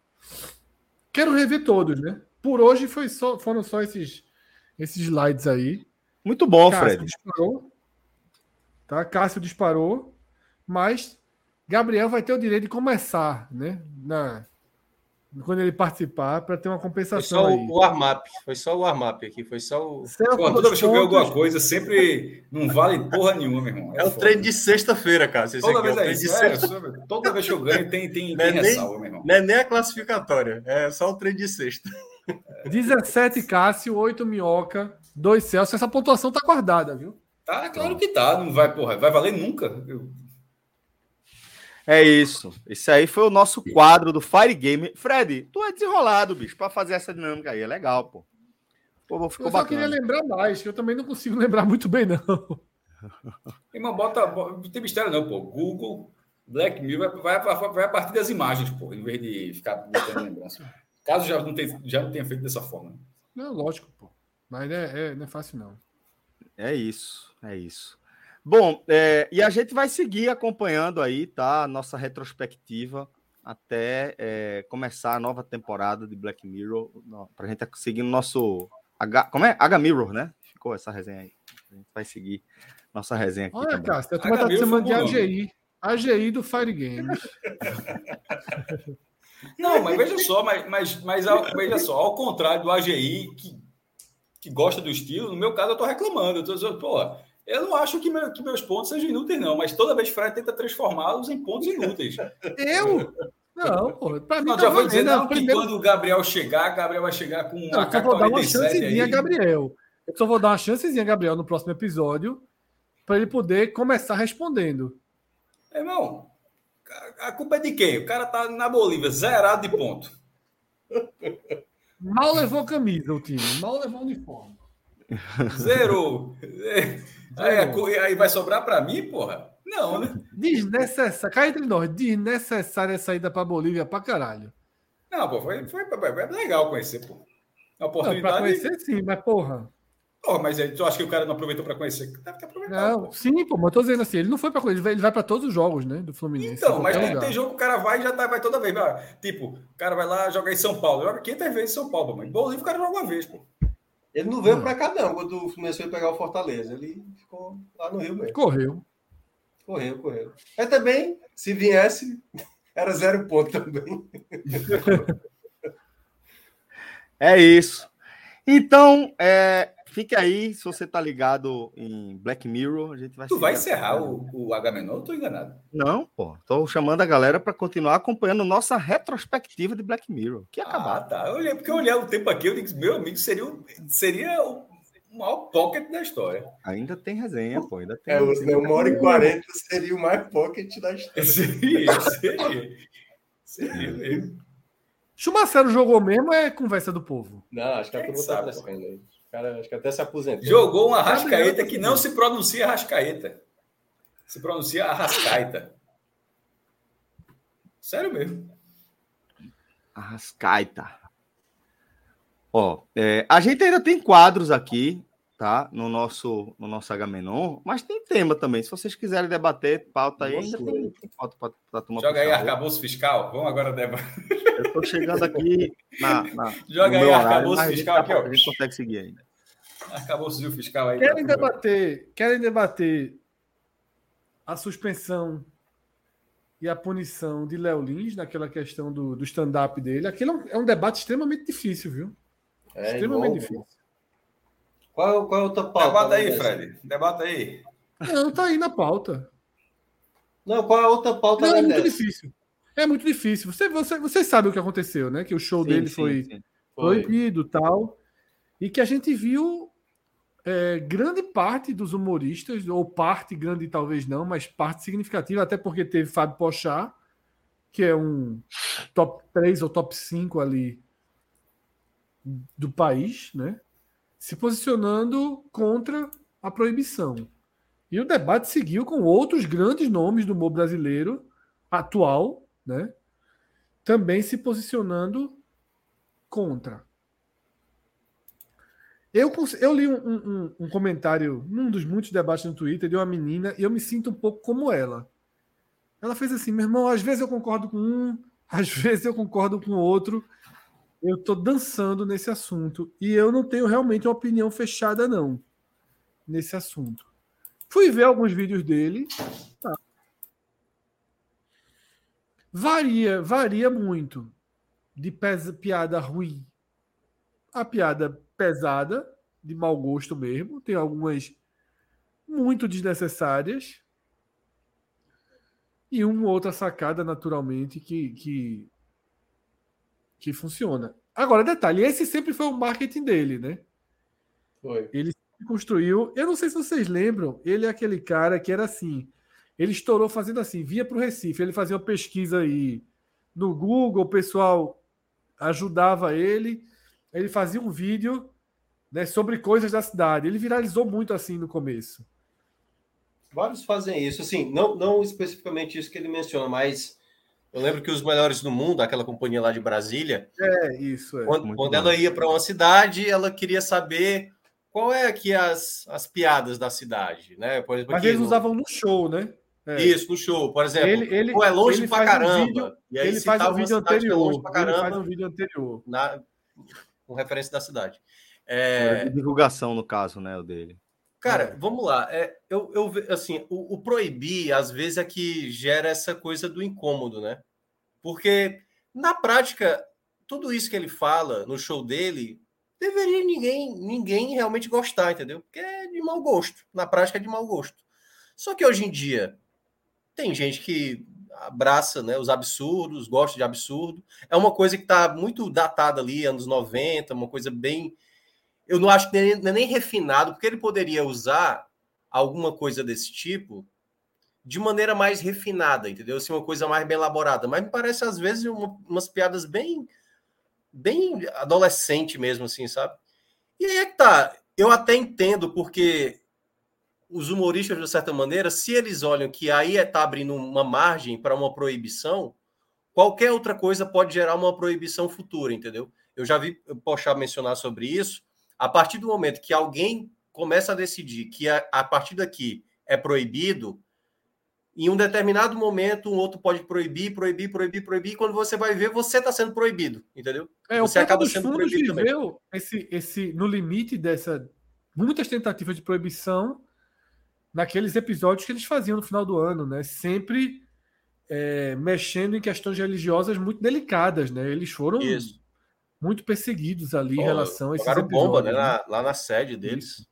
Quero rever todos, né? Por hoje foi só, foram só esses, esses slides aí. Muito bom, Cássio Fred. Disparou, tá? Cássio disparou, mas Gabriel vai ter o direito de começar, né? Na, quando ele participar, para ter uma compensação. Foi só aí. o warm-up, foi só o warm-up aqui, foi só o. Pô, toda vez que eu ganho alguma coisa, sempre não vale porra nenhuma, meu irmão. É, é o treino de sexta-feira, cara. Toda vez é, é isso, é, sexta... toda vez que eu ganho tem, tem, não é tem é ressalva, meu irmão. Não é nem a classificatória, é só o treino de sexta. 17 Cássio, 8 Minhoca, 2 Celso. Essa pontuação tá guardada, viu? Tá, claro que tá. Não vai, porra, vai valer nunca. Eu... É isso. Esse aí foi o nosso quadro do Fire Game. Fred, tu é desenrolado, bicho, para fazer essa dinâmica aí. É legal, pô. Pô, ficou eu só bacana. queria lembrar mais, que eu também não consigo (laughs) lembrar muito bem, não. (laughs) Irmão, bota, Não tem mistério, não, pô. Google, Black Mirror, vai, vai, vai a partir das imagens, pô, em vez de ficar botando lembrança. Caso já não, tenha, já não tenha feito dessa forma. Não, lógico, pô. Mas é, é, não é fácil, não. É isso, é isso. Bom, é, e a gente vai seguir acompanhando aí, tá? A nossa retrospectiva até é, começar a nova temporada de Black Mirror, para a gente seguir no nosso. H, como é? H Mirror, né? Ficou essa resenha aí. A gente vai seguir nossa resenha aqui. Olha, Cássio, a turma tá chamando de AGI. AGI do Fire Games. (laughs) Não, mas veja só, mas, mas, mas veja só, ao contrário do AGI, que, que gosta do estilo, no meu caso eu tô reclamando. Eu tô dizendo, pô, eu não acho que, meu, que, meus pontos sejam inúteis, não, mas toda vez Fred tenta transformá-los em pontos inúteis. Eu? Não, pô. Pra mim, não, tá já vou dizer não, que primeiro... quando o Gabriel chegar, Gabriel vai chegar com uma Eu só vou dar uma chancezinha a Gabriel. Eu só vou dar uma chancezinha a Gabriel no próximo episódio para ele poder começar respondendo. Irmão, a culpa é de quem? O cara tá na Bolívia, zerado de ponto. Mal levou camisa o time, mal levou uniforme. Zerou. Aí, aí vai sobrar para mim, porra? Não, né? Desnecessário. Cai entre nós. Desnecessária a saída para Bolívia para caralho. Não, pô, foi, foi, foi legal conhecer, pô. A oportunidade. Não, pra conhecer, sim, mas porra. Porra, mas tu acha que o cara não aproveitou para conhecer? Deve ter aproveitado. Não, pô. sim, pô, mas eu tô dizendo assim, ele não foi para conhecer, ele vai para todos os jogos, né, do Fluminense. Então, mas tem, tem, jogo que o cara vai e já tá, vai toda vez. Tipo, o cara vai lá, joga em São Paulo, joga 500 vezes em São Paulo, mas Bolívia o cara joga uma vez, pô. Ele não veio para cá, não, quando o Fluminense foi pegar o Fortaleza. Ele ficou lá no Rio mesmo. Correu. Correu, correu. Mas também, se viesse, (laughs) era zero ponto também. (laughs) é isso. Então, é, Fique aí, se você tá ligado em Black Mirror, a gente vai. Tu vai encerrar o, o Agamenon ou tô enganado? Não, pô. Tô chamando a galera para continuar acompanhando nossa retrospectiva de Black Mirror. Que acabar. Ah, tá. Eu olhei, porque eu olhei o tempo aqui, eu disse, meu amigo, seria, seria o maior pocket da história. Ainda tem resenha, pô. Ainda tem. É, resenha. uma hora e quarenta seria o mais pocket da história. (laughs) Seria, seria. Seria mesmo. Chumacero jogou mesmo é conversa do povo? Não, acho que é a turma tá aí cara acho que até se aposentou. Jogou uma Arrascaeta que não se pronuncia Arrascaeta. Se pronuncia Arrascaeta. Sério mesmo. Arrascaeta. Ó, é, a gente ainda tem quadros aqui, tá? No nosso, no nosso H-Menon, mas tem tema também. Se vocês quiserem debater, pauta aí, ainda tem, tem pauta para tomar Joga aí arcabouço fiscal. Vamos agora debater. Eu estou chegando aqui na. na (laughs) Joga aí arcabouço fiscal aqui, ó. A gente consegue seguir ainda. Arcabouço fiscal aí. Querem debater, querem debater a suspensão e a punição de Léo Lins naquela questão do, do stand-up dele. Aquilo é um debate extremamente difícil, viu? É, extremamente igual... difícil. Qual, qual é outra pauta? Debata aí, Fred. Debata aí. Não, tá aí na pauta. Não, qual é a outra pauta? Não, é muito dessa? difícil. É muito difícil. Você, você, vocês sabem o que aconteceu, né? Que o show sim, dele sim, foi sim. proibido tal. E que a gente viu é, grande parte dos humoristas, ou parte grande talvez não, mas parte significativa, até porque teve Fábio Pochá, que é um top 3 ou top 5 ali do país, né? Se posicionando contra a proibição. E o debate seguiu com outros grandes nomes do humor brasileiro atual, né? Também se posicionando contra. Eu, eu li um, um, um, comentário num dos muitos debates no Twitter de uma menina e eu me sinto um pouco como ela. Ela fez assim, meu irmão, às vezes eu concordo com um, (laughs) às vezes eu concordo com outro. Eu estou dançando nesse assunto e eu não tenho realmente uma opinião fechada não nesse assunto. Fui ver alguns vídeos dele. Tá. Varia, varia muito de piada ruim a piada pesada, de mau gosto mesmo. Tem algumas muito desnecessárias. E uma outra sacada, naturalmente, que, que, que funciona. Agora, detalhe, esse sempre foi o marketing dele, né? Foi. Ele construiu. Eu não sei se vocês lembram, ele é aquele cara que era assim. Ele estourou fazendo assim, via para o Recife. Ele fazia uma pesquisa aí no Google, o pessoal ajudava ele. Ele fazia um vídeo né, sobre coisas da cidade. Ele viralizou muito assim no começo. Vários fazem isso, assim, não, não especificamente isso que ele menciona, mas eu lembro que os melhores do mundo, aquela companhia lá de Brasília, é isso, é. quando, quando ela ia para uma cidade, ela queria saber qual é aqui as, as piadas da cidade, né? Por exemplo, Mas eles no... usavam no show, né? É. Isso, no show, por exemplo. Ele, ele, é longe pra caramba. Um vídeo, e aí ele faz um vídeo anterior. Ele faz um vídeo anterior. Na, com referência da cidade. É... De divulgação, no caso, né, o dele. Cara, é. vamos lá. É, eu, eu, assim, o, o, proibir, às vezes, é que gera essa coisa do incômodo, né? Porque, na prática, tudo isso que ele fala no show dele, deveria ninguém, ninguém realmente gostar, entendeu? Porque é de mau gosto. Na prática, é de mau gosto. Só que hoje em dia, tem gente que abraça né, os absurdos, gosta de absurdo. É uma coisa que está muito datada ali, anos 90, uma coisa bem. Eu não acho que nem, nem refinado, porque ele poderia usar alguma coisa desse tipo de maneira mais refinada, entendeu? Assim, uma coisa mais bem elaborada. Mas me parece, às vezes, uma, umas piadas bem. bem adolescente mesmo, assim, sabe? E aí é que tá. Eu até entendo, porque os humoristas, de certa maneira, se eles olham que aí está abrindo uma margem para uma proibição, qualquer outra coisa pode gerar uma proibição futura, entendeu? Eu já vi Pochá mencionar sobre isso. A partir do momento que alguém começa a decidir que a, a partir daqui é proibido, em um determinado momento, um outro pode proibir, proibir, proibir, proibir, e quando você vai ver, você está sendo proibido, entendeu? É, você acaba sendo proibido também. Esse, esse, no limite dessa muitas tentativas de proibição naqueles episódios que eles faziam no final do ano, né? Sempre é, mexendo em questões religiosas muito delicadas, né? Eles foram Isso. Muito perseguidos ali Pô, em relação a esses episódios. bomba, né? né? lá na sede deles. Isso.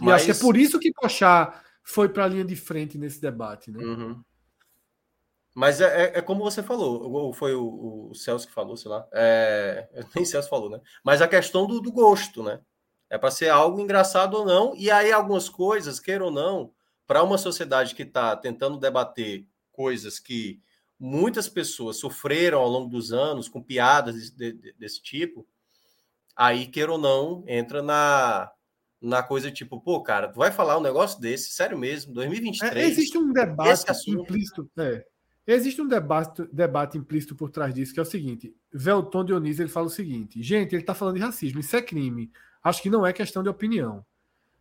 E Mas... acho que é por isso que Pochá foi para a linha de frente nesse debate, né? Uhum. Mas é, é, é, como você falou, ou foi o, o, Celso que falou, sei lá. É, (laughs) nem Celso falou, né? Mas a questão do, do gosto, né? É para ser algo engraçado ou não. E aí, algumas coisas, queira ou não, para uma sociedade que está tentando debater coisas que muitas pessoas sofreram ao longo dos anos com piadas de, de, desse tipo, aí, queira ou não, entra na, na coisa tipo, pô, cara, tu vai falar um negócio desse, sério mesmo, 2023. É, existe um debate implícito. É, existe um debate, debate implícito por trás disso, que é o seguinte: Velton Dionísio ele fala o seguinte: gente, ele está falando de racismo, isso é crime. Acho que não é questão de opinião.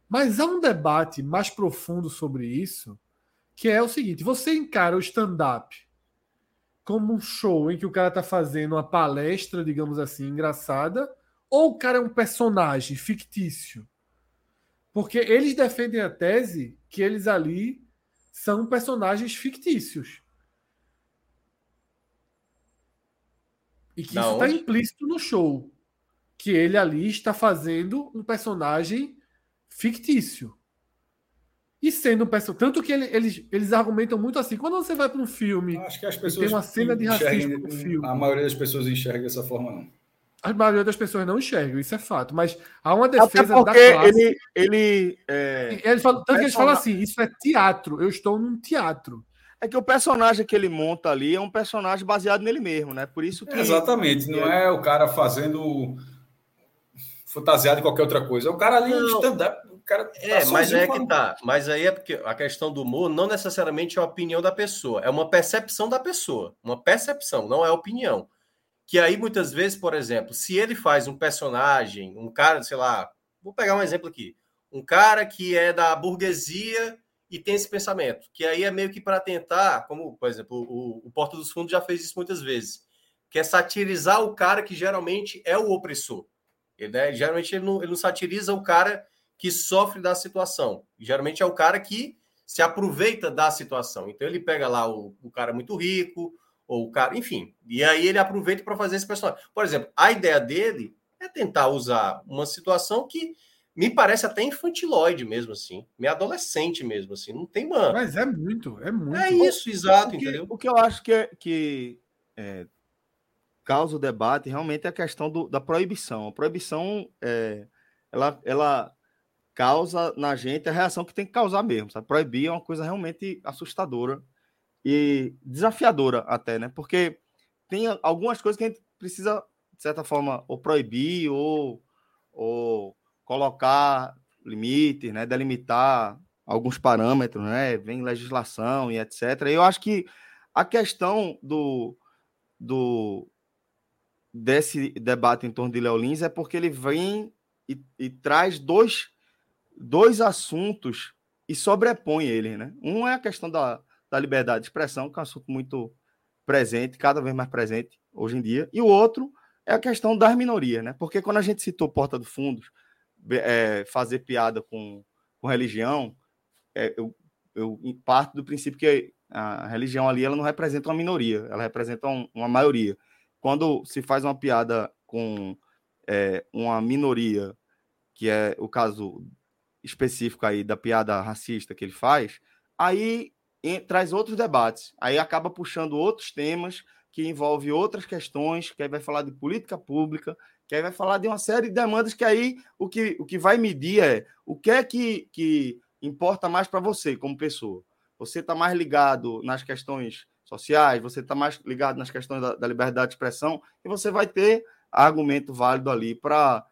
Mas há um debate mais profundo sobre isso, que é o seguinte: você encara o stand-up como um show em que o cara está fazendo uma palestra, digamos assim, engraçada, ou o cara é um personagem fictício? Porque eles defendem a tese que eles ali são personagens fictícios. E que isso está implícito no show que ele ali está fazendo um personagem fictício. E sendo um personagem. Tanto que ele, eles, eles argumentam muito assim. Quando você vai para um filme. Acho que as pessoas. Tem uma cena de racismo no filme. A maioria das pessoas enxerga dessa forma, não. A maioria das pessoas não enxergam, isso é fato. Mas há uma defesa da classe. Ele, ele, é... ele fala, tanto que eles falam assim: isso é teatro, eu estou num teatro. É que o personagem que ele monta ali é um personagem baseado nele mesmo, né? Por isso que. Exatamente, não é o cara fazendo fantasiado de qualquer outra coisa. É o cara ali stand-up. Cara tá é, mas é que tá. Mas aí é porque a questão do humor não necessariamente é a opinião da pessoa, é uma percepção da pessoa. Uma percepção, não é opinião. Que aí, muitas vezes, por exemplo, se ele faz um personagem, um cara, sei lá, vou pegar um exemplo aqui, um cara que é da burguesia e tem esse pensamento, que aí é meio que para tentar, como, por exemplo, o, o Porta dos Fundos já fez isso muitas vezes, que é satirizar o cara que geralmente é o opressor. Ele, né, geralmente ele não, ele não satiriza o cara que sofre da situação. Geralmente é o cara que se aproveita da situação. Então ele pega lá o, o cara muito rico, ou o cara, enfim. E aí ele aproveita para fazer esse personagem. Por exemplo, a ideia dele é tentar usar uma situação que me parece até infantiloide mesmo, assim. Meio adolescente mesmo, assim. Não tem uma. Mas é muito, é muito. É isso, exato, o que, entendeu? O que eu acho que, é, que é, causa o debate realmente é a questão do, da proibição. A proibição, é, ela, ela causa na gente a reação que tem que causar mesmo. Sabe? Proibir é uma coisa realmente assustadora e desafiadora até, né? Porque tem algumas coisas que a gente precisa, de certa forma, ou proibir ou, ou colocar limites, né? Delimitar alguns parâmetros, né? Vem legislação e etc. E eu acho que a questão do, do desse debate em torno de Léo Lins é porque ele vem e, e traz dois, dois assuntos e sobrepõe ele, né? Um é a questão da, da liberdade de expressão, que é um assunto muito presente, cada vez mais presente hoje em dia. E o outro é a questão das minorias, né? Porque quando a gente citou Porta do Fundos, é, fazer piada com, com religião, é, eu, eu parto do princípio que a religião ali ela não representa uma minoria, ela representa um, uma maioria. Quando se faz uma piada com é, uma minoria, que é o caso específico aí da piada racista que ele faz, aí traz outros debates. Aí acaba puxando outros temas que envolve outras questões, que aí vai falar de política pública, que aí vai falar de uma série de demandas que aí o que, o que vai medir é o que é que, que importa mais para você como pessoa. Você está mais ligado nas questões sociais, você está mais ligado nas questões da, da, liberdade de expressão, e você vai ter argumento válido ali para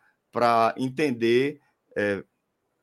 entender é,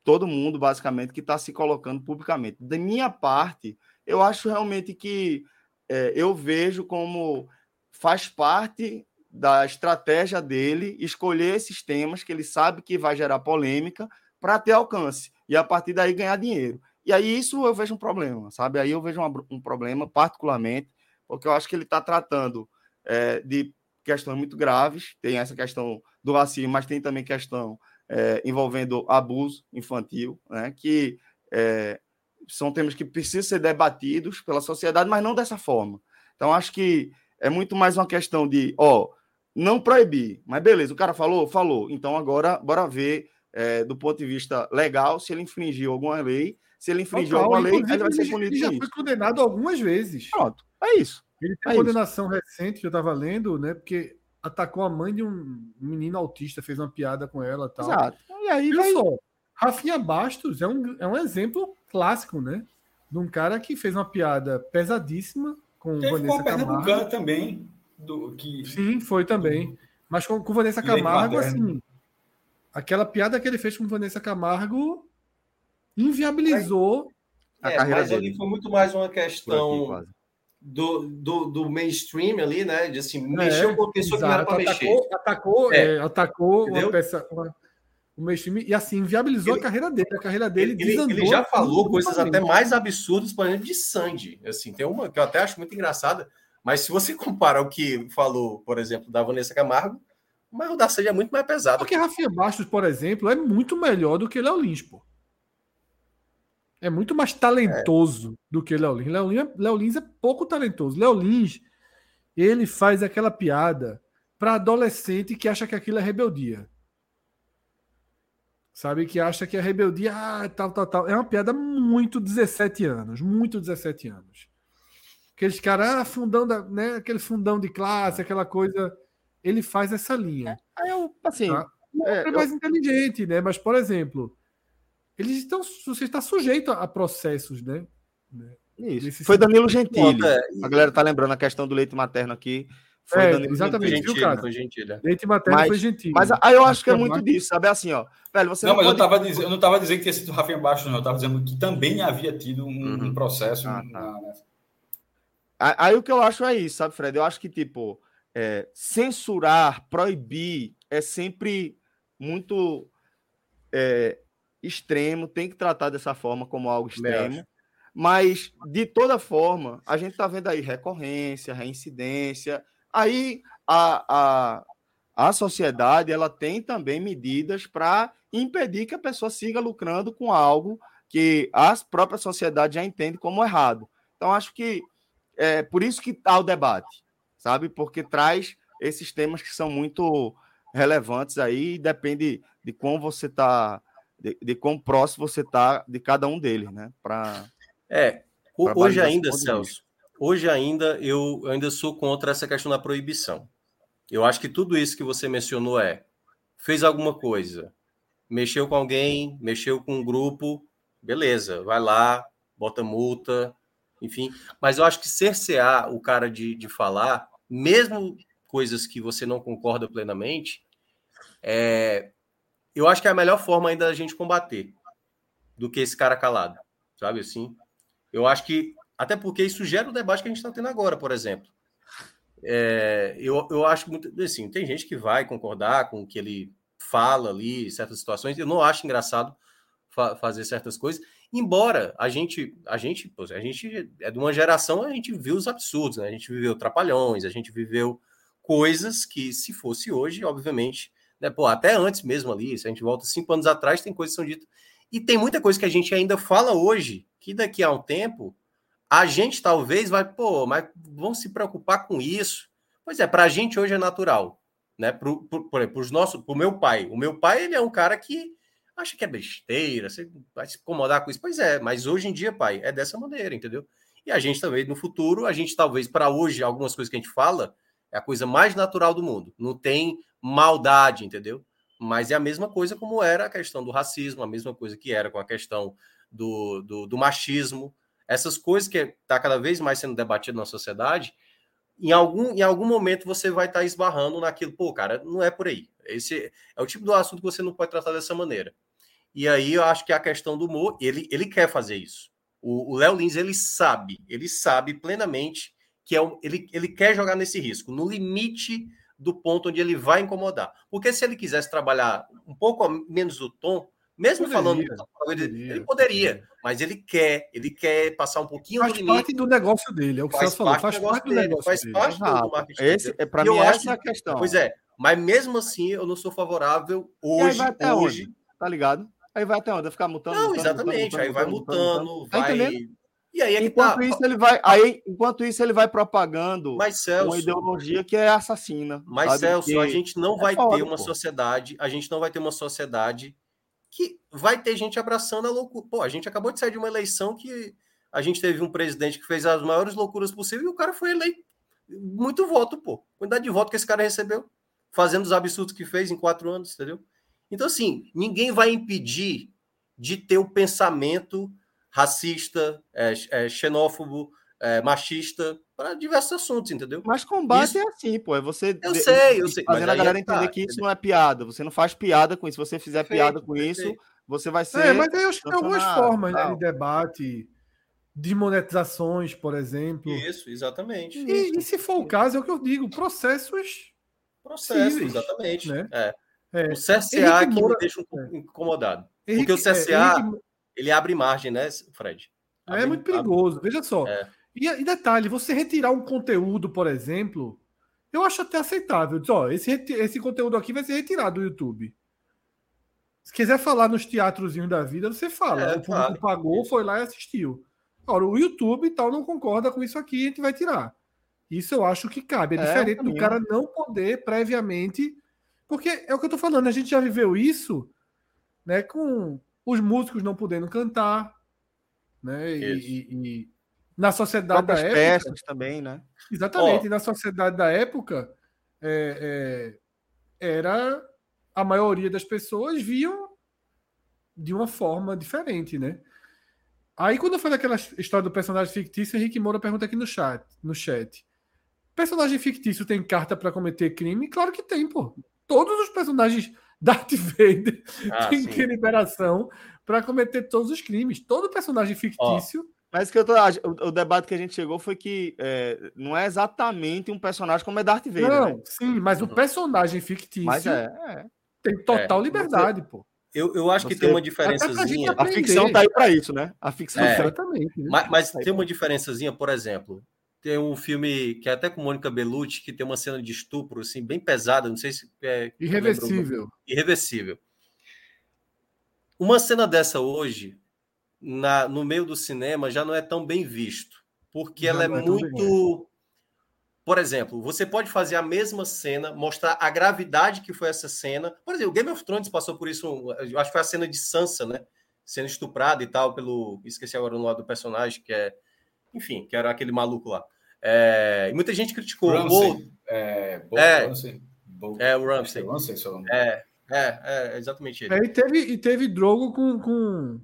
todo mundo, basicamente, que está se colocando publicamente. Da minha parte, eu acho realmente que é, eu vejo como faz parte da estratégia dele escolher esses temas que ele sabe que vai gerar polêmica para ter alcance e a partir daí ganhar dinheiro. E aí isso eu vejo um problema, sabe? Aí eu vejo uma, um problema, particularmente, porque eu acho que ele está tratando é, de questões muito graves. Tem essa questão do racismo, mas tem também questão é, envolvendo abuso infantil, né? Que é, são temas que precisam ser debatidos pela sociedade, mas não dessa forma. Então, acho que é muito mais uma questão de, ó, não proibir, mas beleza, o cara falou, falou. Então, agora, bora ver é, do ponto de vista legal se ele infringiu alguma lei. Se ele infringiu alguma lei, ele vai ser punido. Ele já foi condenado algumas vezes. Pronto, é isso. Ele tem é condenação isso. recente que eu estava lendo, né? Porque atacou a mãe de um menino autista, fez uma piada com ela tal. Exato. E aí, vai... só, Rafinha Bastos é um, é um exemplo clássico, né? De um cara que fez uma piada pesadíssima com Teve Vanessa Camargo. também. Do, que... Sim, foi também. Mas com, com Vanessa Camargo, assim, aquela piada que ele fez com Vanessa Camargo inviabilizou é, a carreira mas dele. ali foi muito mais uma questão aqui, do, do, do, mainstream ali, né? De assim, é, mexeu com a pessoa exato. que não era para mexer. Atacou, é. É, atacou uma peça, uma, o mainstream e assim viabilizou ele, a carreira dele. A carreira dele ele, ele já falou coisas até mais absurdas, por exemplo, de Sandy. Assim, tem uma que eu até acho muito engraçada, mas se você (laughs) compara o que falou, por exemplo, da Vanessa Camargo, o da Sandy é muito mais pesado. Porque Rafinha Bastos, por exemplo, é muito melhor do que Léo Lins, pô. É muito mais talentoso é. do que Léo Lins. Léo Lins, é, Léo Lins é pouco talentoso. Léo Lins, ele faz aquela piada para adolescente que acha que aquilo é rebeldia. sabe? Que acha que a rebeldia, ah, tal, tal, tal. É uma piada muito 17 anos, muito 17 anos. Aqueles caras, ah, fundão da, né? Aquele fundão de classe, aquela coisa. Ele faz essa linha. É, eu, assim. Tá? É, é mais eu... inteligente, né? Mas, por exemplo, eles estão. Você está sujeito a processos, né? Isso. Foi Danilo Gentili. A galera tá lembrando a questão do leite materno aqui. Foi é, Danilo exatamente, Gentili, viu, cara? Foi Gentili. É. Leite materno mas, foi Gentili. Mas aí eu acho que é muito disso, sabe? Assim, ó. Velho, você não, não mas pode... eu, tava dizendo, eu não tava dizendo que tinha sido Rafinha Baixo, não. Eu tava dizendo que também havia tido um, uhum. um processo. Ah, tá. na... Aí o que eu acho é isso, sabe, Fred? Eu acho que, tipo, é, censurar, proibir é sempre muito é, extremo, tem que tratar dessa forma como algo extremo. Mas, de toda forma, a gente está vendo aí recorrência, reincidência. Aí a, a, a sociedade ela tem também medidas para impedir que a pessoa siga lucrando com algo que a própria sociedade já entende como errado. Então, acho que é por isso que está o debate, sabe? Porque traz esses temas que são muito relevantes aí, depende de como você está, de, de quão próximo você está de cada um deles, né? Pra, é, pra hoje ainda, Celso, hoje ainda eu, eu ainda sou contra essa questão da proibição. Eu acho que tudo isso que você mencionou é fez alguma coisa, mexeu com alguém, mexeu com um grupo, beleza, vai lá, bota multa, enfim. Mas eu acho que cercear o cara de, de falar, mesmo coisas que você não concorda plenamente, é, eu acho que é a melhor forma ainda da gente combater do que esse cara calado, sabe assim? Eu acho que, até porque isso gera o debate que a gente está tendo agora, por exemplo. É, eu, eu acho muito assim, tem gente que vai concordar com o que ele fala ali, certas situações. Eu não acho engraçado fa fazer certas coisas, embora a gente, a gente, a gente é de uma geração, a gente viu os absurdos, né? A gente viveu trapalhões, a gente viveu coisas que, se fosse hoje, obviamente, né, pô, até antes mesmo ali, se a gente volta cinco anos atrás, tem coisas que são ditas. E tem muita coisa que a gente ainda fala hoje, que daqui a um tempo, a gente talvez vai, pô, mas vamos se preocupar com isso. Pois é, para a gente hoje é natural, né? Pro, pro, por exemplo, nosso, pro meu pai. O meu pai, ele é um cara que acha que é besteira, você vai se incomodar com isso. Pois é, mas hoje em dia, pai, é dessa maneira, entendeu? E a gente também, no futuro, a gente talvez, para hoje, algumas coisas que a gente fala, é a coisa mais natural do mundo. Não tem maldade, entendeu? Mas é a mesma coisa como era a questão do racismo, a mesma coisa que era com a questão do, do, do machismo. Essas coisas que está cada vez mais sendo debatido na sociedade, em algum, em algum momento você vai estar tá esbarrando naquilo, pô, cara, não é por aí. Esse é o tipo do assunto que você não pode tratar dessa maneira. E aí eu acho que a questão do humor, ele, ele quer fazer isso. O Léo Lins, ele sabe, ele sabe plenamente que é o, ele, ele quer jogar nesse risco, no limite do ponto onde ele vai incomodar. Porque se ele quisesse trabalhar um pouco menos o tom, mesmo poderia, falando, poderia, ele poderia, mas ele quer, ele quer passar um pouquinho faz do limite. Faz parte do negócio dele, é o que você falou, faz parte do negócio faz dele. parte do, do marketing. Esse, é para mim essa é a questão. Pois é, mas mesmo assim eu não sou favorável hoje, hoje. Onde? Tá ligado? Aí vai até onde? Vai ficar mutando? Não, mutando, exatamente. Mutando, aí vai mutando, mutando tá vai. Tá e aí é enquanto tá... isso ele vai, aí enquanto isso ele vai propagando mas, Celso, uma ideologia que é assassina. Mas sabe? Celso, que... a gente não é vai foda, ter uma pô. sociedade, a gente não vai ter uma sociedade que vai ter gente abraçando a loucura. Pô, a gente acabou de sair de uma eleição que a gente teve um presidente que fez as maiores loucuras possíveis e o cara foi eleito. Muito voto, pô. Quantidade de voto que esse cara recebeu, fazendo os absurdos que fez em quatro anos, entendeu? Então, assim, ninguém vai impedir de ter o pensamento racista, é, é, xenófobo, é, machista, para diversos assuntos, entendeu? Mas combate isso... é assim, pô. É você. Eu sei, eu sei. Fazendo a galera tá, entender que isso não é piada. Você não faz piada com isso. Se você fizer perfeito, piada com perfeito. isso, você vai ser. É, mas eu acho que tem algumas formas né, de debate. De monetizações, por exemplo. Isso, exatamente. E, e se for o caso, é o que eu digo, processos. Processos, cíveis, exatamente. Né? É. É. O CSA que Moura... me deixa um pouco é. incomodado. Henrique, porque o CSA, é, Henrique... ele abre margem, né, Fred? Abre, é muito perigoso. Abre... Veja só. É. E, e, detalhe, você retirar um conteúdo, por exemplo, eu acho até aceitável. Diz, ó, esse, esse conteúdo aqui vai ser retirado do YouTube. Se quiser falar nos teatrozinhos da vida, você fala. É, o público claro. pagou, foi lá e assistiu. Agora, o YouTube e tal não concorda com isso aqui, a gente vai tirar. Isso eu acho que cabe. É, é diferente do cara não poder previamente. Porque é o que eu tô falando, a gente já viveu isso né, com os músicos não podendo cantar, né, e, e, na sociedade da época peças também, né? Exatamente, oh. na sociedade da época é, é, era a maioria das pessoas viam de uma forma diferente, né? Aí quando eu falei aquela história do personagem fictício, Henrique Moura pergunta aqui no chat, no chat. Personagem fictício tem carta para cometer crime? Claro que tem, pô. Todos os personagens Darth Vader ah, têm liberação para cometer todos os crimes. Todo personagem fictício. Oh, mas que eu tô, o, o, debate que a gente chegou foi que é, não é exatamente um personagem como é Darth Vader. Não, né? sim, mas o uhum. personagem fictício mas é, é. tem total é, liberdade, você, pô. Eu, eu acho você, que tem uma diferençazinha. A, ficção tá aí para isso, né? A ficção é, exatamente. Né? Mas, mas tá tem uma diferençazinha, por exemplo, tem um filme que é até com Mônica Bellucci, que tem uma cena de estupro assim, bem pesada, não sei se é. Irreversível. Irreversível. Uma cena dessa hoje, na, no meio do cinema, já não é tão bem visto. Porque já ela é, é muito. Por exemplo, você pode fazer a mesma cena, mostrar a gravidade que foi essa cena. Por exemplo, Game of Thrones passou por isso, eu acho que foi a cena de Sansa, né? Sendo estuprada e tal, pelo. Esqueci agora o nome do personagem, que é. Enfim, que era aquele maluco lá. É, e muita gente criticou. Ramsey. É, Bo, é, Ramsey. é, o Ramsey. É, é, é, exatamente ele. É, e, teve, e teve Drogo com, com,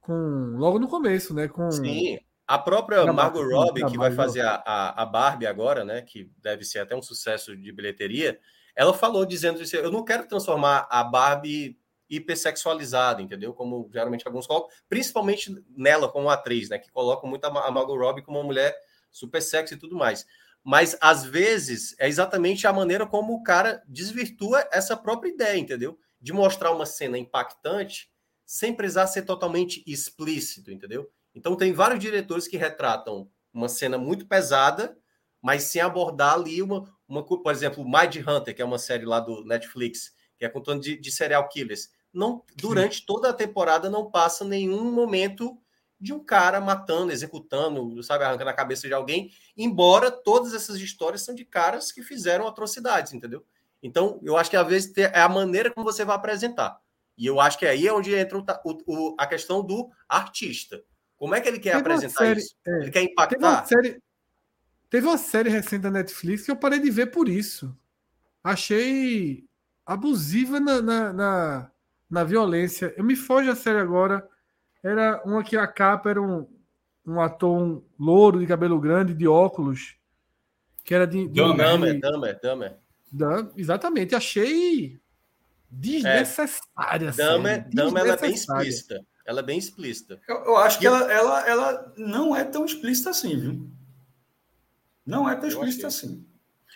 com. Logo no começo, né? Com, Sim. A própria Margot Robbie, que vai fazer a, a, a, Barbie agora, né? Que deve ser até um sucesso de bilheteria, ela falou dizendo assim: eu não quero transformar a Barbie hipersexualizada, entendeu? Como geralmente alguns colocam, principalmente nela como atriz, né? Que colocam muito a Margot Robbie como uma mulher super sexy e tudo mais. Mas às vezes é exatamente a maneira como o cara desvirtua essa própria ideia, entendeu? De mostrar uma cena impactante sem precisar ser totalmente explícito, entendeu? Então tem vários diretores que retratam uma cena muito pesada, mas sem abordar ali uma, uma por exemplo, Mind Hunter, que é uma série lá do Netflix, que é contando de, de serial killers não durante toda a temporada não passa nenhum momento de um cara matando, executando, sabe, arrancando a cabeça de alguém, embora todas essas histórias são de caras que fizeram atrocidades, entendeu? Então, eu acho que às vezes é a maneira como você vai apresentar. E eu acho que aí é onde entra o, o, a questão do artista. Como é que ele quer teve apresentar série, isso? É, ele quer impactar? Teve uma, série, teve uma série recente da Netflix que eu parei de ver por isso. Achei abusiva na, na, na na violência. Eu me foge a série agora. Era uma que a capa era um, um ator um louro de cabelo grande, de óculos, que era de. de Dahmer, Dahmer, Dahmer. Exatamente, achei desnecessária. É. Dahmer, Dahmer ela é bem explícita. Ela é bem explícita. Eu, eu acho que ela, ela, ela não é tão explícita assim, viu? Não é tão explícita assim.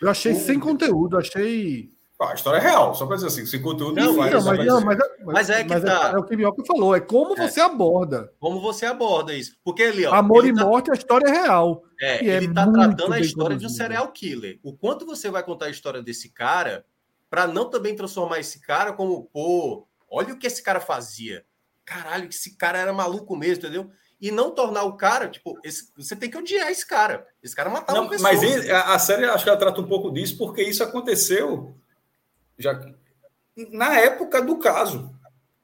Eu achei o... sem conteúdo, achei a história é real, só para dizer assim, sem conteúdo não, faz, não, mas, não, mas, mas, é que mas é tá. É, é, o que o Mioca falou, é como é. você aborda. Como você aborda isso. Porque ali, ó. Amor e tá... morte, a história é real. É, ele está tratando a história de um serial killer. O quanto você vai contar a história desse cara, para não também transformar esse cara como, pô, olha o que esse cara fazia. Caralho, esse cara era maluco mesmo, entendeu? E não tornar o cara, tipo, esse, você tem que odiar esse cara. Esse cara matava não, pessoas. Mas ele, a, a série, acho que ela trata um pouco disso, porque isso aconteceu já na época do caso,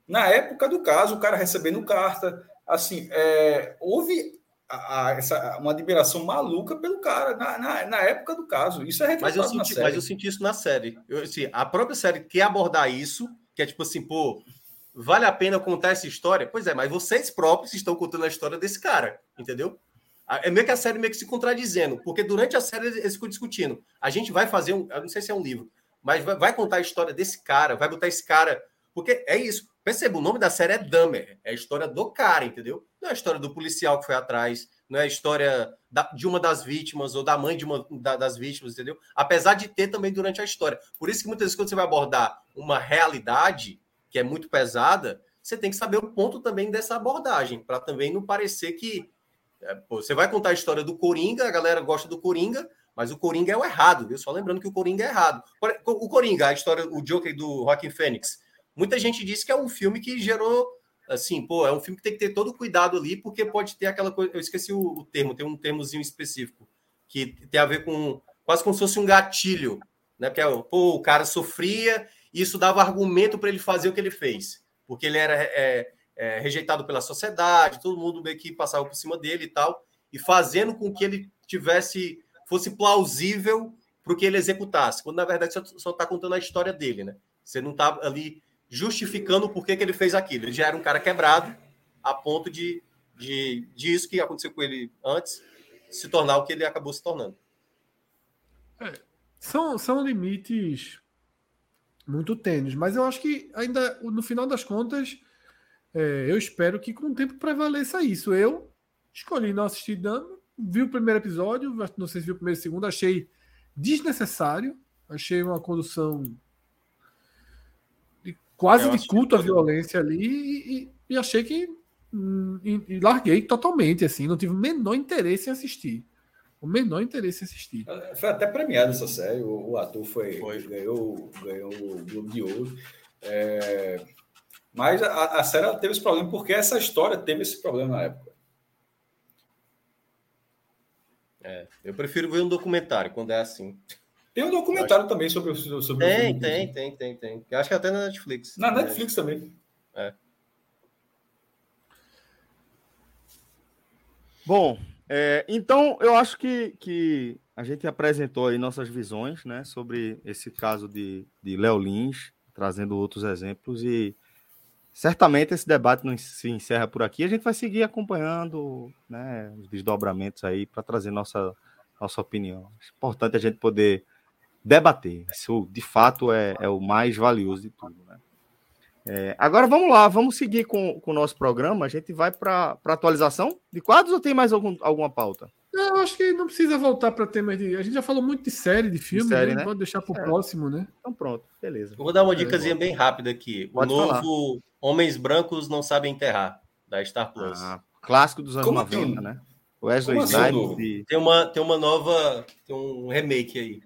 na época do caso, o cara recebendo carta, assim, é, houve a, a, essa, uma admiração maluca pelo cara na, na, na época do caso. Isso é mas eu senti, Mas eu senti isso na série. Eu, assim, a própria série quer abordar isso, que é tipo assim, pô, vale a pena contar essa história? Pois é, mas vocês próprios estão contando a história desse cara, entendeu? É meio que a série meio que se contradizendo, porque durante a série eles ficam discutindo. A gente vai fazer um. Eu não sei se é um livro, mas vai, contar a história desse cara, vai botar esse cara. Porque é isso. Perceba, o nome da série é Dahmer. É a história do cara, entendeu? Não é a história do policial que foi atrás, não é a história da, de uma das vítimas ou da mãe de uma da, das vítimas, entendeu? Apesar de ter também durante a história. Por isso que muitas vezes, quando você vai abordar uma realidade que é muito pesada, você tem que saber o ponto também dessa abordagem, para também não parecer que. É, pô, você vai contar a história do Coringa, a galera gosta do Coringa, mas o Coringa é o errado, viu? Só lembrando que o Coringa é errado. O Coringa, a história, o Joker do Joaquim Fênix. Muita gente disse que é um filme que gerou, assim, pô, é um filme que tem que ter todo cuidado ali, porque pode ter aquela coisa. Eu esqueci o, o termo, tem um termozinho específico, que tem a ver com quase como se fosse um gatilho, né? Porque pô, o cara sofria e isso dava argumento para ele fazer o que ele fez, porque ele era é, é, rejeitado pela sociedade, todo mundo meio que passava por cima dele e tal, e fazendo com que ele tivesse fosse plausível para o que ele executasse, quando na verdade só está contando a história dele, né? Você não está ali justificando por que, que ele fez aquilo. Ele já era um cara quebrado a ponto de, de, de isso que aconteceu com ele antes se tornar o que ele acabou se tornando. É, são, são limites muito tênues, mas eu acho que ainda no final das contas é, eu espero que com o tempo prevaleça isso. Eu escolhi não assistir dando, vi o primeiro episódio, não sei se viu o primeiro e o segundo, achei desnecessário, achei uma condução de, quase de culto à violência ali e, e achei que hum, e, e larguei totalmente, assim, não tive o menor interesse em assistir o menor interesse em assistir. Foi até premiado essa série, o, o ator foi, foi, ganhou, ganhou o Globo de Ouro. É, mas a, a série teve esse problema porque essa história teve esse problema na época. É, eu prefiro ver um documentário quando é assim. Tem um documentário acho... também sobre, sobre tem, o tem, tem, tem, tem, tem. Acho que até na Netflix. Na Netflix também. É. Bom, é, então, eu acho que, que a gente apresentou aí nossas visões né, sobre esse caso de, de Léo Lins, trazendo outros exemplos, e certamente esse debate não se encerra por aqui. A gente vai seguir acompanhando né, os desdobramentos aí para trazer nossa, nossa opinião. É importante a gente poder debater. Isso, de fato, é, é o mais valioso de tudo. Né? É, agora vamos lá, vamos seguir com, o nosso programa. A gente vai para a atualização de quadros ou tem mais algum, alguma pauta? Eu acho que não precisa voltar para temas de. A gente já falou muito de série, de filme, de série, né? pode deixar para o é. próximo, né? Então pronto, beleza. Eu vou dar uma dicasinha bem rápida aqui. Pode o novo falar. Homens Brancos Não Sabem Enterrar, da Star Plus. Ah, clássico dos anos Como 90, né? Wesley assim, Snipes. E... Tem, uma, tem uma nova. Tem um remake aí.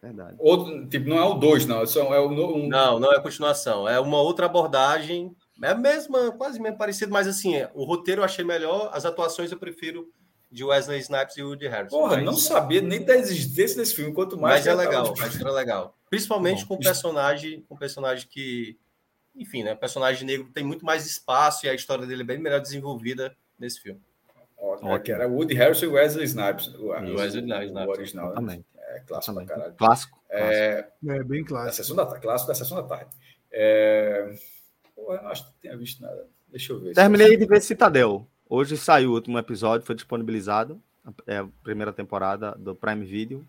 Verdade. Outro, tipo, não é o 2, não. É o, um... Não, não é a continuação. É uma outra abordagem. É a mesma, quase mesmo parecido, mas assim, o roteiro eu achei melhor, as atuações eu prefiro de Wesley Snipes e Woody Harrison. Porra, mas... não sabia nem da existência desse filme, quanto mais. Mas é legal, tava... mas era legal. Principalmente Bom, com personagem, com personagem que. Enfim, né? O personagem negro tem muito mais espaço e a história dele é bem melhor desenvolvida nesse filme. Ó, que era Woody Harrison e Wesley Snipes. O, Wesley Snipes. O original. Né? É clássico pra caralho. Clássico. É, é bem clássico. Da sessão da, clássico da sessão da tarde. É... Pô, eu não acho que tenha visto nada. Deixa eu ver. Terminei de ver Citadel. Hoje saiu o último episódio, foi disponibilizado. É a primeira temporada do Prime Video.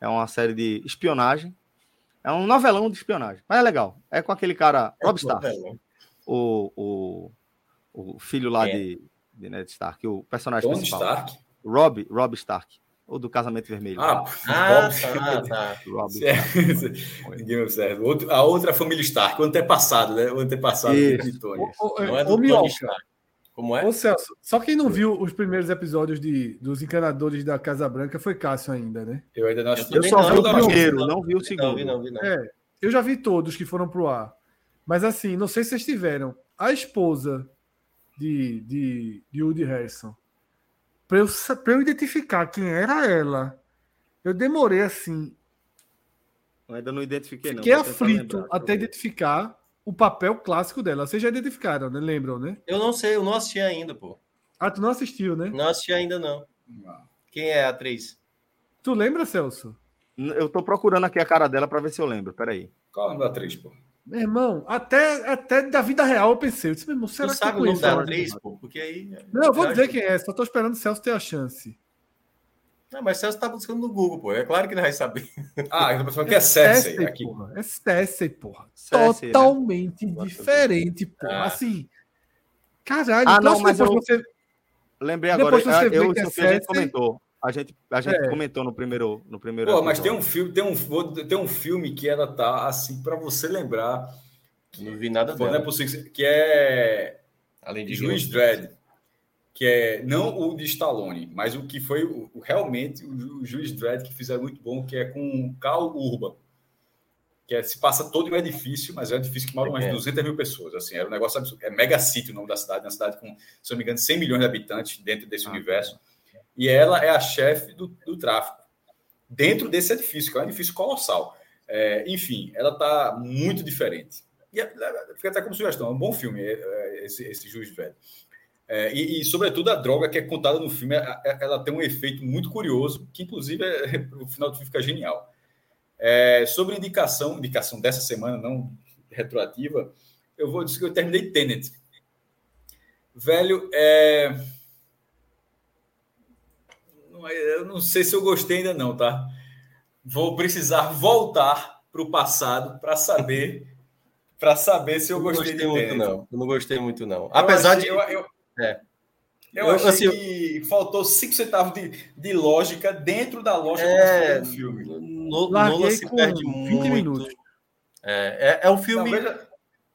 É uma série de espionagem. É um novelão de espionagem. Mas é legal. É com aquele cara, é Rob Stark. O, o, o filho lá é. de, de Ned Stark, o personagem Tony principal. Stark? Rob, Rob Stark. Ou do Casamento Vermelho. Ah, (laughs) ah tá, tá. (laughs) Ninguém observa. Outro, a outra família Stark, o antepassado, né? O antepassado de Tony. O, não é do Tony Stark. Como é? Ô, Celso, só quem não viu os primeiros episódios de, dos encanadores da Casa Branca foi Cássio ainda, né? Eu ainda não assisti. Eu só vi o primeiro, não, não vi o segundo. Não, vi, não, vi, não. É, eu já vi todos que foram pro ar. Mas assim, não sei se vocês tiveram. A esposa de, de, de Woody Harrison para eu, eu identificar quem era ela, eu demorei assim. Eu ainda não identifiquei, não. Fiquei aflito até identificar o papel clássico dela. Vocês já identificaram, né? Lembram, né? Eu não sei, eu não assisti ainda, pô. Ah, tu não assistiu, né? Não assisti ainda, não. Quem é a atriz? Tu lembra, Celso? Eu tô procurando aqui a cara dela para ver se eu lembro. Peraí. Qual é o nome da atriz, pô? Meu irmão, até, até da vida real eu pensei. Eu disse, meu irmão, será tu que sabe o nome da atriz, pô? Porque aí. Não, eu vou dizer quem é, só tô esperando o Celso ter a chance. Não, mas Celso tá buscando no Google, pô. É claro que ele vai saber. Ah, então pessoal que é Cersei aqui. Porra. É Cersei, porra. Cersei, né? Totalmente né? diferente, porra. Ah. Assim. Caralho, ah, não, mas eu... você. Lembrei agora, você ah, eu, que a gente comentou. A gente, a gente é. comentou no primeiro, no primeiro. Pô, mas tem um filme, tem um, tem um filme que ela tá assim para você lembrar. Não vi nada Pô, Não é possível, que é além de Juiz Dredd, que é não o de Stallone, mas o que foi o, realmente o, o Juiz Dredd que fizeram muito bom, que é com o Carl Urban. Que é, se passa todo em um edifício, mas é um edifício que mora mais de 200 mil pessoas. Assim, era um negócio absurdo. É Mega City o nome da cidade, uma cidade com, se não me engano, 100 milhões de habitantes dentro desse ah, universo. É e ela é a chefe do, do tráfico dentro desse edifício, que é um edifício colossal. É, enfim, ela está muito diferente. E é, fica até como sugestão, é um bom filme esse, esse Juiz Velho. É, e, e, sobretudo, a droga que é contada no filme, ela tem um efeito muito curioso, que inclusive é, (laughs) o final do filme fica genial. É, sobre indicação, indicação dessa semana, não retroativa, eu vou dizer que eu terminei Tenet. Velho, é... eu não sei se eu gostei ainda não, tá? Vou precisar voltar para o passado para saber para saber se eu, eu gostei, gostei muito não. Eu não gostei muito não. Apesar achei, de eu, eu, é. Eu, eu achei assim, que faltou cinco centavos de, de lógica dentro da lógica é, do filme. No, Nola se perde 20 muito. minutos. É, é, é um filme. Veja...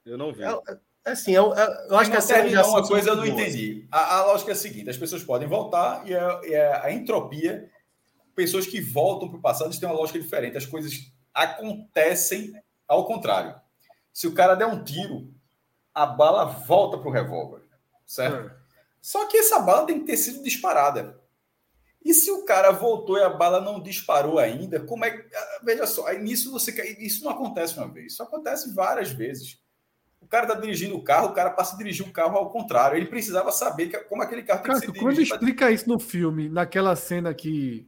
Eu não vi. É, é assim, eu, é eu acho que a série já uma coisa eu não entendi. A, a, lógica é a seguinte: as pessoas podem voltar e a, e a entropia, pessoas que voltam para o passado têm uma lógica diferente. As coisas acontecem ao contrário. Se o cara der um tiro, a bala volta para o revólver, certo? É. Só que essa bala tem que ter sido disparada. E se o cara voltou e a bala não disparou ainda, como é que. Ah, veja só, aí nisso você Isso não acontece uma vez, isso acontece várias vezes. O cara está dirigindo o carro, o cara passa a dirigir o carro ao contrário. Ele precisava saber que, como aquele carro tem que ser Quando explica pra... isso no filme, naquela cena que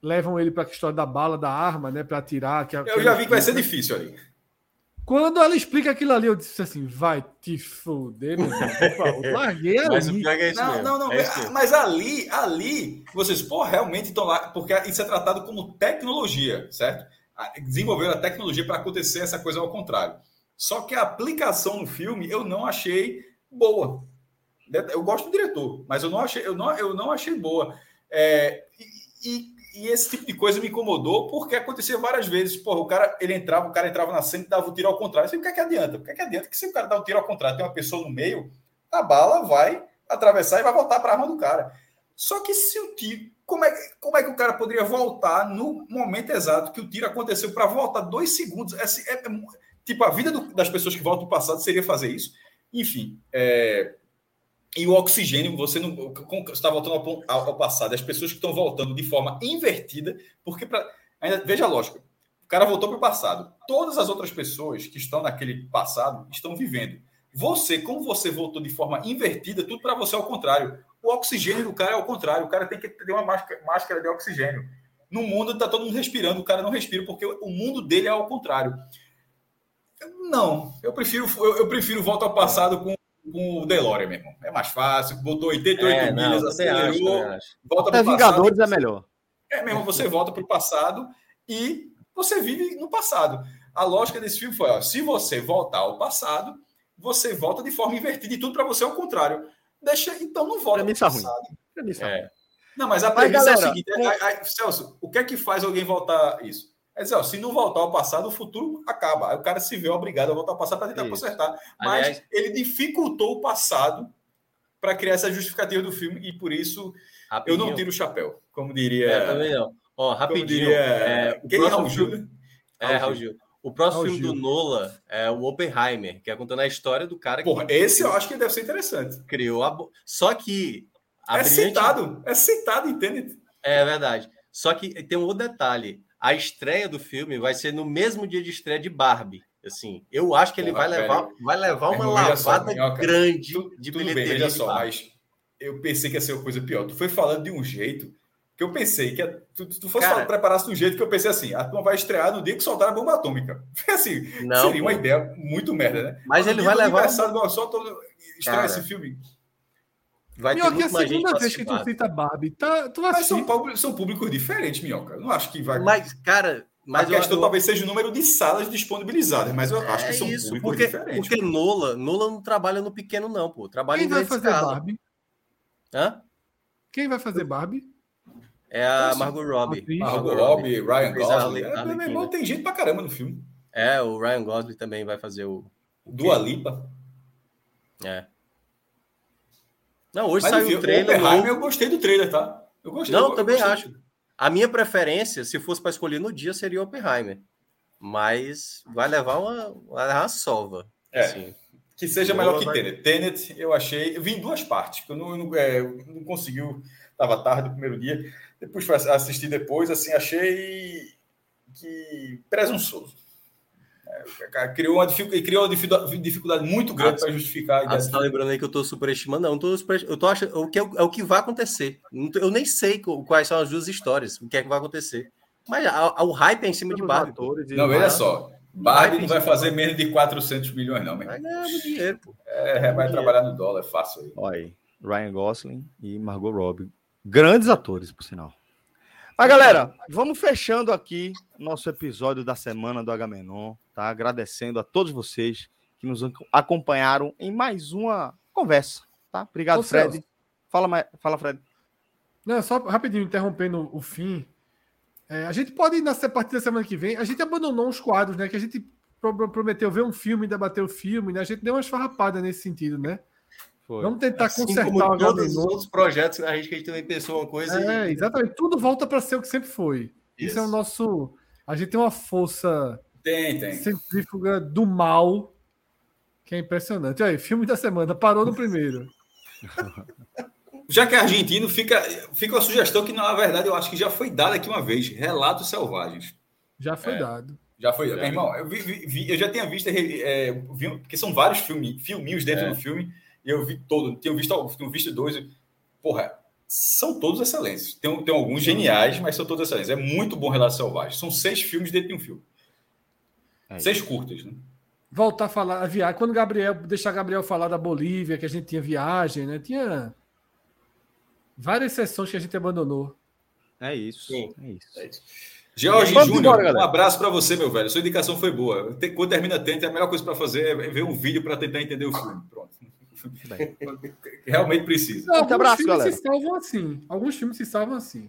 levam ele para a história da bala, da arma, né, para atirar. Que eu já vi que vai ser difícil ali. Quando ela explica aquilo ali, eu disse assim: vai te foder, meu irmão. (laughs) Larguei ali. Mas o pior é isso não, não, não, é mas ali, ali, vocês, pô, realmente estão lá, porque isso é tratado como tecnologia, certo? Desenvolveram a tecnologia para acontecer essa coisa ao contrário. Só que a aplicação no filme eu não achei boa. Eu gosto do diretor, mas eu não achei, eu não, eu não achei boa. É, e, e esse tipo de coisa me incomodou porque acontecia várias vezes. Porra, o cara, ele entrava, o cara entrava na cena e dava o tiro ao contrário. Você, o que é que adianta? O que é que adianta que se o cara dá o um tiro ao contrário, tem uma pessoa no meio, a bala vai atravessar e vai voltar para a arma do cara. Só que se o tiro, como é, como é que o cara poderia voltar no momento exato que o tiro aconteceu para voltar dois segundos? É, é, é, tipo, a vida do, das pessoas que voltam do passado seria fazer isso. Enfim, é, e o oxigênio, você não está voltando ao, ao, passado, as pessoas que estão voltando de forma invertida, porque para veja a lógica. O cara voltou para o passado. Todas as outras pessoas que estão naquele passado estão vivendo. Você, como você voltou de forma invertida, tudo para você é ao contrário. O oxigênio do cara é ao contrário. O cara tem que ter uma máscara, máscara de oxigênio. No mundo está todo mundo respirando, o cara não respira porque o mundo dele é ao contrário. Não, eu prefiro eu, eu prefiro volta ao passado com com o DeLorean, meu irmão. É mais fácil, botou 88 é, milhas, acelerou, acho, volta para o Vingadores é melhor. É mesmo, você volta para o passado e você vive no passado. A lógica desse filme foi: ó, se você voltar ao passado, você volta de forma invertida e tudo para você é o contrário. Deixa, então não volta para o passado. Premissa é. Não, mas a premissa mas, galera, é a seguinte: é, Celso, o que é que faz alguém voltar isso? É dizer, ó, se não voltar ao passado, o futuro acaba. Aí o cara se vê obrigado a voltar ao passado para tentar Isso. consertar. Mas Aliás, ele dificultou o passado para criar essa justificativa do filme e por isso rapidinho. eu não tiro o chapéu, como diria. É, também não. Ó, rapidinho. Diria, é, o próximo Raul filme, É, Raul Gil. O próximo Raul filme Gil. do Nola é o Oppenheimer, que é contando a história do cara Porra, que. esse eu acho que deve ser interessante. Criou a. Só que. É brilhante... citado, é citado, entende? É verdade. Só que tem um outro detalhe a estreia do filme vai ser no mesmo dia de estreia de Barbie. Assim, eu acho que ele Porra, vai, levar, vai levar uma lavada só, grande tu, de bilheteria. Bem, veja só, mas eu pensei que ia ser uma coisa pior. Tu foi falando de um jeito que eu pensei que tu, tu fosse Cara, preparasse de um jeito que eu pensei assim, a turma vai estrear no dia que soltar a bomba atômica. (laughs) Assim, não, seria pô. uma ideia muito merda, né? Mas ele vai levar... Só todo, estreia esse filme Vai Minhoca, ter é a segunda vez que tu cita Barbie. Tá, tu mas são, são públicos diferentes, Minhoca. Eu não acho que vai. Mas, cara. Mas a questão eu, talvez seja o número de salas disponibilizadas, mas eu é acho que são isso, públicos porque, diferentes. Porque Nola, Nola não trabalha no pequeno, não, pô. Trabalha Quem em vai fazer escala. Barbie? Hã? Quem vai fazer Barbie? É a Margot Robbie. Margot Robbie, Ryan Gosling. É, meu irmão, tem gente pra caramba no filme. É, o Ryan Gosling também vai fazer o. Dua Lipa. É. Não, hoje Mas, saiu enfim, o trailer. Oppenheimer, eu gostei do trailer, tá? Eu gostei. Não, eu também gostei. acho. A minha preferência, se fosse para escolher no dia, seria o Oppenheimer. Mas vai levar uma, vai levar uma sova. É. Assim. Que seja melhor que vai... Tenet. Tenet, eu achei. Eu vi em duas partes, eu não, não, é, não conseguiu. Estava tarde no primeiro dia. Depois fui assistir depois, assim, achei que presunçoso. É, criou uma, criou uma dificuldade muito grande para justificar. Ah, você está lembrando aí que eu estou superestimando? Não, tô super, eu tô achando o que é, é, o que vai acontecer. Eu nem sei quais são as duas histórias, o que é que vai acontecer. Mas a, a, o hype é em cima de Barbie. Não, veja só. Barbie não vai fazer menos de 400 milhões, não. Vai ganhar dinheiro, pô. É, vai trabalhar no dólar, é fácil aí. Olha aí, Ryan Gosling e Margot Robbie. Grandes atores, por sinal. Mas, galera, vamos fechando aqui nosso episódio da semana do Agamenon, tá? Agradecendo a todos vocês que nos acompanharam em mais uma conversa, tá? Obrigado, Ô, Fred. Fala, fala, Fred. Não, só rapidinho, interrompendo o fim. É, a gente pode, na partir da semana que vem, a gente abandonou uns quadros, né? Que a gente prometeu ver um filme, debater o filme, né? A gente deu umas farrapadas nesse sentido, né? Foi. Vamos tentar assim consertar como todos os outros projetos a gente, a gente também pensou uma coisa. É, e... exatamente. Tudo volta para ser o que sempre foi. Isso. Isso. é o nosso. A gente tem uma força tem, tem. centrífuga do mal que é impressionante. Aí, filme da semana, parou no primeiro. (laughs) Já que é argentino, fica, fica uma sugestão que, na verdade, eu acho que já foi dada aqui uma vez: Relatos Selvagens. Já foi é, dado. Já foi. Meu irmão, eu, vi, vi, eu já tinha visto, é, vi, porque são vários filme, filminhos dentro é. do filme. E eu vi todo, tenho visto, tenho visto dois. Porra, são todos excelentes. Tem, tem alguns geniais, mas são todos excelentes. É muito bom Relatos Selvagens. São seis filmes dentro de um filme. É seis curtas, né? Voltar a falar a viagem. Quando Gabriel, deixar Gabriel falar da Bolívia, que a gente tinha viagem, né? Tinha várias sessões que a gente abandonou. É isso. Sim. É isso. É isso. Jorge Júnior, um abraço para você, meu velho. Sua indicação foi boa. Quando termina Tente, a melhor coisa para fazer é ver um vídeo para tentar entender o filme. Pronto. (laughs) Realmente precisa. Alguns abraço, filmes galera. se salvam assim. Alguns filmes se salvam assim.